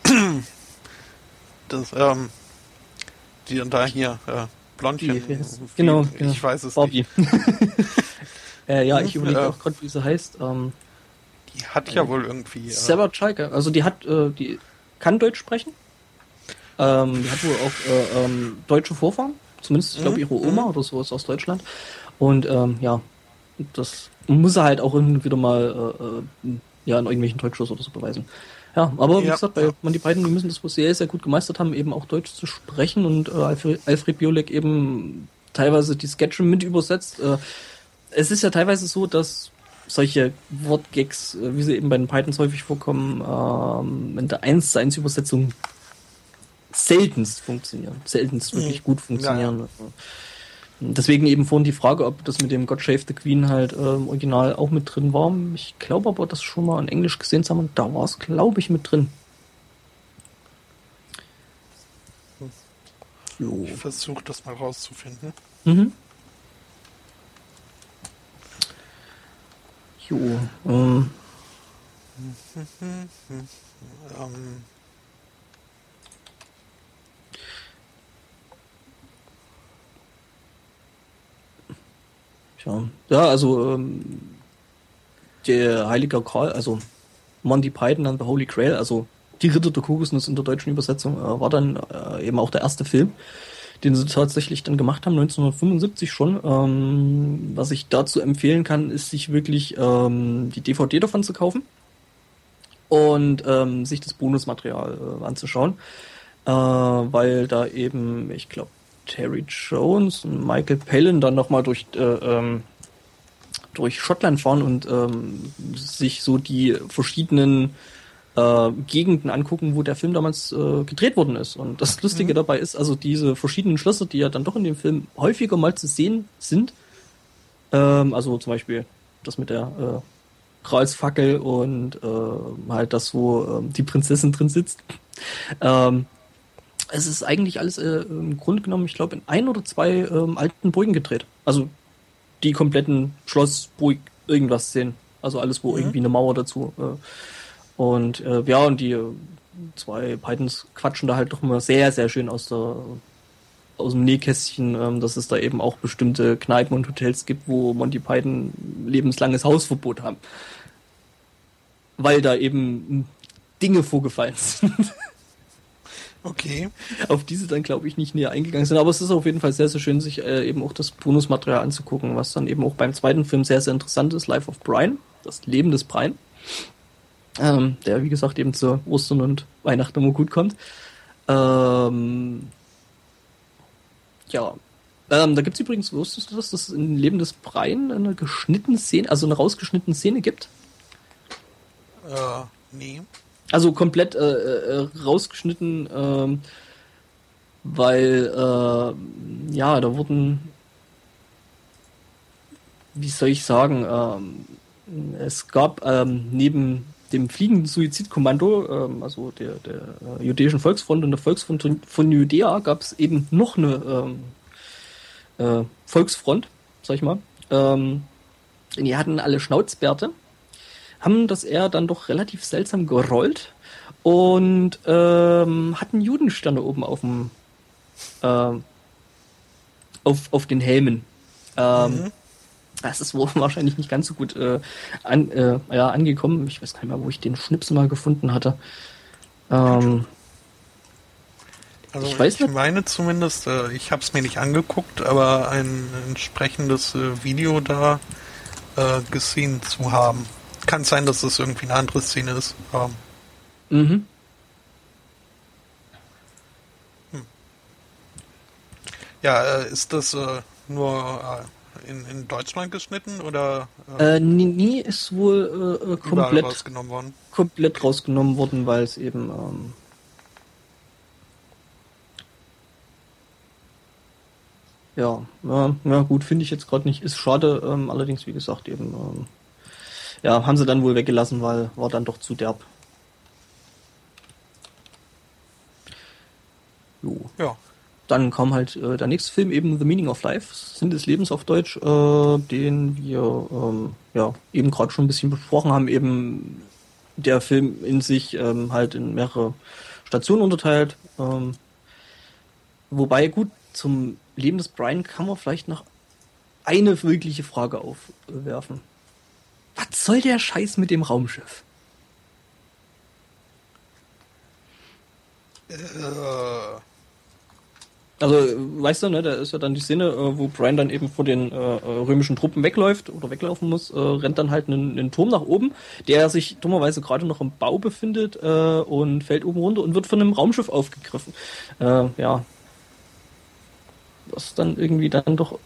S1: <clears throat> das, ähm, die dann da hier äh, Blondchen.
S2: Die, genau,
S1: ich
S2: genau.
S1: weiß es Bobby.
S2: nicht. <laughs> äh, ja, ich überlege auch gerade, wie sie heißt. Ähm,
S1: die hat ja äh, wohl irgendwie. Äh,
S2: Sarah Chaika, also die hat, äh, die kann Deutsch sprechen. Ähm, die hat wohl auch äh, ähm, deutsche Vorfahren. Zumindest, ich glaube, mhm, ihre Oma mhm. oder so ist aus Deutschland. Und ähm, ja, das muss er halt auch immer wieder mal äh, äh, ja, in irgendwelchen Talkshows oder so beweisen. Ja, aber wie ja, gesagt, bei, man die beiden, die müssen das wohl sehr, sehr gut gemeistert haben, eben auch Deutsch zu sprechen und äh, Alfred, Alfred Biolek eben teilweise die Sketche mit übersetzt. Äh, es ist ja teilweise so, dass solche Wortgags, äh, wie sie eben bei den Pythons häufig vorkommen, ähm, in der 1 zu 1 Übersetzung seltenst funktionieren. Seltenst wirklich mhm. gut funktionieren. Ja, ja. Deswegen eben vorhin die Frage, ob das mit dem God Shave the Queen halt ähm, original auch mit drin war. Ich glaube aber, das schon mal in Englisch gesehen zu haben da war es, glaube ich, mit drin.
S1: Jo. Ich versuche das mal rauszufinden. Mhm.
S2: Jo. Ähm. <laughs>
S1: ähm.
S2: Tja. Ja, also ähm, der Heilige Karl, also Monty Python and the Holy Grail, also die Ritter der Kokosnuss in der deutschen Übersetzung, äh, war dann äh, eben auch der erste Film, den sie tatsächlich dann gemacht haben, 1975 schon. Ähm, was ich dazu empfehlen kann, ist sich wirklich ähm, die DVD davon zu kaufen und ähm, sich das Bonusmaterial äh, anzuschauen, äh, weil da eben, ich glaube, Terry Jones und Michael Palin dann nochmal durch, äh, ähm, durch Schottland fahren und ähm, sich so die verschiedenen äh, Gegenden angucken, wo der Film damals äh, gedreht worden ist. Und das Lustige mhm. dabei ist, also diese verschiedenen Schlösser, die ja dann doch in dem Film häufiger mal zu sehen sind, ähm, also zum Beispiel das mit der äh, Kreuzfackel und äh, halt das, wo äh, die Prinzessin drin sitzt. Ähm, es ist eigentlich alles äh, im Grunde genommen, ich glaube, in ein oder zwei ähm, alten Burgen gedreht. Also die kompletten Schlossburg irgendwas sehen. Also alles, wo mhm. irgendwie eine Mauer dazu. Äh, und äh, ja, und die äh, zwei Pythons quatschen da halt doch immer sehr, sehr schön aus der aus dem Nähkästchen, ähm, dass es da eben auch bestimmte Kneipen und Hotels gibt, wo Monty Python lebenslanges Hausverbot haben. Weil da eben Dinge vorgefallen <laughs> sind.
S1: Okay.
S2: Auf diese dann, glaube ich, nicht näher eingegangen sind. Aber es ist auf jeden Fall sehr, sehr schön, sich äh, eben auch das Bonusmaterial anzugucken, was dann eben auch beim zweiten Film sehr, sehr interessant ist. Life of Brian, das Leben des Brian. Ähm, der, wie gesagt, eben zu Ostern und Weihnachten immer gut kommt. Ähm, ja. Ähm, da gibt es übrigens, wusstest du das, dass es im Leben des Brian eine geschnittene Szene, also eine rausgeschnittene Szene gibt?
S1: Äh, nee.
S2: Also komplett äh, äh, rausgeschnitten, ähm, weil äh, ja, da wurden, wie soll ich sagen, ähm, es gab ähm, neben dem fliegenden Suizidkommando, also der, der äh, jüdischen Volksfront und der Volksfront von Judäa, gab es eben noch eine äh, Volksfront, sag ich mal. Die hatten alle Schnauzbärte haben das eher dann doch relativ seltsam gerollt und ähm, hatten Judensterne oben auf dem äh, auf, auf den Helmen. Ähm, mhm. Das ist wohl <laughs> wahrscheinlich nicht ganz so gut äh, an, äh, ja, angekommen. Ich weiß gar nicht mehr, wo ich den Schnipsel mal gefunden hatte. Ähm,
S1: also ich, weiß ich nicht. meine zumindest, äh, ich habe es mir nicht angeguckt, aber ein entsprechendes äh, Video da äh, gesehen zu haben. Kann sein, dass es irgendwie eine andere Szene ist.
S2: Mhm.
S1: Hm. Ja, äh, ist das äh, nur äh, in, in Deutschland geschnitten oder?
S2: Äh, nee, nee, ist wohl äh, komplett
S1: rausgenommen worden.
S2: Komplett rausgenommen worden, weil es eben ähm, Ja, ja, ja gut, finde ich jetzt gerade nicht. Ist schade, ähm, allerdings, wie gesagt, eben, ähm, ja, haben sie dann wohl weggelassen, weil war dann doch zu derb. Jo. Ja. Dann kam halt äh, der nächste Film, eben The Meaning of Life, Sinn des Lebens auf Deutsch, äh, den wir ähm, ja eben gerade schon ein bisschen besprochen haben. Eben der Film in sich ähm, halt in mehrere Stationen unterteilt. Ähm, wobei, gut, zum Leben des Brian kann man vielleicht noch eine wirkliche Frage aufwerfen. Was soll der Scheiß mit dem Raumschiff? Äh. Also, weißt du, ne, da ist ja dann die Szene, äh, wo Brian dann eben vor den äh, römischen Truppen wegläuft oder weglaufen muss, äh, rennt dann halt einen, einen, Turm nach oben, der sich dummerweise gerade noch im Bau befindet äh, und fällt oben runter und wird von einem Raumschiff aufgegriffen. Äh, ja, was dann irgendwie dann doch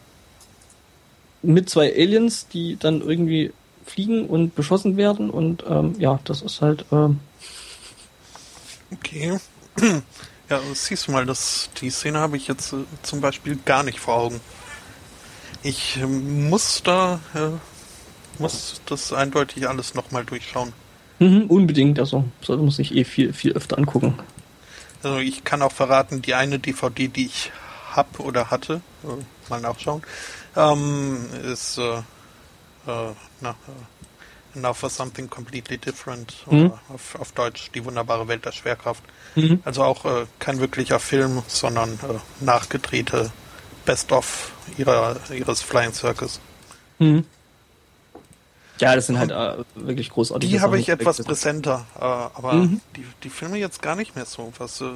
S2: mit zwei Aliens, die dann irgendwie fliegen und beschossen werden und ähm, ja, das ist halt. Ähm
S1: okay. <clears throat> Ja, siehst du mal, das, die Szene habe ich jetzt äh, zum Beispiel gar nicht vor Augen. Ich äh, muss da, äh, muss das eindeutig alles nochmal durchschauen.
S2: Mhm, unbedingt, also sollte man sich eh viel, viel öfter angucken.
S1: Also ich kann auch verraten, die eine DVD, die ich hab oder hatte, äh, mal nachschauen, ähm, ist äh, äh, na, äh, Now for Something Completely Different mhm. auf, auf, Deutsch Die wunderbare Welt der Schwerkraft. Mhm. Also auch äh, kein wirklicher Film, sondern äh, nachgedrehte Best-of ihres Flying Circus. Mhm.
S2: Ja, das sind halt äh, wirklich großartige
S1: Die habe ich etwas präsenter, äh, aber mhm. die, die Filme jetzt gar nicht mehr so, was äh,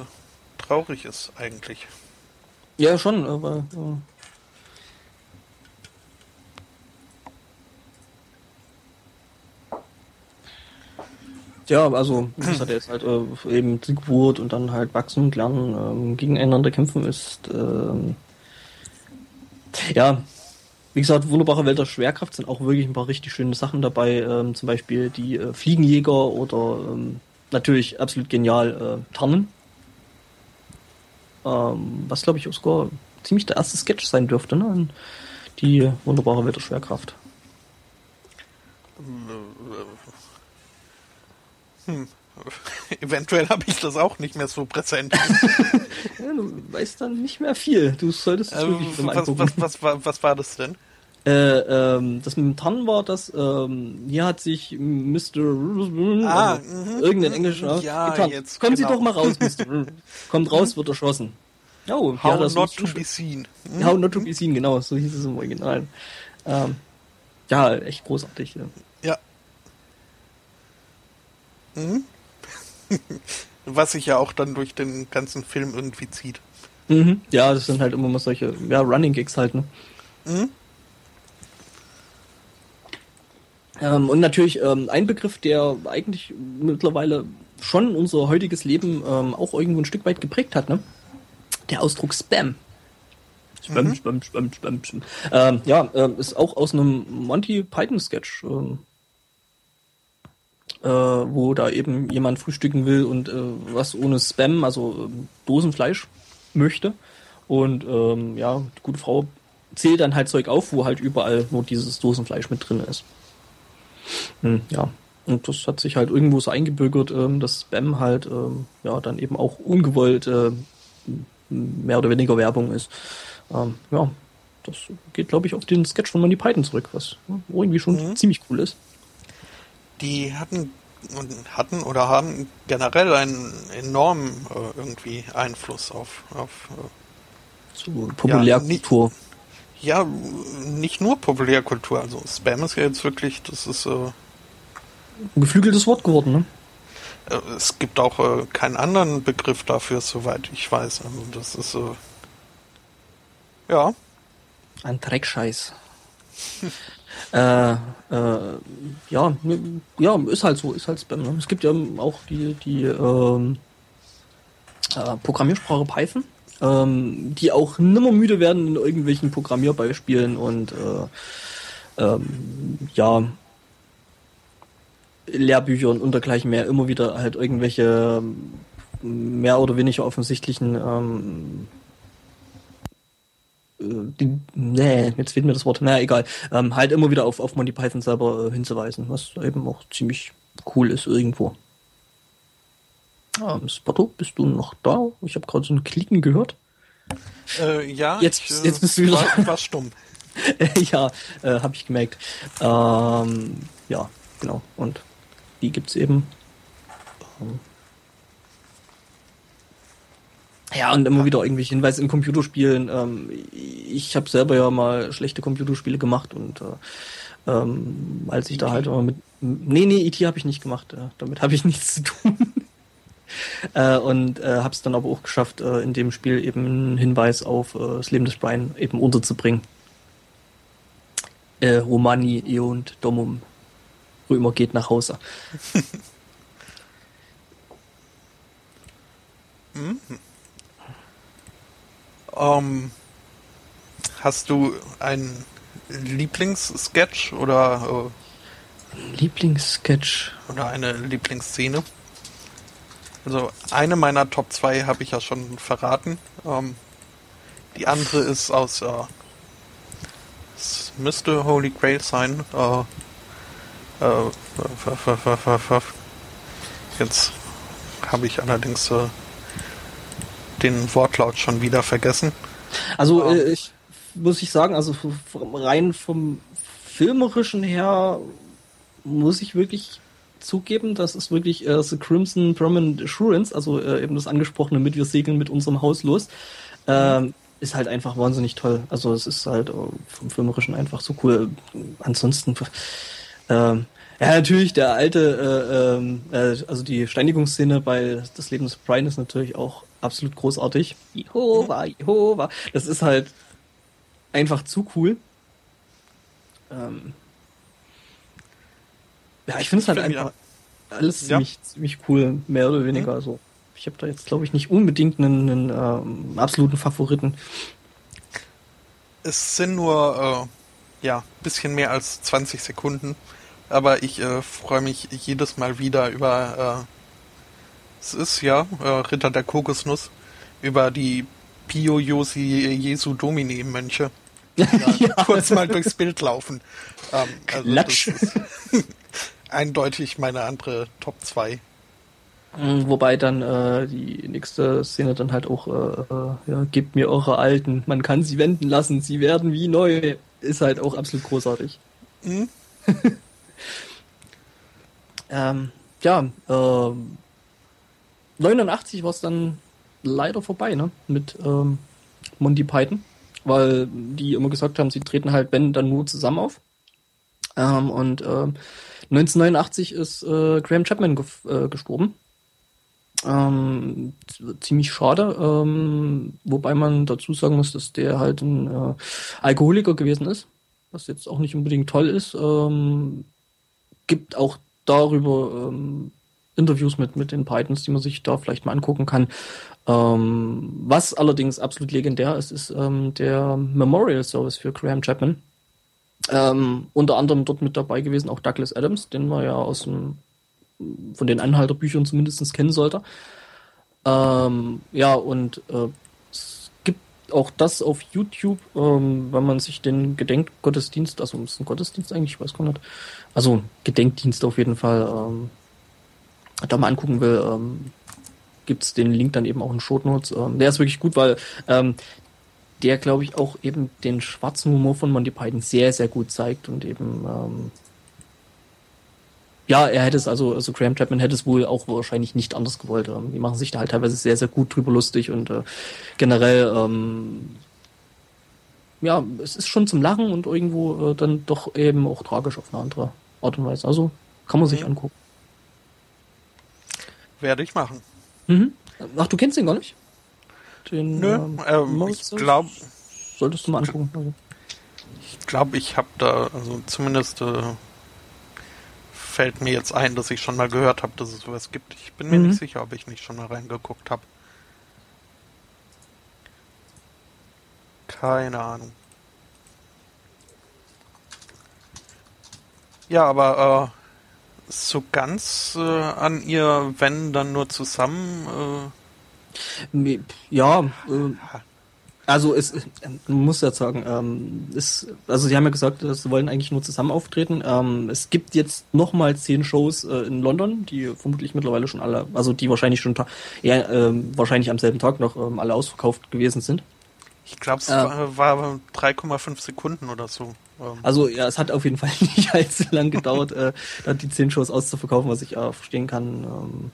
S1: traurig ist eigentlich.
S2: Ja, schon, aber. Ja. also das hat er jetzt halt äh, eben Geburt und dann halt wachsen und lernen, ähm, gegeneinander kämpfen ist. Ähm, ja, wie gesagt, wunderbare Welt der Schwerkraft sind auch wirklich ein paar richtig schöne Sachen dabei. Ähm, zum Beispiel die äh, Fliegenjäger oder ähm, natürlich absolut genial äh, Tarnen. Ähm, was glaube ich auch ziemlich der erste Sketch sein dürfte, ne? Die wunderbare Welt der Schwerkraft.
S1: Hm. <laughs> Eventuell habe ich das auch nicht mehr so präsent. <laughs>
S2: ja, du weißt dann nicht mehr viel. Du solltest es
S1: ähm, wirklich was, was, was, was, war, was war das denn?
S2: Äh, ähm, das mit dem Tannen war, dass ähm, hier hat sich Mr.
S1: Ah,
S2: also, irgendein englischer
S1: ja, getan. Jetzt,
S2: Kommen genau. Sie doch mal raus, <laughs> Mr. Kommt raus, wird erschossen.
S1: Oh, How ja, not to be seen.
S2: How not to be seen, genau, so hieß es im Original. Ähm, ja, echt großartig. Ja.
S1: Mhm. <laughs> Was sich ja auch dann durch den ganzen Film irgendwie zieht.
S2: Mhm. Ja, das sind halt immer mal solche ja, Running Gigs halt, ne? Mhm. Ähm, und natürlich ähm, ein Begriff, der eigentlich mittlerweile schon unser heutiges Leben ähm, auch irgendwo ein Stück weit geprägt hat, ne? der Ausdruck Spam. Spam, mhm. Spam, Spam, Spam, Spam. Ähm, ja, äh, ist auch aus einem Monty Python Sketch, äh, äh, wo da eben jemand frühstücken will und äh, was ohne Spam, also ähm, Dosenfleisch möchte. Und ähm, ja, die gute Frau zählt dann halt Zeug auf, wo halt überall nur dieses Dosenfleisch mit drin ist. Hm, ja, und das hat sich halt irgendwo so eingebürgert, ähm, dass Spam halt ähm, ja dann eben auch ungewollt äh, mehr oder weniger Werbung ist. Ähm, ja, das geht, glaube ich, auf den Sketch von Monty Python zurück, was irgendwie schon mhm. ziemlich cool ist.
S1: Die hatten hatten oder haben generell einen enormen äh, irgendwie Einfluss auf, auf äh,
S2: so, Populärkultur.
S1: Ja, ja, nicht nur Populärkultur. Also Spam ist ja jetzt wirklich, das ist äh,
S2: ein geflügeltes Wort geworden, ne?
S1: Äh, es gibt auch äh, keinen anderen Begriff dafür, soweit ich weiß. Also das ist äh, ja.
S2: Ein Dreckscheiß. <laughs> äh, äh, ja, ja, ist halt so, ist halt Spam. Ne? Es gibt ja auch die, die ähm, äh, Programmiersprache Python. ähm, die auch nimmer müde werden in irgendwelchen Programmierbeispielen und äh, ähm, ja, Lehrbüchern und dergleichen mehr immer wieder halt irgendwelche mehr oder weniger offensichtlichen ähm, äh, die, nee, jetzt fehlt mir das Wort, naja, egal, ähm, halt immer wieder auf, auf Monty Python selber äh, hinzuweisen, was eben auch ziemlich cool ist irgendwo. Ähm, Spotto, bist du noch da? Ich habe gerade so ein Klicken gehört.
S1: Äh, ja,
S2: jetzt, ich, jetzt bist du wieder.
S1: War, war stumm. <laughs>
S2: ja, äh, habe ich gemerkt. Ähm, ja, genau. Und die gibt's eben. Ähm, ja, und immer wieder irgendwelche Hinweise in Computerspielen. Ähm, ich habe selber ja mal schlechte Computerspiele gemacht und äh, ähm, als ich da halt immer mit. Nee, nee, IT e habe ich nicht gemacht. Äh, damit habe ich <laughs> nichts zu tun. äh, und äh, habe es dann aber auch geschafft, äh, in dem Spiel eben einen Hinweis auf äh, das Leben des Brian eben unterzubringen. Äh, Romani eont domum. Römer geht nach Hause. <laughs>
S1: mhm. Ähm, hast du einen Lieblingssketch oder
S2: äh, Lieblingssketch
S1: oder eine Lieblingsszene? Also eine meiner Top 2 habe ich ja schon verraten. Ähm, die andere ist aus äh, es müsste Holy Grail sein. Äh, äh, jetzt habe ich allerdings äh, den Wortlaut schon wieder vergessen.
S2: Also äh, ich muss ich sagen, also rein vom filmerischen her muss ich wirklich zugeben, das ist wirklich äh, The Crimson Permanent Assurance, also äh, eben das angesprochene mit wir segeln mit unserem Haus los, äh, ist halt einfach wahnsinnig toll. Also es ist halt äh, vom filmerischen einfach so cool. Ansonsten ähm, ja, natürlich, der alte, äh, ähm, äh, also die Steinigungsszene bei Das Leben des Brian ist natürlich auch absolut großartig. Jehova, Jehova. Das ist halt einfach zu cool. Ähm, ja, ich finde es halt einfach alles ja. ziemlich, ziemlich cool, mehr oder weniger. Mhm. Also, ich habe da jetzt, glaube ich, nicht unbedingt einen, einen ähm, absoluten Favoriten.
S1: Es sind nur, äh, ja, bisschen mehr als 20 Sekunden aber ich äh, freue mich jedes Mal wieder über, äh, es ist ja äh, Ritter der Kokosnuss, über die Pio Josi Jesu Domini Mönche, die <laughs> ja. kurz mal durchs Bild laufen. Ähm, also ist <laughs> eindeutig meine andere Top 2.
S2: Mm, wobei dann äh, die nächste Szene dann halt auch, äh, äh, ja, gebt mir eure alten, man kann sie wenden lassen, sie werden wie neu, ist halt auch absolut großartig. Mhm. <laughs> ähm, ja, äh, 89 war es dann leider vorbei, ne? Mit ähm, Monty Python, weil die immer gesagt haben, sie treten halt, wenn, dann nur zusammen auf. Ähm, und äh, 1989 ist äh, Graham Chapman ge äh, gestorben. Ähm, ziemlich schade, ähm, wobei man dazu sagen muss, dass der halt ein äh, Alkoholiker gewesen ist, was jetzt auch nicht unbedingt toll ist. Ähm, gibt auch darüber ähm, Interviews mit, mit den Pythons, die man sich da vielleicht mal angucken kann. Ähm, was allerdings absolut legendär ist, ist ähm, der Memorial Service für Graham Chapman. Ähm, unter anderem dort mit dabei gewesen auch Douglas Adams, den man ja aus dem, von den Anhalterbüchern zumindest kennen sollte. Ähm, ja, und äh, auch das auf YouTube, ähm, wenn man sich den Gedenkgottesdienst, also ist ein Gottesdienst eigentlich, ich weiß gar nicht, also Gedenkdienst auf jeden Fall, ähm, da mal angucken will, ähm, gibt den Link dann eben auch in Shownotes. Ähm, der ist wirklich gut, weil ähm, der, glaube ich, auch eben den schwarzen Humor von Monty Python sehr, sehr gut zeigt und eben ähm, ja, er hätte es also, also Graham Chapman hätte es wohl auch wahrscheinlich nicht anders gewollt. Ähm, die machen sich da halt teilweise sehr, sehr gut drüber lustig und äh, generell, ähm, ja, es ist schon zum Lachen und irgendwo äh, dann doch eben auch tragisch auf eine andere Art und Weise. Also kann man sich angucken.
S1: Werde ich machen.
S2: Mhm. Ach, du kennst den gar nicht?
S1: Den, Nö, ähm, ähm ich glaube.
S2: Solltest du mal angucken. Also.
S1: Ich glaube, ich habe da, also zumindest äh, fällt mir jetzt ein, dass ich schon mal gehört habe, dass es sowas gibt. Ich bin mir mhm. nicht sicher, ob ich nicht schon mal reingeguckt habe. Keine Ahnung. Ja, aber äh, so ganz äh, an ihr, wenn dann nur zusammen.
S2: Äh ja, äh, also es, muss ja sagen, ähm, es, also sie haben ja gesagt, sie wollen eigentlich nur zusammen auftreten. Ähm, es gibt jetzt nochmal zehn Shows äh, in London, die vermutlich mittlerweile schon alle, also die wahrscheinlich schon eher ähm, wahrscheinlich am selben Tag noch ähm, alle ausverkauft gewesen sind.
S1: Ich glaube, es ähm, war, war 3,5 Sekunden oder so.
S2: Ähm. Also ja, es hat auf jeden Fall <laughs> nicht allzu lang gedauert, äh, die zehn Shows auszuverkaufen, was ich äh, verstehen kann. Ähm,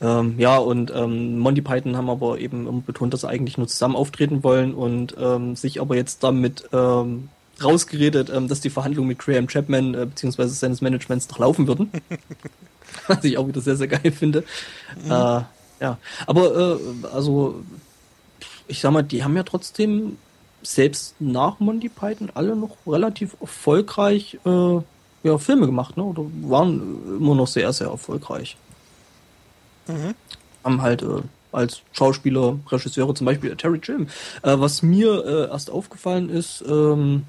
S2: ähm, ja, und ähm, Monty Python haben aber eben betont, dass sie eigentlich nur zusammen auftreten wollen und ähm, sich aber jetzt damit ähm, rausgeredet, ähm, dass die Verhandlungen mit Graham Chapman äh, bzw. seines Managements noch laufen würden. <laughs> Was ich auch wieder sehr, sehr geil finde. Mhm. Äh, ja, aber äh, also ich sag mal, die haben ja trotzdem selbst nach Monty Python alle noch relativ erfolgreich äh, ja, Filme gemacht, ne? Oder waren immer noch sehr, sehr erfolgreich. Mhm. Haben halt äh, als Schauspieler, Regisseure, zum Beispiel Terry Jim. Äh, was mir äh, erst aufgefallen ist, ähm,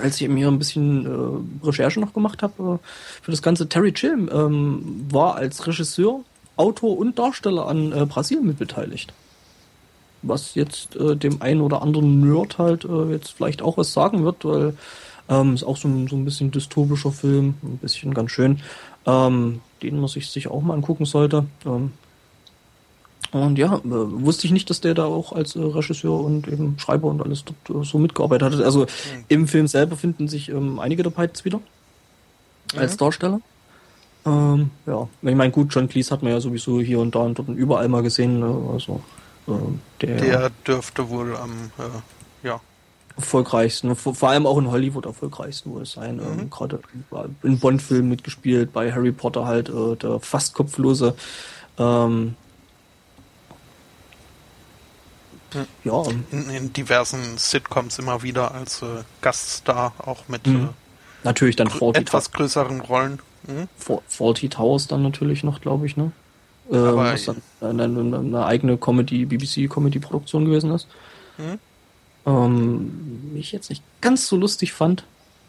S2: als ich eben hier ein bisschen äh, Recherche noch gemacht habe äh, für das ganze, Terry Jim ähm, war als Regisseur, Autor und Darsteller an äh, Brasilien mit beteiligt. Was jetzt äh, dem einen oder anderen Nerd halt äh, jetzt vielleicht auch was sagen wird, weil ähm, ist auch so ein, so ein bisschen dystopischer Film, ein bisschen ganz schön. Ähm, den man sich sicher auch mal angucken sollte. Ähm, und ja, äh, wusste ich nicht, dass der da auch als äh, Regisseur und eben Schreiber und alles dort, äh, so mitgearbeitet hat. Also mhm. im Film selber finden sich ähm, einige der Pythons wieder mhm. als Darsteller. Ähm, ja, ich meine, gut, John Cleese hat man ja sowieso hier und da und dort und überall mal gesehen. Ne? Also
S1: der, der dürfte wohl am äh, ja
S2: erfolgreichsten, vor, vor, allem auch in Hollywood erfolgreichsten wohl sein. Ähm, mhm. Ähm, Gerade in Bond-Filmen mitgespielt, bei Harry Potter halt äh, der fast kopflose. Ähm,
S1: hm. ja. In, in, diversen Sitcoms immer wieder als äh, Gaststar, auch mit mhm. äh,
S2: natürlich dann
S1: grö etwas größeren Rollen.
S2: Mhm. Faulty Towers dann natürlich noch, glaube ich, ne? Ähm, was dann eine, eine eigene Comedy, BBC-Comedy-Produktion gewesen ist. Mhm ähm, ich jetzt nicht ganz so lustig fand,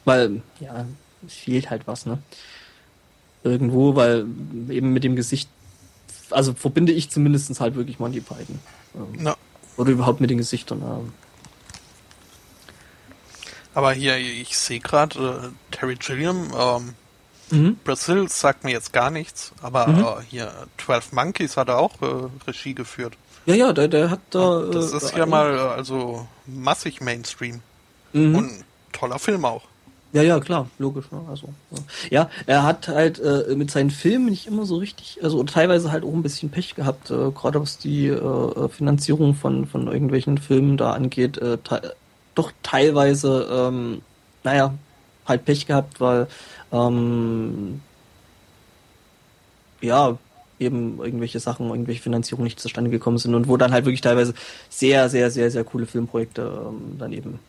S2: weil, ja, es fehlt halt was, ne? Irgendwo, weil eben mit dem Gesicht, also verbinde ich zumindest halt wirklich Monty Python. Ähm, no. Oder überhaupt mit den Gesichtern. Ähm.
S1: Aber hier, ich sehe gerade, äh, Terry Gilliam, ähm, mhm. Brazil sagt mir jetzt gar nichts, aber mhm. äh, hier 12 Monkeys hat er auch äh, Regie geführt.
S2: Ja, ja, der, der hat da.
S1: Das äh, ist ja mal also massig Mainstream. Mhm. Und toller Film auch.
S2: Ja, ja, klar, logisch. Ne? Also, ja. ja, er hat halt äh, mit seinen Filmen nicht immer so richtig, also teilweise halt auch ein bisschen Pech gehabt, äh, gerade was die äh, Finanzierung von, von irgendwelchen Filmen da angeht. Äh, te doch teilweise, ähm, naja, halt Pech gehabt, weil ähm, ja, eben irgendwelche Sachen, irgendwelche Finanzierungen nicht zustande gekommen sind und wo dann halt wirklich teilweise sehr, sehr, sehr, sehr coole Filmprojekte ähm, dann eben.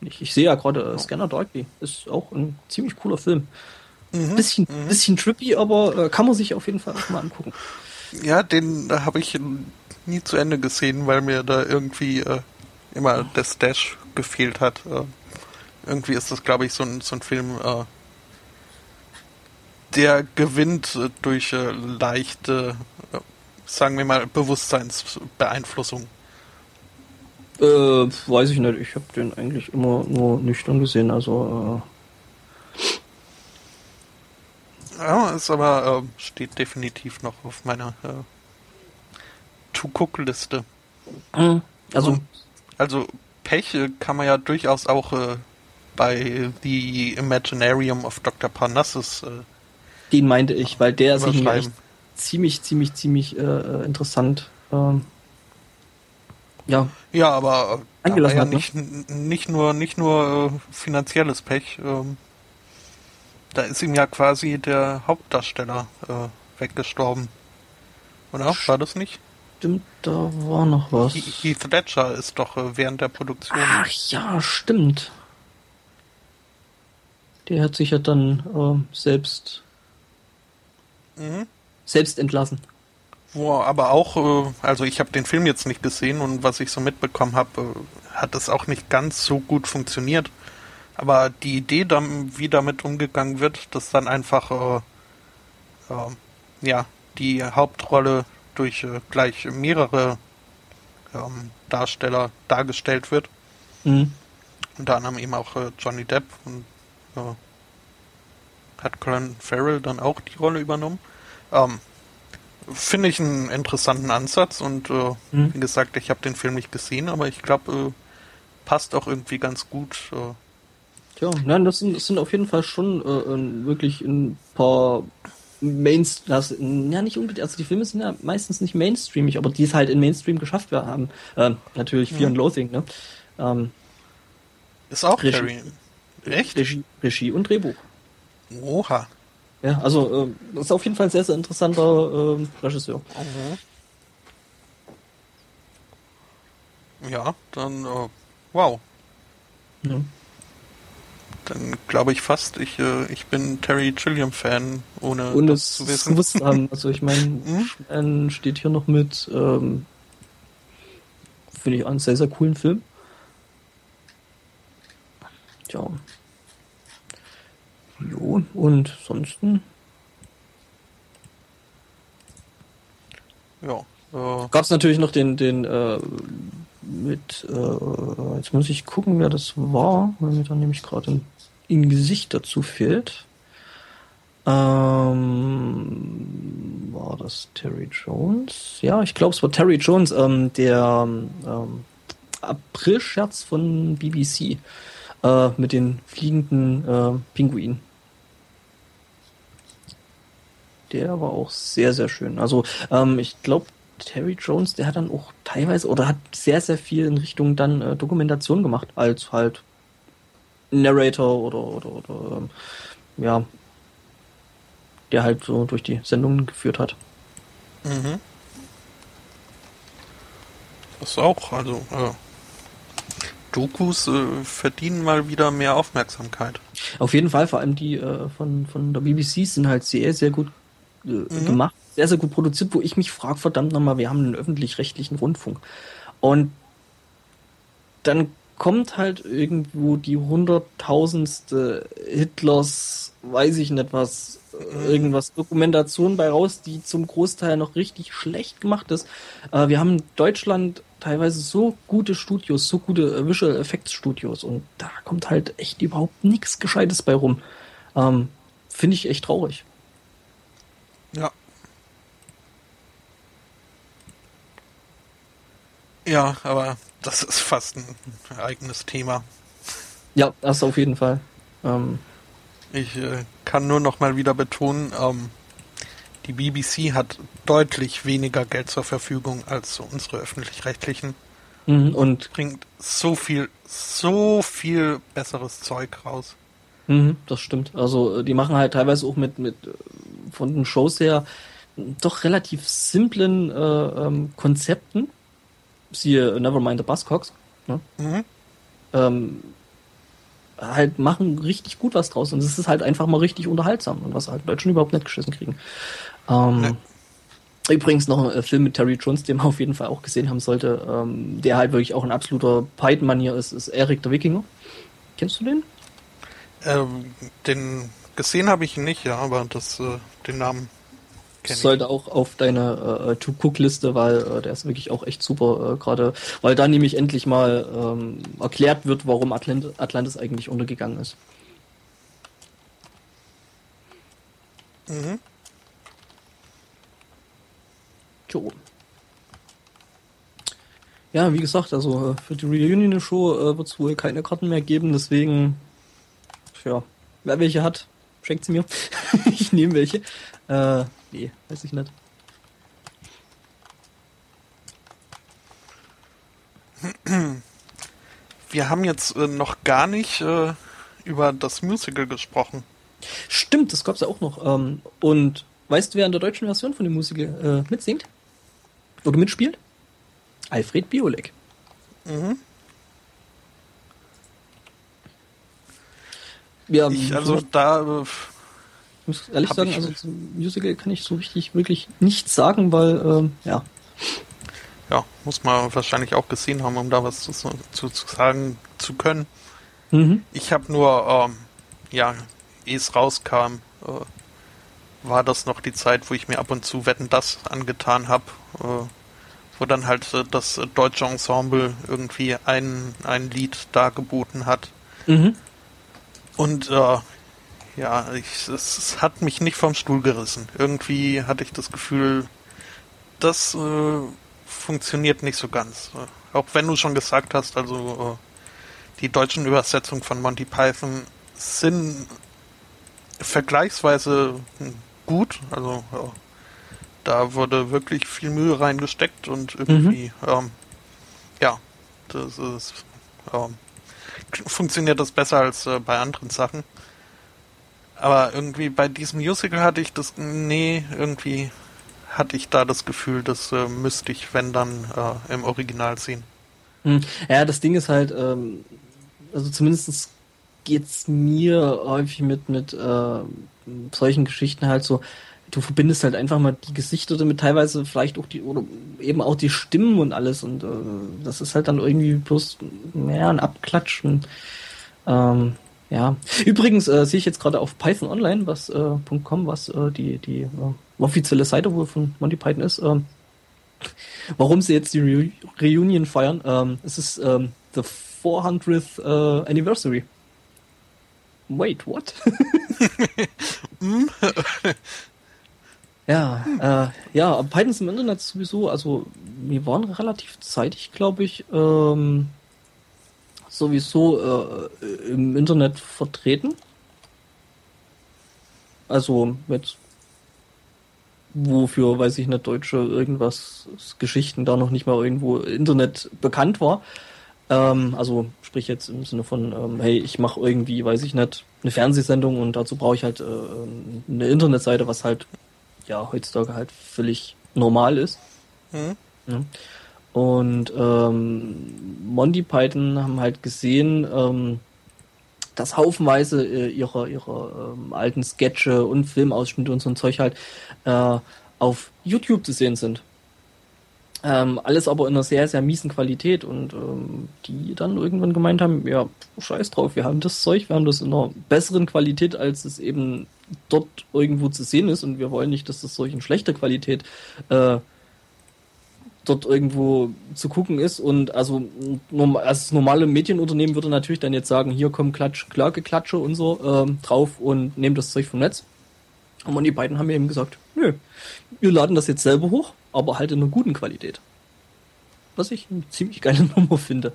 S2: Ich, ich sehe ja gerade äh, Scanner Darkly, ist auch ein ziemlich cooler Film. Mhm, bisschen, mhm. bisschen trippy, aber äh, kann man sich auf jeden Fall auch mal angucken.
S1: Ja, den habe ich nie zu Ende gesehen, weil mir da irgendwie äh, immer der Stash gefehlt hat. Äh, irgendwie ist das, glaube ich, so ein, so ein Film, äh, der gewinnt äh, durch äh, leichte, äh, sagen wir mal, Bewusstseinsbeeinflussung.
S2: Äh, weiß ich nicht. Ich habe den eigentlich immer nur nüchtern gesehen. Also.
S1: Ja, ist aber steht definitiv noch auf meiner To-Cook-Liste.
S2: Mhm. Also,
S1: also Pech kann man ja durchaus auch äh, bei The Imaginarium of Dr. Parnassus äh,
S2: den meinte ich, weil der ist echt ziemlich, ziemlich, ziemlich äh, äh, interessant. Ähm, ja.
S1: Ja, aber äh, da ja ne? nicht, nicht nur, nicht nur äh, finanzielles Pech. Ähm, da ist ihm ja quasi der Hauptdarsteller äh, weggestorben. Oder? War das nicht?
S2: Stimmt, da war noch was.
S1: Heath Ledger ist doch äh, während der Produktion.
S2: Ach ja, stimmt. Der hat sich ja dann äh, selbst Mhm. Selbst entlassen.
S1: wo aber auch, äh, also ich habe den Film jetzt nicht gesehen und was ich so mitbekommen habe, äh, hat es auch nicht ganz so gut funktioniert. Aber die Idee, wie damit umgegangen wird, dass dann einfach äh, äh, ja die Hauptrolle durch äh, gleich mehrere ähm, Darsteller dargestellt wird. Mhm. Unter anderem eben auch Johnny Depp und äh, hat Colin Farrell dann auch die Rolle übernommen. Ähm, Finde ich einen interessanten Ansatz und äh, mhm. wie gesagt, ich habe den Film nicht gesehen, aber ich glaube, äh, passt auch irgendwie ganz gut. Äh.
S2: Tja, nein, das sind, das sind auf jeden Fall schon äh, wirklich ein paar Mainstream, ja nicht unbedingt, also die Filme sind ja meistens nicht mainstreamig, aber die es halt in Mainstream geschafft haben. Äh, natürlich Fear ja. and Loathing, ne? Ähm,
S1: ist auch Regie. Echt?
S2: Regie, Regie und Drehbuch.
S1: Oha.
S2: Ja, also äh, das ist auf jeden Fall ein sehr, sehr interessanter äh, Regisseur.
S1: Mhm. Ja, dann äh, wow. Ja. Dann glaube ich fast, ich, äh, ich bin Terry Gilliam Fan, ohne
S2: ohne das zu wissen. Gewusst <laughs> haben. Also ich meine, hm? steht hier noch mit, ähm, finde ich einen sehr, sehr coolen Film. Tja. Jo, und sonst.
S1: Ja.
S2: Äh, Gab es natürlich noch den, den äh, mit, äh, jetzt muss ich gucken, wer das war, weil mir dann nämlich gerade ein, ein Gesicht dazu fehlt. Ähm, war das Terry Jones? Ja, ich glaube, es war Terry Jones, ähm, der ähm, April-Scherz von BBC äh, mit den fliegenden äh, Pinguinen. Der war auch sehr, sehr schön. Also ähm, ich glaube, Terry Jones, der hat dann auch teilweise oder hat sehr, sehr viel in Richtung dann äh, Dokumentation gemacht, als halt Narrator oder, oder, oder ähm, ja, der halt so durch die Sendungen geführt hat.
S1: Mhm. Das auch, also äh, Dokus äh, verdienen mal wieder mehr Aufmerksamkeit.
S2: Auf jeden Fall, vor allem die äh, von, von der BBC sind halt sehr, sehr gut äh, mhm. gemacht sehr, sehr gut produziert, wo ich mich frage, verdammt nochmal, wir haben einen öffentlich-rechtlichen Rundfunk. Und dann kommt halt irgendwo die hunderttausendste Hitlers, weiß ich nicht was, irgendwas Dokumentation bei raus, die zum Großteil noch richtig schlecht gemacht ist. Äh, wir haben in Deutschland teilweise so gute Studios, so gute Visual Effects Studios und da kommt halt echt überhaupt nichts Gescheites bei rum. Ähm, Finde ich echt traurig.
S1: Ja, Ja, aber das ist fast ein eigenes Thema.
S2: Ja, das auf jeden Fall. Ähm,
S1: ich äh, kann nur noch mal wieder betonen, ähm, die BBC hat deutlich weniger Geld zur Verfügung als unsere öffentlich-rechtlichen.
S2: Mhm, und
S1: bringt so viel, so viel besseres Zeug raus.
S2: Mhm, das stimmt. Also äh, die machen halt teilweise auch mit, mit äh, von den Shows her doch relativ simplen äh, ähm, Konzepten siehe Nevermind the Buzzcocks, ne? mhm. ähm, halt machen richtig gut was draus und es ist halt einfach mal richtig unterhaltsam und was halt Deutschen überhaupt nicht geschissen kriegen. Ähm, nee. Übrigens noch ein Film mit Terry Jones, den man <laughs> auf jeden Fall auch gesehen haben sollte, ähm, der halt wirklich auch ein absoluter Python-Manier ist, ist Eric der Wikinger. Kennst du den?
S1: Ähm, den gesehen habe ich nicht, ja, aber das, äh, den Namen
S2: sollte auch auf deine äh, To-Cook-Liste, weil äh, der ist wirklich auch echt super, äh, gerade weil da nämlich endlich mal ähm, erklärt wird, warum Atlant Atlantis eigentlich untergegangen ist. Mhm. Jo. Ja, wie gesagt, also äh, für die Reunion-Show äh, wird es wohl keine Karten mehr geben, deswegen, ja, wer welche hat, schenkt sie mir. <laughs> ich nehme welche. Äh, nee, weiß ich nicht.
S1: Wir haben jetzt äh, noch gar nicht äh, über das Musical gesprochen.
S2: Stimmt, das gab's ja auch noch. Ähm, und weißt du, wer in der deutschen Version von dem Musical äh, mitsingt? Oder mitspielt? Alfred Biolek. Mhm.
S1: Ja, ich, also da äh,
S2: Ich muss ehrlich Hab sagen, also zum Musical kann ich so richtig wirklich nichts sagen, weil, ähm, ja.
S1: Ja, muss man wahrscheinlich auch gesehen haben, um da was zu, zu, zu sagen zu können. Mhm. Ich habe nur, ähm, ja, ehe es rauskam, äh, war das noch die Zeit, wo ich mir ab und zu Wetten das angetan habe, äh, wo dann halt äh, das deutsche Ensemble irgendwie ein, ein Lied dargeboten hat. Mhm. Und äh, ja, ich, es, es, hat mich nicht vom Stuhl gerissen. Irgendwie hatte ich das Gefühl, das äh, funktioniert nicht so ganz. Auch wenn du schon gesagt hast, also äh, die deutschen Übersetzungen von Monty Python sind vergleichsweise gut. Also da wurde wirklich viel Mühe reingesteckt und irgendwie, mhm. ähm, ja, das ist, ähm, funktioniert das besser als äh, bei anderen Sachen. Aber irgendwie bei diesem Musical hatte ich das, nee, irgendwie hatte ich da das Gefühl, das äh, müsste ich, wenn dann, äh, im Original sehen.
S2: Hm. Ja, das Ding ist halt, ähm, also zumindest geht's mir häufig mit, mit äh, solchen Geschichten halt so, du verbindest halt einfach mal die Gesichter damit, teilweise vielleicht auch die, oder eben auch die Stimmen und alles und äh, das ist halt dann irgendwie bloß mehr ein Abklatschen. Ähm, ja. Übrigens äh, sehe ich jetzt gerade auf Python Online, was äh, .com, was äh, die, die äh, offizielle Seite wohl von Monty Python ist, äh, warum sie jetzt die Re Reunion feiern. Ähm, es ist ähm, the 400th äh, Anniversary. Wait, what? <laughs> Ja, äh, ja, Python ist im Internet sowieso, also wir waren relativ zeitig, glaube ich, ähm, sowieso äh, im Internet vertreten. Also mit wofür, weiß ich nicht, Deutsche irgendwas, Geschichten da noch nicht mal irgendwo Internet bekannt war. Ähm, also sprich jetzt im Sinne von, ähm, hey, ich mache irgendwie, weiß ich nicht, eine Fernsehsendung und dazu brauche ich halt äh, eine Internetseite, was halt ja heutzutage halt völlig normal ist. Mhm. Ja. Und ähm, Monty Python haben halt gesehen, ähm, dass haufenweise äh, ihrer ihrer ähm, alten Sketche und Filmausschnitte und so ein Zeug halt äh, auf YouTube zu sehen sind. Ähm, alles aber in einer sehr, sehr miesen Qualität und ähm, die dann irgendwann gemeint haben, ja, scheiß drauf, wir haben das Zeug, wir haben das in einer besseren Qualität, als es eben dort irgendwo zu sehen ist und wir wollen nicht, dass das Zeug in schlechter Qualität äh, dort irgendwo zu gucken ist und also, das normale Medienunternehmen würde natürlich dann jetzt sagen, hier kommen Klatsch, Klageklatsche und so ähm, drauf und nehmen das Zeug vom Netz. Und die beiden haben mir eben gesagt, nö, wir laden das jetzt selber hoch aber halt in einer guten Qualität. Was ich eine ziemlich geile <laughs> Nummer finde.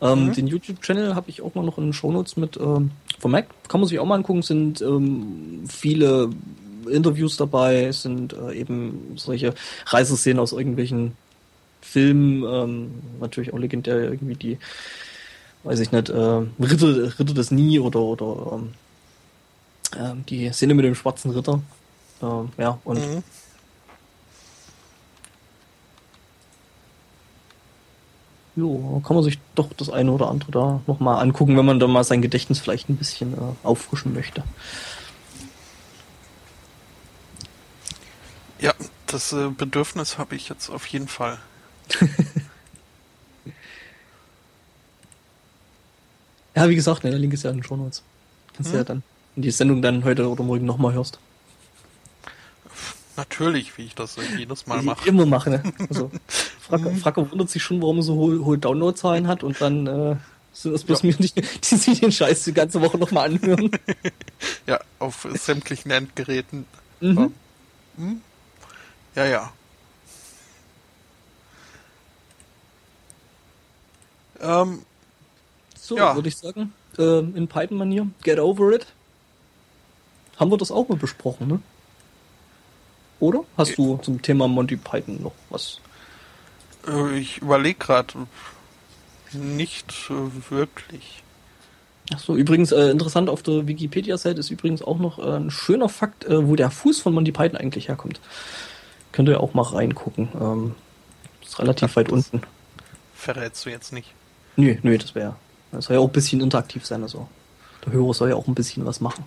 S2: Ähm, mhm. Den YouTube-Channel habe ich auch mal noch in den Shownotes mit ähm, vom Mac. Kann man sich auch mal angucken, sind ähm, viele Interviews dabei, sind äh, eben solche Reiseszenen aus irgendwelchen Filmen, ähm, natürlich auch legendär irgendwie die, weiß ich nicht, äh, Ritter, Ritter des Nie oder, oder ähm, äh, die Szene mit dem schwarzen Ritter. Äh, ja, und mhm. Jo, kann man sich doch das eine oder andere da nochmal angucken, wenn man da mal sein Gedächtnis vielleicht ein bisschen äh, auffrischen möchte.
S1: Ja, das äh, Bedürfnis habe ich jetzt auf jeden Fall. <laughs>
S2: ja, wie gesagt, ne, der Link ist ja in den Show Notes. Kannst hm. du ja dann in die Sendung dann heute oder morgen nochmal hörst.
S1: Natürlich, wie ich das jedes Mal mache.
S2: Immer mache, ne? Also, <laughs> Fracke, mhm. Fracke wundert sich schon, warum er so hohe, hohe Downloadzahlen hat und dann äh, sind das bloß ja. mir nicht, die sich den Scheiß die ganze Woche nochmal anhören. <laughs>
S1: ja, auf sämtlichen Endgeräten. Mhm. Hm? Ja, ja.
S2: Ähm, so, ja. würde ich sagen, äh, in Python-Manier, get over it. Haben wir das auch mal besprochen, ne? Oder? Hast du zum Thema Monty Python noch was?
S1: Äh, ich überlege gerade. Nicht äh, wirklich.
S2: Achso, übrigens äh, interessant auf der Wikipedia-Seite ist übrigens auch noch äh, ein schöner Fakt, äh, wo der Fuß von Monty Python eigentlich herkommt. Könnt ihr auch mal reingucken. Ähm, ist relativ Ach, weit unten.
S1: Verrätst du jetzt nicht?
S2: Nö, nö, das wäre. Das soll ja auch ein bisschen interaktiv sein, also. Der Hörer soll ja auch ein bisschen was machen.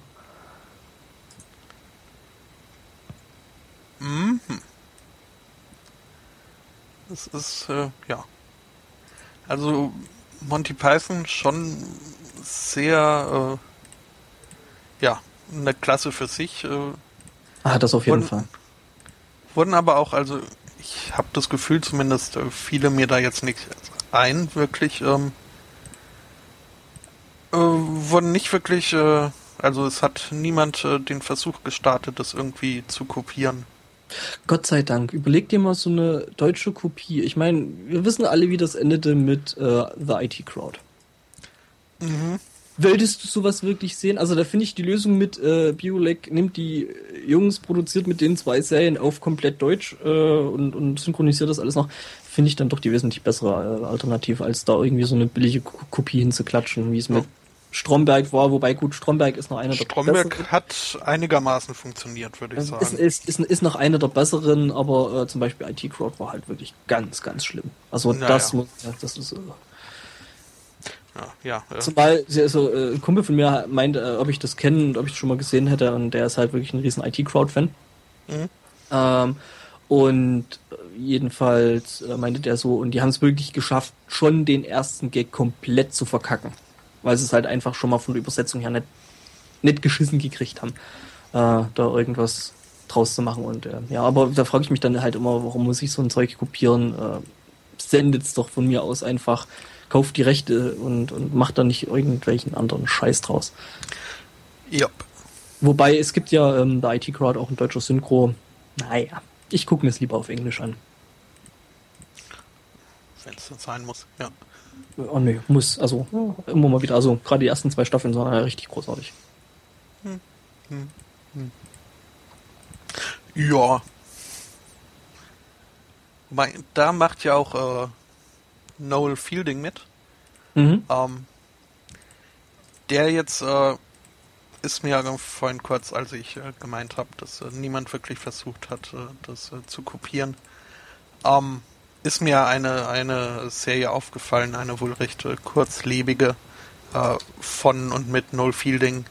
S2: Mhm.
S1: Das ist, äh, ja. Also Monty Python schon sehr, äh, ja, eine Klasse für sich. Äh,
S2: ah, das auf jeden wurden, Fall.
S1: Wurden aber auch, also ich habe das Gefühl zumindest, äh, viele mir da jetzt nichts also, ein, wirklich, ähm, äh, wurden nicht wirklich, äh, also es hat niemand äh, den Versuch gestartet, das irgendwie zu kopieren.
S2: Gott sei Dank. Überleg dir mal so eine deutsche Kopie. Ich meine, wir wissen alle, wie das endete mit äh, The IT Crowd. Mhm. Wolltest du sowas wirklich sehen? Also da finde ich die Lösung mit äh, Biolek nimmt die Jungs, produziert mit den zwei Serien auf komplett Deutsch äh, und, und synchronisiert das alles noch, finde ich dann doch die wesentlich bessere äh, Alternative, als da irgendwie so eine billige Kopie hinzuklatschen, wie es mit Stromberg war, wobei gut, Stromberg ist noch einer
S1: der Stromberg besseren. hat einigermaßen funktioniert, würde ich sagen.
S2: Ist, ist, ist, ist noch einer der besseren, aber äh, zum Beispiel IT Crowd war halt wirklich ganz, ganz schlimm. Also naja. das muss, ja, das ist. Äh, ja, ja. Zumal also, äh, ein Kumpel von mir meinte, äh, ob ich das kenne und ob ich das schon mal gesehen hätte, und der ist halt wirklich ein riesen IT-Crowd-Fan. Mhm. Ähm, und äh, jedenfalls äh, meinte der so, und die haben es wirklich geschafft, schon den ersten Gag komplett zu verkacken weil sie es halt einfach schon mal von der Übersetzung her nicht, nicht geschissen gekriegt haben, äh, da irgendwas draus zu machen. Und äh, ja, aber da frage ich mich dann halt immer, warum muss ich so ein Zeug kopieren? Äh, sendet es doch von mir aus einfach, kauft die Rechte und, und macht da nicht irgendwelchen anderen Scheiß draus. Ja. Wobei es gibt ja ähm, der IT-Crowd auch ein deutscher Synchro. Naja, ich gucke mir es lieber auf Englisch an.
S1: Wenn es sein muss, ja.
S2: Oh nee, muss. Also immer mal wieder. Also gerade die ersten zwei Staffeln sind ja richtig großartig. Hm. Hm.
S1: Hm. Ja. Da macht ja auch äh, Noel Fielding mit. Mhm. Ähm, der jetzt äh, ist mir ja vorhin kurz, als ich äh, gemeint habe, dass äh, niemand wirklich versucht hat, äh, das äh, zu kopieren. Ähm, ist mir eine, eine Serie aufgefallen, eine wohl recht äh, kurzlebige äh, von und mit Noel Fielding,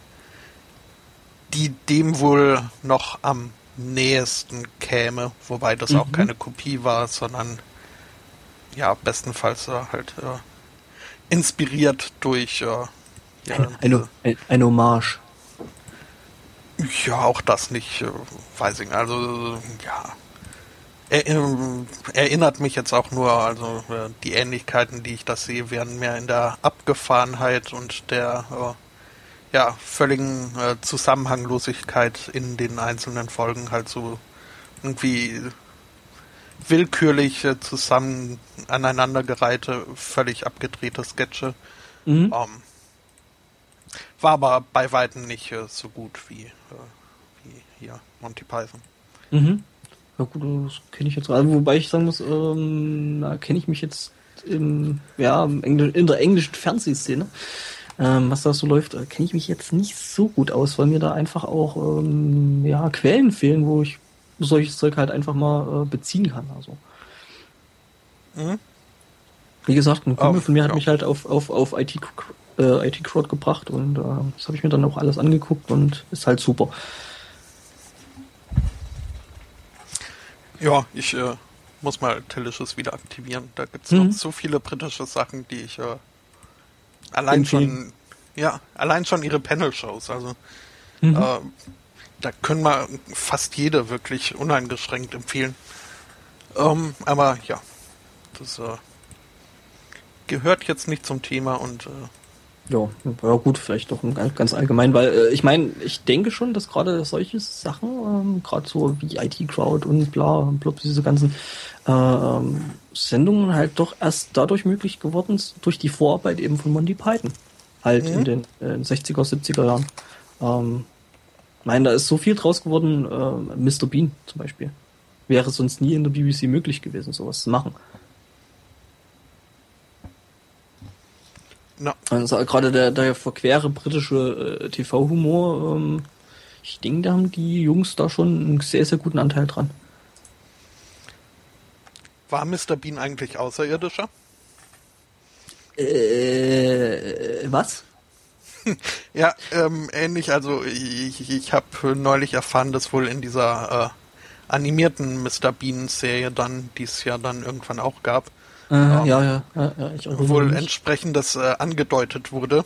S1: die dem wohl noch am nähesten käme, wobei das mhm. auch keine Kopie war, sondern ja, bestenfalls halt inspiriert durch
S2: ja, eine, eine, eine Hommage.
S1: Ja, auch das nicht, äh, weiß ich nicht. Also, ja, erinnert mich jetzt auch nur, also äh, die Ähnlichkeiten, die ich das sehe, werden mehr in der Abgefahrenheit und der äh, ja, völligen äh, Zusammenhanglosigkeit in den einzelnen Folgen halt so irgendwie willkürlich zusammen aneinandergereihte, völlig abgedrehte Sketche. Mhm. Ähm, war aber bei weitem nicht äh, so gut wie, äh, wie hier Monty Python. Mhm.
S2: Ja gut, das kenne ich jetzt gerade. Wobei ich sagen muss, ähm, da kenne ich mich jetzt im, ja, in der englischen Fernsehszene, ähm, was da so läuft, äh, kenne ich mich jetzt nicht so gut aus, weil mir da einfach auch ähm, ja, Quellen fehlen, wo ich solches Zeug halt einfach mal äh, beziehen kann. Also. Mhm. Wie gesagt, ein Kumpel oh, von mir hat ja. mich halt auf, auf, auf IT, äh, IT Crowd gebracht und äh, das habe ich mir dann auch alles angeguckt und ist halt super.
S1: Ja, ich äh, muss mal Delicious wieder aktivieren. Da gibt es mhm. noch so viele britische Sachen, die ich äh, allein Empfehlen. schon, ja, allein schon ihre Panel-Shows. Also mhm. äh, da können wir fast jede wirklich uneingeschränkt empfehlen. Ähm, aber ja, das äh, gehört jetzt nicht zum Thema und äh,
S2: ja, ja gut, vielleicht doch ganz allgemein, weil äh, ich meine, ich denke schon, dass gerade solche Sachen, ähm, gerade so wie IT-Crowd und bla, blub, diese ganzen äh, ähm, Sendungen halt doch erst dadurch möglich geworden sind, durch die Vorarbeit eben von Monty Python. Halt mhm. in den äh, 60er, 70er Jahren. Ähm, ich meine, da ist so viel draus geworden, äh, Mr. Bean zum Beispiel. Wäre sonst nie in der BBC möglich gewesen, sowas zu machen. Ja. Also gerade der, der verquere britische äh, TV-Humor, ähm, ich denke, da haben die Jungs da schon einen sehr, sehr guten Anteil dran.
S1: War Mr. Bean eigentlich Außerirdischer?
S2: Äh, was? <laughs>
S1: ja, ähm, ähnlich, also ich, ich habe neulich erfahren, dass wohl in dieser animierten Mr. Bean-Serie dann, die es ja dann irgendwann auch gab.
S2: Äh, ähm, ja, ja, ja, ja,
S1: ich Wohl mich. entsprechendes äh, angedeutet wurde.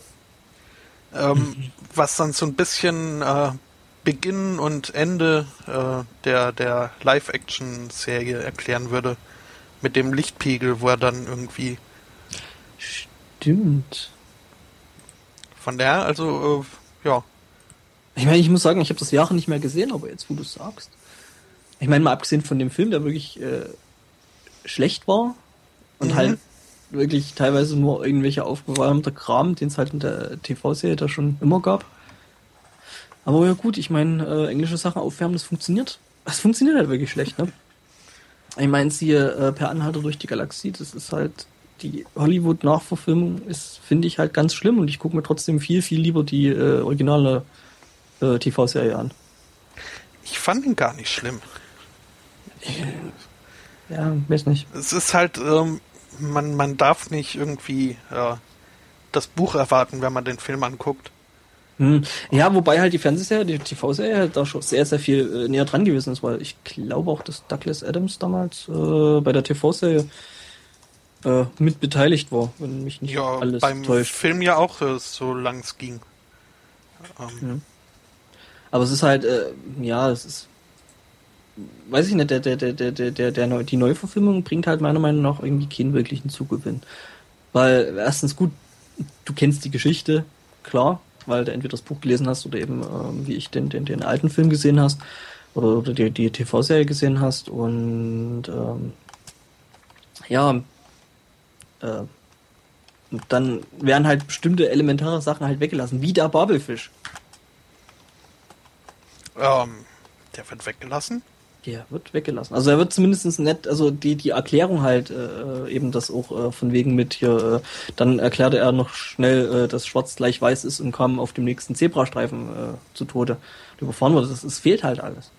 S1: Ähm, mhm. Was dann so ein bisschen äh, Beginn und Ende äh, der, der Live-Action-Serie erklären würde. Mit dem Lichtpegel, wo er dann irgendwie.
S2: Stimmt.
S1: Von der, also, äh, ja.
S2: Ich meine, ich muss sagen, ich habe das Jahre nicht mehr gesehen, aber jetzt, wo du es sagst. Ich meine, mal abgesehen von dem Film, der wirklich äh, schlecht war und mhm. halt wirklich teilweise nur irgendwelche aufgeräumter Kram, den es halt in der TV-Serie da schon immer gab. Aber ja gut, ich meine, äh, englische Sachen aufwärmen, das funktioniert. Das funktioniert halt wirklich schlecht, ne? Ich meine, siehe äh, Per Anhalter durch die Galaxie, das ist halt die Hollywood-Nachverfilmung ist, finde ich halt ganz schlimm und ich gucke mir trotzdem viel, viel lieber die äh, originale äh, TV-Serie an.
S1: Ich fand ihn gar nicht schlimm.
S2: Ja, weiß nicht.
S1: Es ist halt, ähm, man, man darf nicht irgendwie äh, das Buch erwarten, wenn man den Film anguckt.
S2: Hm. Ja, wobei halt die Fernsehserie, die TV-Serie halt da schon sehr, sehr viel äh, näher dran gewesen ist, weil ich glaube auch, dass Douglas Adams damals äh, bei der TV-Serie äh, mit beteiligt war, wenn mich nicht ja, alles
S1: beim
S2: täuscht.
S1: Film ja auch, äh, so lang es ging.
S2: Ähm. Ja. Aber es ist halt, äh, ja, es ist, weiß ich nicht, der, der, der, der, der, der, die Neuverfilmung bringt halt meiner Meinung nach irgendwie keinen wirklichen Zugewinn. Weil erstens gut, du kennst die Geschichte, klar, weil du entweder das Buch gelesen hast oder eben, äh, wie ich, den, den, den alten Film gesehen hast oder, oder die, die TV-Serie gesehen hast und ähm, ja, äh, dann werden halt bestimmte elementare Sachen halt weggelassen, wie der Babelfisch.
S1: Ähm, der wird weggelassen?
S2: Der wird weggelassen. Also er wird zumindest nett, also die, die Erklärung halt, äh, eben das auch äh, von wegen mit hier, äh, dann erklärte er noch schnell, äh, dass schwarz gleich weiß ist und kam auf dem nächsten Zebrastreifen äh, zu Tode überfahren wurde. Das, es fehlt halt alles.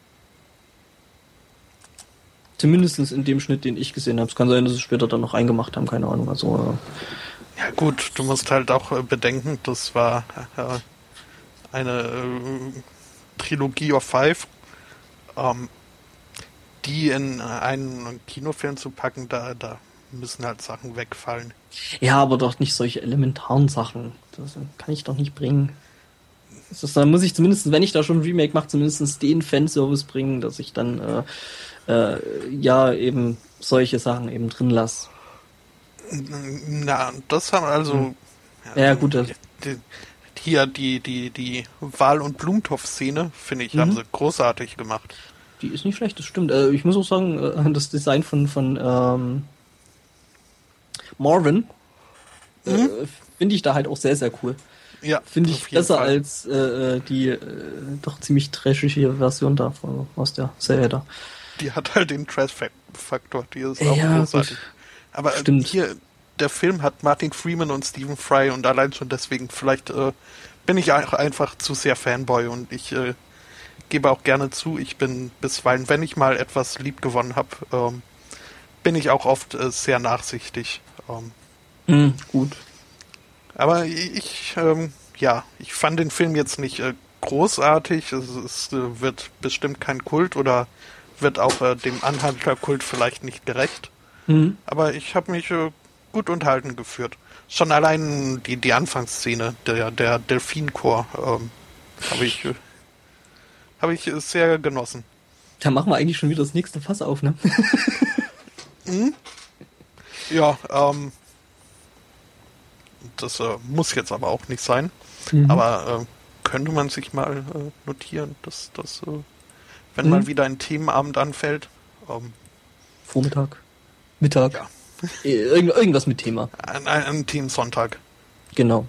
S2: Zumindest in dem Schnitt, den ich gesehen habe. Es kann sein, dass sie später dann noch eingemacht haben, keine Ahnung. Also,
S1: äh, ja gut, du musst halt auch äh, bedenken, das war äh, eine äh, Trilogie of Five. Ähm, die in einen Kinofilm zu packen, da, da müssen halt Sachen wegfallen.
S2: Ja, aber doch nicht solche elementaren Sachen. Das kann ich doch nicht bringen. Das ist, da muss ich zumindest, wenn ich da schon ein Remake mache, zumindest den Fanservice bringen, dass ich dann äh, äh, ja eben solche Sachen eben drin lasse.
S1: Na, das haben also. Hm.
S2: Ja, ja, gut.
S1: Die, hier die, die, die Wahl- und Blumentopf-Szene, finde ich, mhm. haben sie großartig gemacht.
S2: Die ist nicht schlecht, das stimmt. Äh, ich muss auch sagen, äh, das Design von, von ähm, Marvin äh, mhm. finde ich da halt auch sehr, sehr cool. Ja. Finde ich besser Fall. als äh, äh, die äh, doch ziemlich trashige Version da von, aus der Serie da.
S1: Die hat halt den Trash-Faktor, die ist auch ja, großartig. Gut. Aber Stimmt. hier, der Film hat Martin Freeman und Stephen Fry und allein schon deswegen, vielleicht äh, bin ich auch einfach zu sehr Fanboy und ich äh, gebe auch gerne zu, ich bin bisweilen, wenn ich mal etwas lieb gewonnen habe, ähm, bin ich auch oft äh, sehr nachsichtig. Ähm,
S2: mm, gut.
S1: Aber ich, ähm, ja, ich fand den Film jetzt nicht äh, großartig. Es, es äh, wird bestimmt kein Kult oder wird auch äh, dem Anhalterkult vielleicht nicht gerecht. Mhm. Aber ich habe mich äh, gut unterhalten geführt. Schon allein die, die Anfangsszene, der, der Delfinchor, ähm, habe ich äh, habe ich sehr genossen.
S2: Da machen wir eigentlich schon wieder das nächste Fass auf, ne?
S1: mhm. <laughs> Ja, ähm, das äh, muss jetzt aber auch nicht sein. Mhm. Aber äh, könnte man sich mal äh, notieren, dass das, äh, wenn mhm. mal wieder ein Themenabend anfällt. Ähm,
S2: Vormittag, Mittag. Ja. <laughs> Äh, irgend, irgendwas mit Thema.
S1: Ein, ein, ein Themensonntag.
S2: Genau.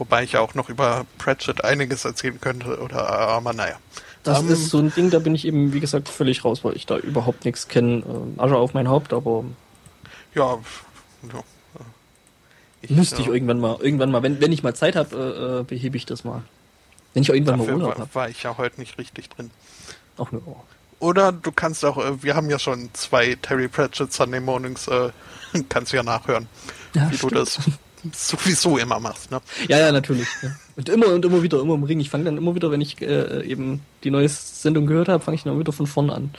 S1: Wobei ich ja auch noch über Pratchett einiges erzählen könnte, oder aber naja.
S2: Das um, ähm, ist so ein Ding, da bin ich eben, wie gesagt, völlig raus, weil ich da überhaupt nichts kenne. Äh, Asche auf mein Haupt, aber.
S1: Ja, ja.
S2: Ich, Müsste ich irgendwann mal, irgendwann mal, wenn, wenn ich mal Zeit habe, äh, äh, behebe ich das mal. Wenn ich irgendwann mal Urlaub
S1: habe. war ich ja heute nicht richtig drin.
S2: Auch nur. Oh.
S1: Oder du kannst auch, äh, wir haben ja schon zwei Terry Pratchett Sunday Mornings, äh, <laughs> kannst ja nachhören, ja, wie stimmt. du das <laughs> sowieso immer machst, ne?
S2: Ja, ja, natürlich. Ja. Und immer und immer wieder, immer im Ring. Ich fange dann immer wieder, wenn ich äh, eben die neue Sendung gehört habe, fange ich dann wieder von vorne an.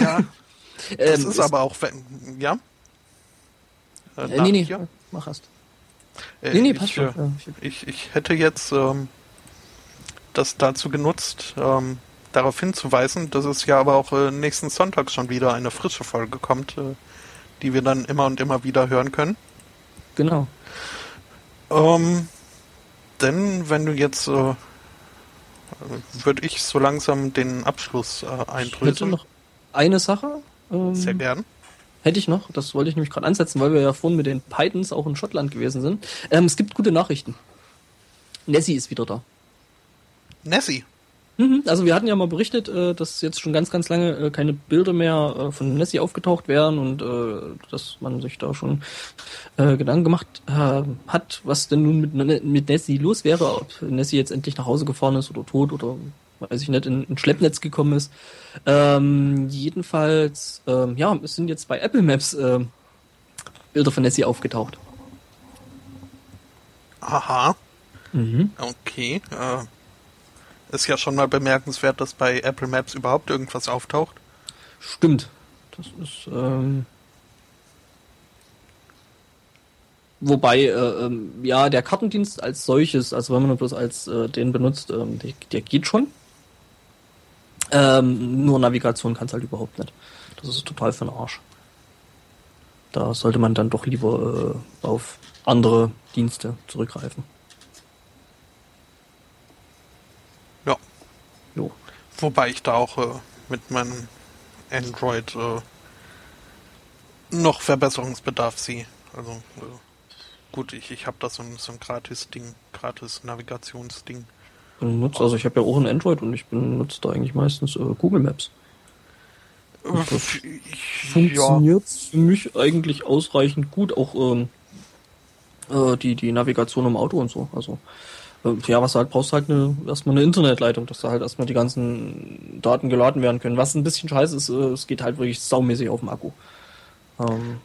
S1: Ja. <laughs> das ähm, ist aber auch, wenn, ja?
S2: Äh, äh nee, nee, hier? mach erst.
S1: Äh, nee, nee, passt ich, schon. Äh, ich, ich hätte jetzt ähm, das dazu genutzt, ähm, darauf hinzuweisen, dass es ja aber auch äh, nächsten Sonntag schon wieder eine frische Folge kommt, äh, die wir dann immer und immer wieder hören können.
S2: Genau.
S1: Ähm, denn wenn du jetzt, äh, würde ich so langsam den Abschluss äh, eindrücken.
S2: Hätte noch eine Sache.
S1: Ähm, Sehr gern.
S2: Hätte ich noch, das wollte ich nämlich gerade ansetzen, weil wir ja vorhin mit den Pythons auch in Schottland gewesen sind. Ähm, es gibt gute Nachrichten. Nessie ist wieder da.
S1: Nessie?
S2: Mhm, also wir hatten ja mal berichtet, äh, dass jetzt schon ganz, ganz lange äh, keine Bilder mehr äh, von Nessie aufgetaucht wären und dass man sich da schon Gedanken gemacht hat, was denn nun mit, mit Nessie los wäre, ob Nessie jetzt endlich nach Hause gefahren ist oder tot oder weiß ich nicht, in ein Schleppnetz gekommen ist. Ähm, jedenfalls, ähm, ja, es sind jetzt bei Apple Maps äh, Bilder von Nessie aufgetaucht.
S1: Aha. Mhm. Okay. Äh, ist ja schon mal bemerkenswert, dass bei Apple Maps überhaupt irgendwas auftaucht.
S2: Stimmt. Das ist, ähm, Wobei, äh, ähm, ja, der Kartendienst als solches, also wenn man bloß als äh, den benutzt, ähm, der, der, geht schon. Ähm, nur Navigation kann es halt überhaupt nicht. Das ist total für den Arsch. Da sollte man dann doch lieber äh, auf andere Dienste zurückgreifen.
S1: Jo. Wobei ich da auch äh, mit meinem Android äh, noch Verbesserungsbedarf sehe. Also äh, gut, ich, ich habe da so ein, so ein Gratis-Ding, Gratis-Navigationsding.
S2: Benutzt, also ich habe ja auch ein Android und ich benutze da eigentlich meistens äh, Google Maps. Das funktioniert ja. für mich eigentlich ausreichend gut, auch ähm, äh, die, die Navigation im Auto und so. Also äh, ja, was du halt brauchst, halt eine, erstmal eine Internetleitung, dass da halt erstmal die ganzen Daten geladen werden können. Was ein bisschen scheiße ist, äh, es geht halt wirklich saumäßig auf dem Akku. Ähm,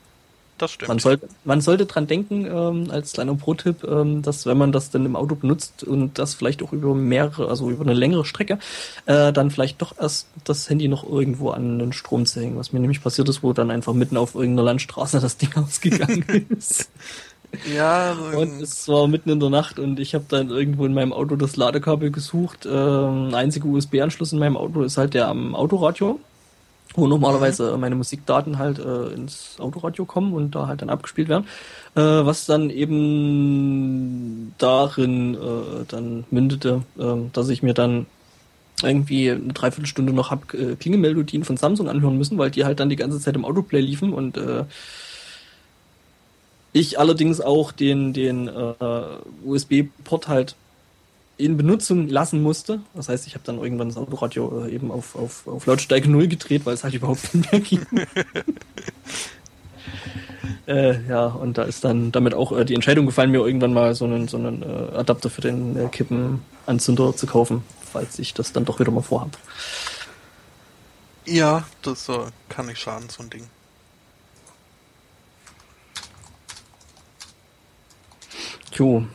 S1: das stimmt.
S2: Man, soll, man sollte dran denken, ähm, als kleiner Pro-Tipp, ähm, dass wenn man das dann im Auto benutzt und das vielleicht auch über mehrere, also über eine längere Strecke, äh, dann vielleicht doch erst das Handy noch irgendwo an den Strom zu hängen. Was mir nämlich passiert ist, wo dann einfach mitten auf irgendeiner Landstraße <laughs> das Ding ausgegangen <laughs> ist.
S1: Ja,
S2: so <laughs> und es war mitten in der Nacht und ich habe dann irgendwo in meinem Auto das Ladekabel gesucht. Ähm, einziger USB-Anschluss in meinem Auto ist halt der am Autoradio, wo normalerweise mhm. meine Musikdaten halt äh, ins Autoradio kommen und da halt dann abgespielt werden. Äh, was dann eben darin äh, dann mündete, äh, dass ich mir dann irgendwie eine Dreiviertelstunde noch hab äh, Klingelmelodien von Samsung anhören müssen, weil die halt dann die ganze Zeit im Autoplay liefen und äh, ich allerdings auch den, den äh, USB-Port halt in Benutzung lassen musste. Das heißt, ich habe dann irgendwann das Autoradio äh, eben auf, auf, auf Lautstärke 0 gedreht, weil es halt <laughs> überhaupt nicht mehr ging. <laughs> äh, ja, und da ist dann damit auch äh, die Entscheidung gefallen, mir irgendwann mal so einen, so einen äh, Adapter für den äh, Kippenanzünder zu kaufen, falls ich das dann doch wieder mal vorhabe.
S1: Ja, das äh, kann nicht schaden, so ein Ding.
S2: Jo.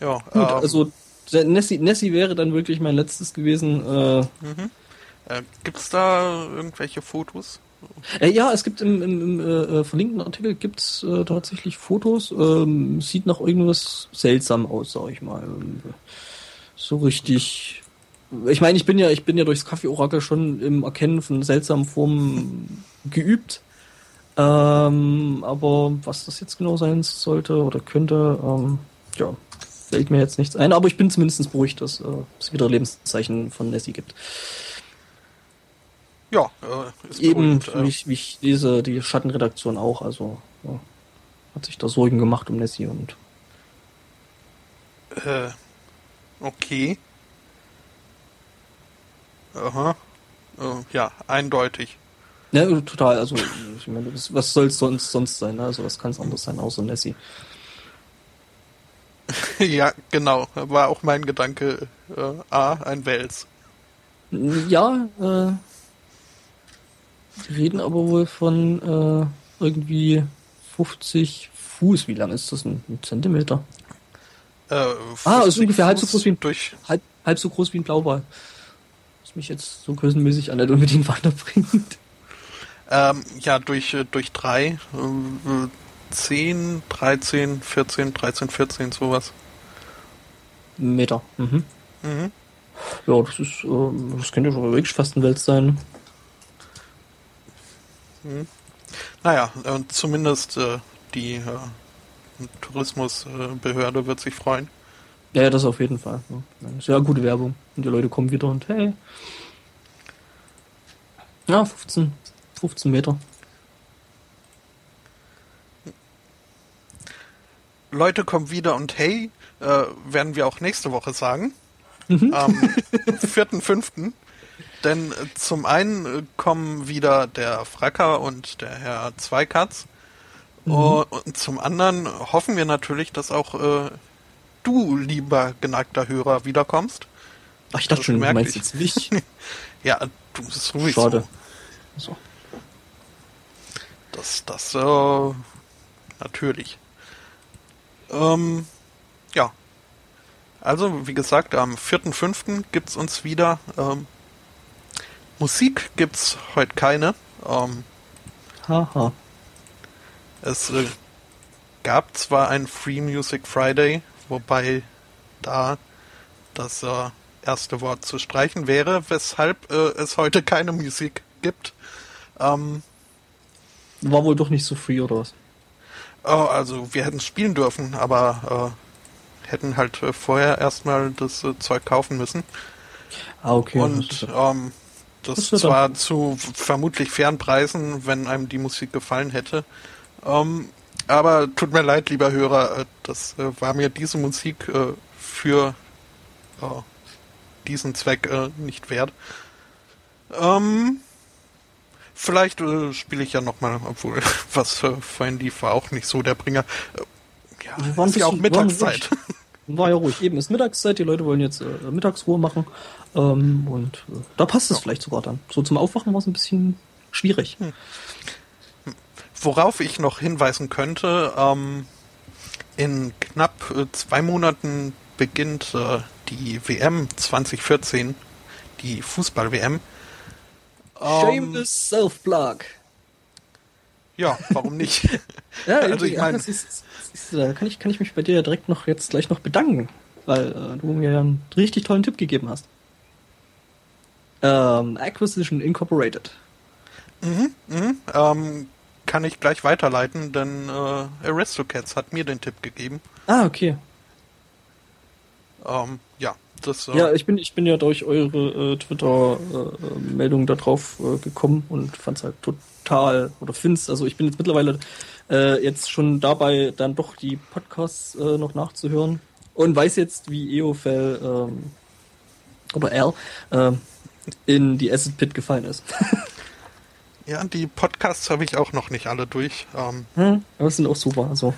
S1: Ja,
S2: Gut, ähm, also Nessie, Nessie wäre dann wirklich mein letztes gewesen. Äh, mhm.
S1: äh, Gibt es da irgendwelche Fotos?
S2: Äh, ja, es gibt im, im, im äh, verlinkten Artikel gibt's äh, tatsächlich Fotos. Ähm, sieht nach irgendwas seltsam aus, sag ich mal. So richtig. Ich meine, ich bin ja, ich bin ja durchs Kaffee-Orakel schon im Erkennen von seltsamen Formen geübt. Ähm, aber was das jetzt genau sein sollte oder könnte, ähm, ja, fällt mir jetzt nichts ein. Aber ich bin zumindest beruhigt, dass äh, es wieder Lebenszeichen von Nessie gibt.
S1: Ja, äh,
S2: ist Eben, gut, äh, wie, ich, wie ich lese, die Schattenredaktion auch, also ja, hat sich da Sorgen gemacht um Nessie und.
S1: Äh, okay. Aha. Äh, ja, eindeutig.
S2: Ja, total. Also, ich meine, was soll es sonst, sonst sein? Ne? Also, was kann es anders sein, außer Nessie? <laughs>
S1: ja, genau. War auch mein Gedanke. Äh, A, ein Wels.
S2: Ja, äh, reden aber wohl von äh, irgendwie 50 Fuß. Wie lang ist das? Ein, ein Zentimeter? Äh, ah, ist ungefähr halb so groß wie ein, durch halb, halb so groß wie ein Blauwal. Was mich jetzt so größenmäßig an der unbedingt weiterbringt.
S1: Ähm, ja, durch, äh, durch drei, äh, 10, 13, 14, 13, 14, sowas.
S2: Meter. Mhm. Mhm. Ja, das ist, äh, das könnte schon wirklich fast ein Welt sein.
S1: Mhm. Naja, äh, zumindest äh, die äh, Tourismusbehörde wird sich freuen.
S2: Ja, das auf jeden Fall. Ja. Ist ja gute Werbung. Und die Leute kommen wieder und hey. Ja, 15, 15 Meter.
S1: Leute kommen wieder und hey, äh, werden wir auch nächste Woche sagen. Mhm. Am <laughs> 4.5. Denn äh, zum einen äh, kommen wieder der Fracker und der Herr Zweikatz. Mhm. Und zum anderen hoffen wir natürlich, dass auch äh, du, lieber geneigter Hörer, wiederkommst.
S2: Ach, ich dachte das schon, du meinst ich. jetzt mich. <laughs>
S1: ja, du bist sowieso.
S2: Schade. So.
S1: Das, das, äh, natürlich. Ähm, ja. Also, wie gesagt, am 4.5. gibt's uns wieder. Ähm, Musik gibt's heute keine. Ähm,
S2: Haha.
S1: Es äh, gab zwar ein Free Music Friday, wobei da das äh, erste Wort zu streichen wäre, weshalb äh, es heute keine Musik gibt. Ähm,
S2: War wohl doch nicht so free oder was?
S1: Oh, also wir hätten spielen dürfen, aber äh, hätten halt äh, vorher erstmal das äh, Zeug kaufen müssen.
S2: Ah, okay.
S1: Und das, ähm, das, zwar zu vermutlich fairen Preisen, wenn einem die Musik gefallen hätte. Ähm, aber tut mir leid, lieber Hörer, äh, das äh, war mir diese Musik für diesen Zweck nicht wert. Ähm, Vielleicht äh, spiele ich ja nochmal, obwohl <laughs> was äh, vorhin lief, war auch nicht so der Bringer. Äh, ja, war ist ja auch Mittagszeit.
S2: War ja ruhig. Eben ist Mittagszeit, die Leute wollen jetzt äh, Mittagsruhe machen. Ähm, und äh, da passt es ja. vielleicht sogar dann. So zum Aufwachen war es ein bisschen schwierig. Hm.
S1: Worauf ich noch hinweisen könnte, ähm, in knapp äh, zwei Monaten beginnt äh, die WM 2014, die Fußball-WM.
S2: Shameless Self-Plug.
S1: Ja, warum nicht? <laughs>
S2: ja, also ich meine, da kann ich, kann ich mich bei dir direkt noch jetzt gleich noch bedanken, weil äh, du mir ja einen richtig tollen Tipp gegeben hast. Ähm, Acquisition Incorporated.
S1: Mhm, mhm. Ähm, kann ich gleich weiterleiten, denn äh, Aristocats hat mir den Tipp gegeben.
S2: Ah, okay.
S1: Ähm, ja, das,
S2: ja, ich bin, ich bin ja durch eure äh, Twitter-Meldung äh, da drauf äh, gekommen und fand es halt total, oder find's, also ich bin jetzt mittlerweile äh, jetzt schon dabei, dann doch die Podcasts äh, noch nachzuhören und weiß jetzt, wie EOFL ähm, oder L äh, in die Acid Pit gefallen ist. <laughs>
S1: ja, die Podcasts habe ich auch noch nicht alle durch. Ähm,
S2: hm, aber sind auch super, also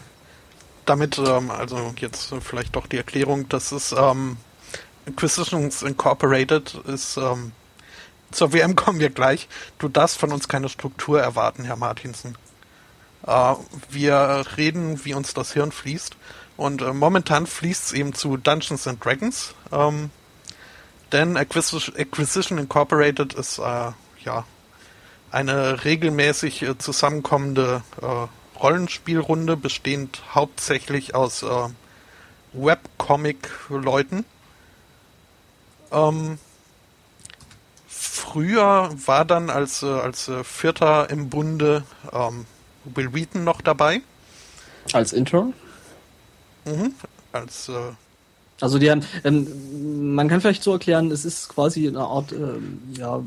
S1: damit, ähm, also jetzt vielleicht doch die Erklärung, dass es ähm, Acquisitions Incorporated ist, ähm, zur WM kommen wir gleich. Du darfst von uns keine Struktur erwarten, Herr Martinsen. Äh, wir reden, wie uns das Hirn fließt. Und äh, momentan fließt es eben zu Dungeons and Dragons. Ähm, denn Acquisition, Acquisition Incorporated ist äh, ja eine regelmäßig äh, zusammenkommende äh, Rollenspielrunde, bestehend hauptsächlich aus äh, Webcomic-Leuten ähm, früher war dann als, äh, als äh, Vierter im Bunde ähm, Will Wheaton noch dabei.
S2: Als Intern?
S1: Mhm, als. Äh,
S2: also die haben, ähm, man kann vielleicht so erklären, es ist quasi eine Art ähm, ja,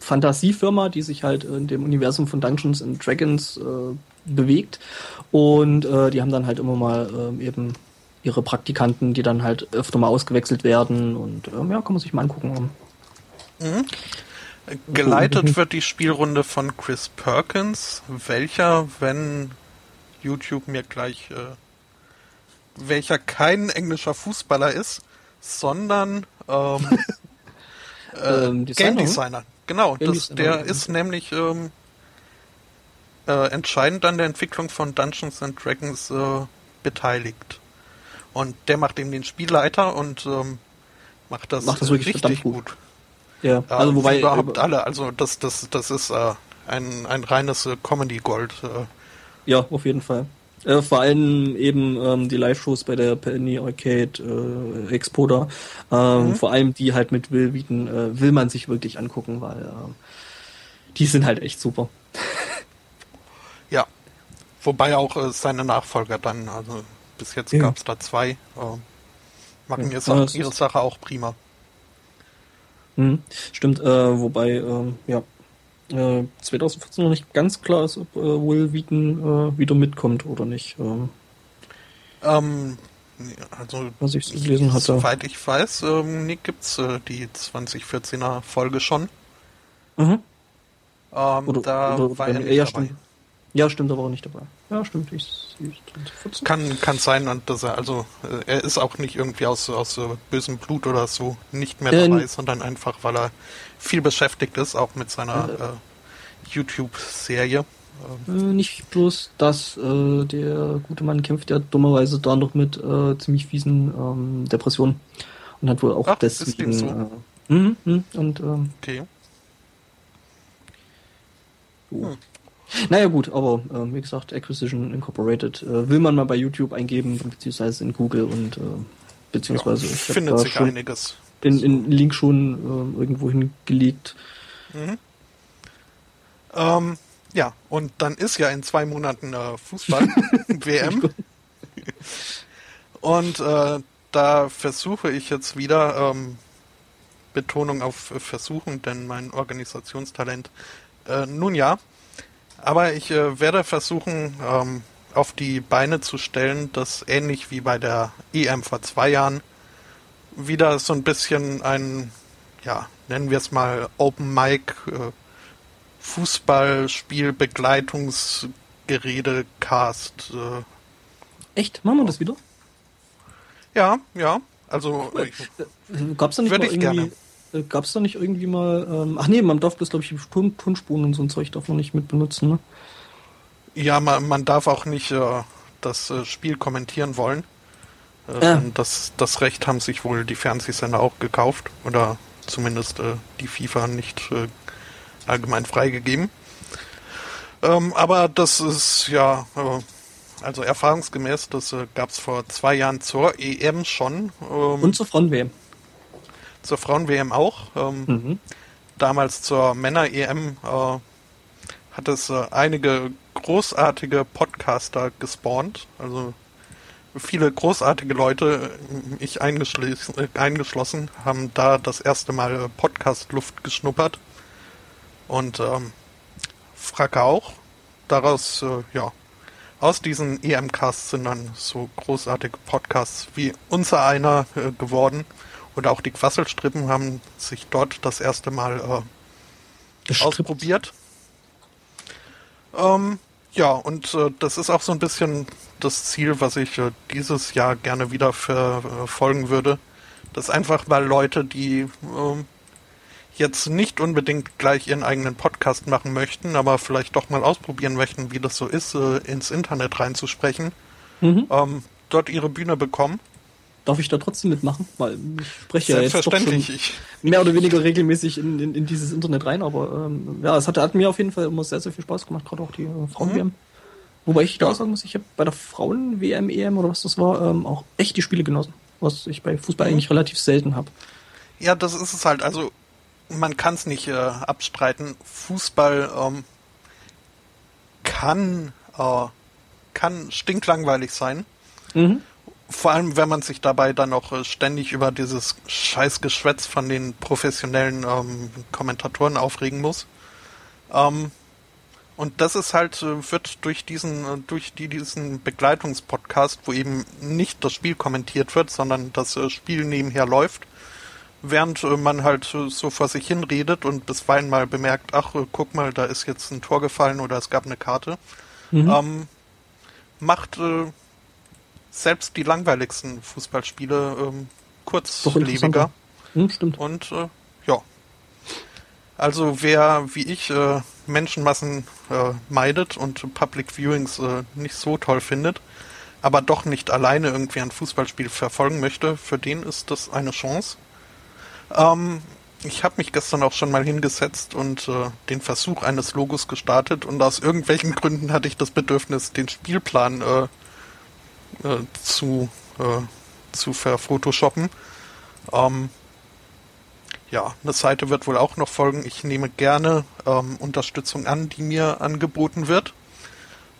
S2: Fantasiefirma, die sich halt in dem Universum von Dungeons and Dragons äh, bewegt. Und äh, die haben dann halt immer mal ähm, eben ihre Praktikanten, die dann halt öfter mal ausgewechselt werden und ähm, ja, kann man sich mal angucken.
S1: Mhm. Geleitet wird die Spielrunde von Chris Perkins, welcher, wenn YouTube mir gleich, äh, welcher kein englischer Fußballer ist, sondern ähm, <laughs> äh, ähm, Game Designer. Genau, Game das, Designer. der ist nämlich ähm, äh, entscheidend an der Entwicklung von Dungeons and Dragons äh, beteiligt. Und der macht eben den Spielleiter und ähm, macht das,
S2: macht das wirklich richtig gut. gut.
S1: Ja, also äh, wobei überhaupt alle, also das das das ist äh, ein ein reines äh, Comedy Gold. Äh.
S2: Ja, auf jeden Fall. Äh, vor allem eben ähm, die Live-Shows bei der Penny Arcade äh, Expo da. Ähm, mhm. Vor allem die halt mit Will äh, will man sich wirklich angucken, weil äh, die sind halt echt super.
S1: ja. Wobei auch äh, seine Nachfolger dann, also bis jetzt ja. gab es da zwei. Äh, machen ja, ihre, ihre Sache auch prima.
S2: Mhm. Stimmt, äh, wobei, ähm, ja, äh, 2014 noch nicht ganz klar ist, ob äh, Will Wheaton äh, wieder mitkommt oder nicht. Ähm,
S1: ähm, also, was ich so gelesen hatte. Soweit ich weiß, ähm, nee, gibt's äh, die 2014er Folge schon. Mhm. Ähm, oder, da oder, war er nicht
S2: ja,
S1: dabei.
S2: Stimmt. Ja, stimmt, aber auch nicht dabei. Ja, stimmt. Ich,
S1: ich, kann, kann sein, dass er, also, äh, er ist auch nicht irgendwie aus, aus bösem Blut oder so nicht mehr dabei, äh, sondern einfach, weil er viel beschäftigt ist, auch mit seiner äh, äh YouTube-Serie.
S2: Äh, nicht bloß das, äh, der gute Mann kämpft ja dummerweise da noch mit ziemlich fiesen ähm, Depressionen und hat wohl auch Ach, deswegen. Ist so? mh, mh, und, ähm, okay. So. Hm. Naja gut, aber äh, wie gesagt, Acquisition Incorporated äh, will man mal bei YouTube eingeben, beziehungsweise in Google und äh, beziehungsweise
S1: ja, findet sich einiges.
S2: Den, den Link schon äh, irgendwo hingelegt. Mhm.
S1: Ähm, ja, und dann ist ja in zwei Monaten äh, Fußball <laughs> WM. <laughs> und äh, da versuche ich jetzt wieder ähm, Betonung auf Versuchen, denn mein Organisationstalent äh, nun ja aber ich äh, werde versuchen, ähm, auf die Beine zu stellen, dass ähnlich wie bei der EM vor zwei Jahren wieder so ein bisschen ein, ja, nennen wir es mal Open Mic äh, Fußballspiel Begleitungsgerede Cast. Äh,
S2: Echt? Machen wir das wieder?
S1: Ja, ja. Also
S2: cool. Gab es da nicht mal irgendwie, gerne. Äh, Gab es da nicht irgendwie mal. Ähm, ach nee, man darf das, glaube ich, Ton, Tonspuren und so ein Zeug darf man nicht mit benutzen, ne?
S1: Ja, man, man darf auch nicht äh, das äh, Spiel kommentieren wollen. Äh, ja. das, das Recht haben sich wohl die Fernsehsender auch gekauft. Oder zumindest äh, die FIFA nicht äh, allgemein freigegeben. Ähm, aber das ist ja. also erfahrungsgemäß, das gab es vor zwei Jahren zur EM schon.
S2: Ähm, und zur Frauen-WM
S1: zur Frauen-WM auch. Ähm, mhm. Damals zur Männer-EM äh, hat es äh, einige großartige Podcaster gespawnt. Also viele großartige Leute, äh, ich eingeschlossen, äh, eingeschlossen haben da das erste Mal äh, Podcast-Luft geschnuppert. Und ähm, Fracke auch. Daraus, äh, ja, aus diesen EM-Casts sind dann so großartige Podcasts wie unser einer äh, geworden. Und auch die Quasselstrippen haben sich dort das erste Mal äh, ausprobiert. Ähm, ja, und äh, das ist auch so ein bisschen das Ziel, was ich äh, dieses Jahr gerne wieder verfolgen würde. Dass einfach mal Leute, die ähm, jetzt nicht unbedingt gleich ihren eigenen Podcast machen möchten, aber vielleicht doch mal ausprobieren möchten, wie das so ist, äh, ins Internet reinzusprechen, mhm. ähm, dort ihre Bühne bekommen
S2: darf ich da trotzdem mitmachen? Weil ich spreche ja jetzt doch
S1: schon
S2: mehr oder weniger regelmäßig in, in, in dieses Internet rein, aber ähm, ja, es hat, hat, mir auf jeden Fall immer sehr, sehr viel Spaß gemacht, gerade auch die äh, Frauen-WM. Mhm. Wobei ich da sagen muss, ich habe bei der Frauen-WM, EM oder was das war, ähm, auch echt die Spiele genossen, was ich bei Fußball mhm. eigentlich relativ selten habe.
S1: Ja, das ist es halt. Also man kann es nicht äh, abstreiten. Fußball ähm, kann äh, kann stinklangweilig sein. Mhm vor allem, wenn man sich dabei dann auch äh, ständig über dieses Scheißgeschwätz von den professionellen ähm, Kommentatoren aufregen muss. Ähm, und das ist halt, äh, wird durch diesen, äh, durch die, diesen Begleitungspodcast, wo eben nicht das Spiel kommentiert wird, sondern das Spiel nebenher läuft, während man halt so vor sich hin redet und bisweilen mal bemerkt, ach, guck mal, da ist jetzt ein Tor gefallen oder es gab eine Karte, mhm. ähm, macht äh, selbst die langweiligsten Fußballspiele ähm, kurzlebiger.
S2: Hm, stimmt.
S1: Und äh, ja. Also wer wie ich äh, Menschenmassen äh, meidet und Public Viewings äh, nicht so toll findet, aber doch nicht alleine irgendwie ein Fußballspiel verfolgen möchte, für den ist das eine Chance. Ähm, ich habe mich gestern auch schon mal hingesetzt und äh, den Versuch eines Logos gestartet und aus irgendwelchen Gründen hatte ich das Bedürfnis, den Spielplan äh, äh, zu, äh, zu verphotoshoppen. Ähm, ja, eine Seite wird wohl auch noch folgen. Ich nehme gerne ähm, Unterstützung an, die mir angeboten wird.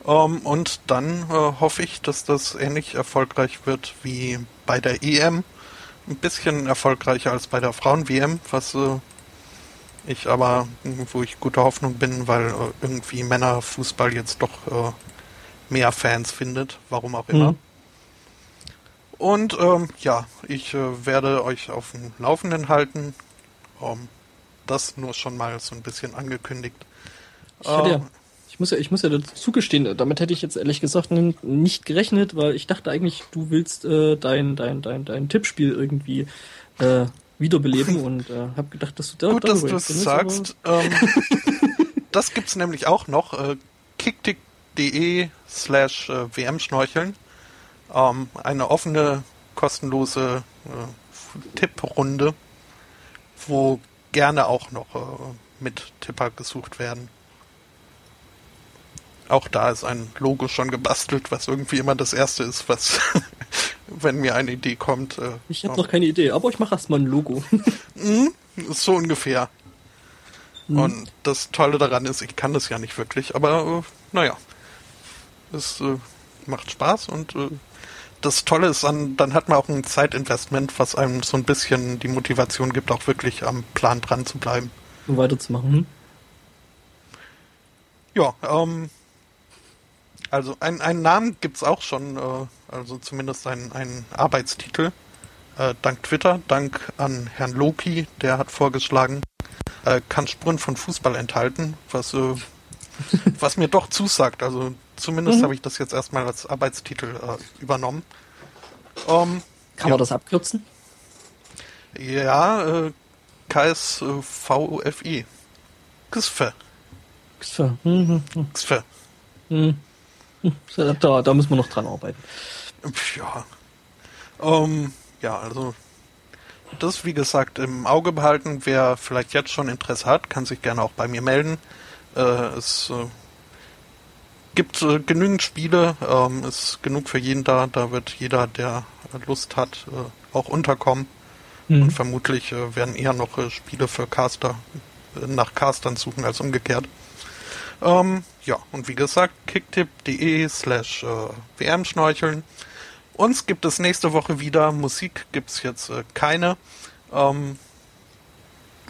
S1: Ähm, und dann äh, hoffe ich, dass das ähnlich erfolgreich wird wie bei der EM. Ein bisschen erfolgreicher als bei der Frauen-WM, was äh, ich aber, wo ich gute Hoffnung bin, weil äh, irgendwie Männerfußball jetzt doch äh, mehr Fans findet, warum auch immer. Mhm. Und ähm, ja, ich äh, werde euch auf dem Laufenden halten. Um, das nur schon mal so ein bisschen angekündigt.
S2: Ich, ja, ähm, ich, muss ja, ich muss ja dazu gestehen, damit hätte ich jetzt ehrlich gesagt nicht gerechnet, weil ich dachte eigentlich, du willst äh, dein, dein, dein, dein Tippspiel irgendwie äh, wiederbeleben <laughs> und äh, habe gedacht, dass du
S1: da Gut, dass du es sagst. Ähm, <laughs> das gibt's nämlich auch noch. Äh, kicktick.de slash äh, WM-Schnorcheln. Ähm, eine offene, kostenlose äh, Tipprunde wo gerne auch noch äh, mit Tipper gesucht werden. Auch da ist ein Logo schon gebastelt, was irgendwie immer das erste ist, was, <laughs> wenn mir eine Idee kommt. Äh,
S2: ich habe noch keine Idee, aber ich mache erstmal ein Logo. <laughs>
S1: mhm, so ungefähr. Mhm. Und das Tolle daran ist, ich kann das ja nicht wirklich, aber äh, naja, es äh, macht Spaß und äh, das Tolle ist, dann, dann hat man auch ein Zeitinvestment, was einem so ein bisschen die Motivation gibt, auch wirklich am Plan dran zu bleiben.
S2: Und weiterzumachen. Hm?
S1: Ja, ähm, also ein, einen Namen gibt es auch schon, äh, also zumindest einen, einen Arbeitstitel. Äh, dank Twitter, dank an Herrn Loki, der hat vorgeschlagen, äh, kann Spuren von Fußball enthalten, was, äh, <laughs> was mir doch zusagt. Also Zumindest mhm. habe ich das jetzt erstmal als Arbeitstitel äh, übernommen.
S2: Um, Kann ja. man das abkürzen?
S1: Ja, äh, KSVUFI. KSV.
S2: KSV. Mhm. KSV. Mhm. Da, da müssen wir noch dran arbeiten.
S1: Ja. Um, ja, also das wie gesagt im Auge behalten. Wer vielleicht jetzt schon Interesse hat, kann sich gerne auch bei mir melden. Äh, es äh, gibt äh, genügend Spiele, ähm, ist genug für jeden da. Da wird jeder, der Lust hat, äh, auch unterkommen. Mhm. Und vermutlich äh, werden eher noch äh, Spiele für Caster äh, nach Castern suchen als umgekehrt. Ähm, ja, und wie gesagt, kicktip.de slash äh, WM-Schnorcheln. Uns gibt es nächste Woche wieder. Musik gibt es jetzt keine. Ähm,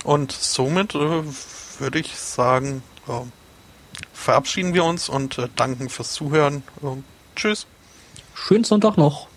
S1: und somit würde ich sagen, verabschieden wir uns und äh, danken fürs Zuhören. Tschüss.
S2: Schönen Sonntag noch.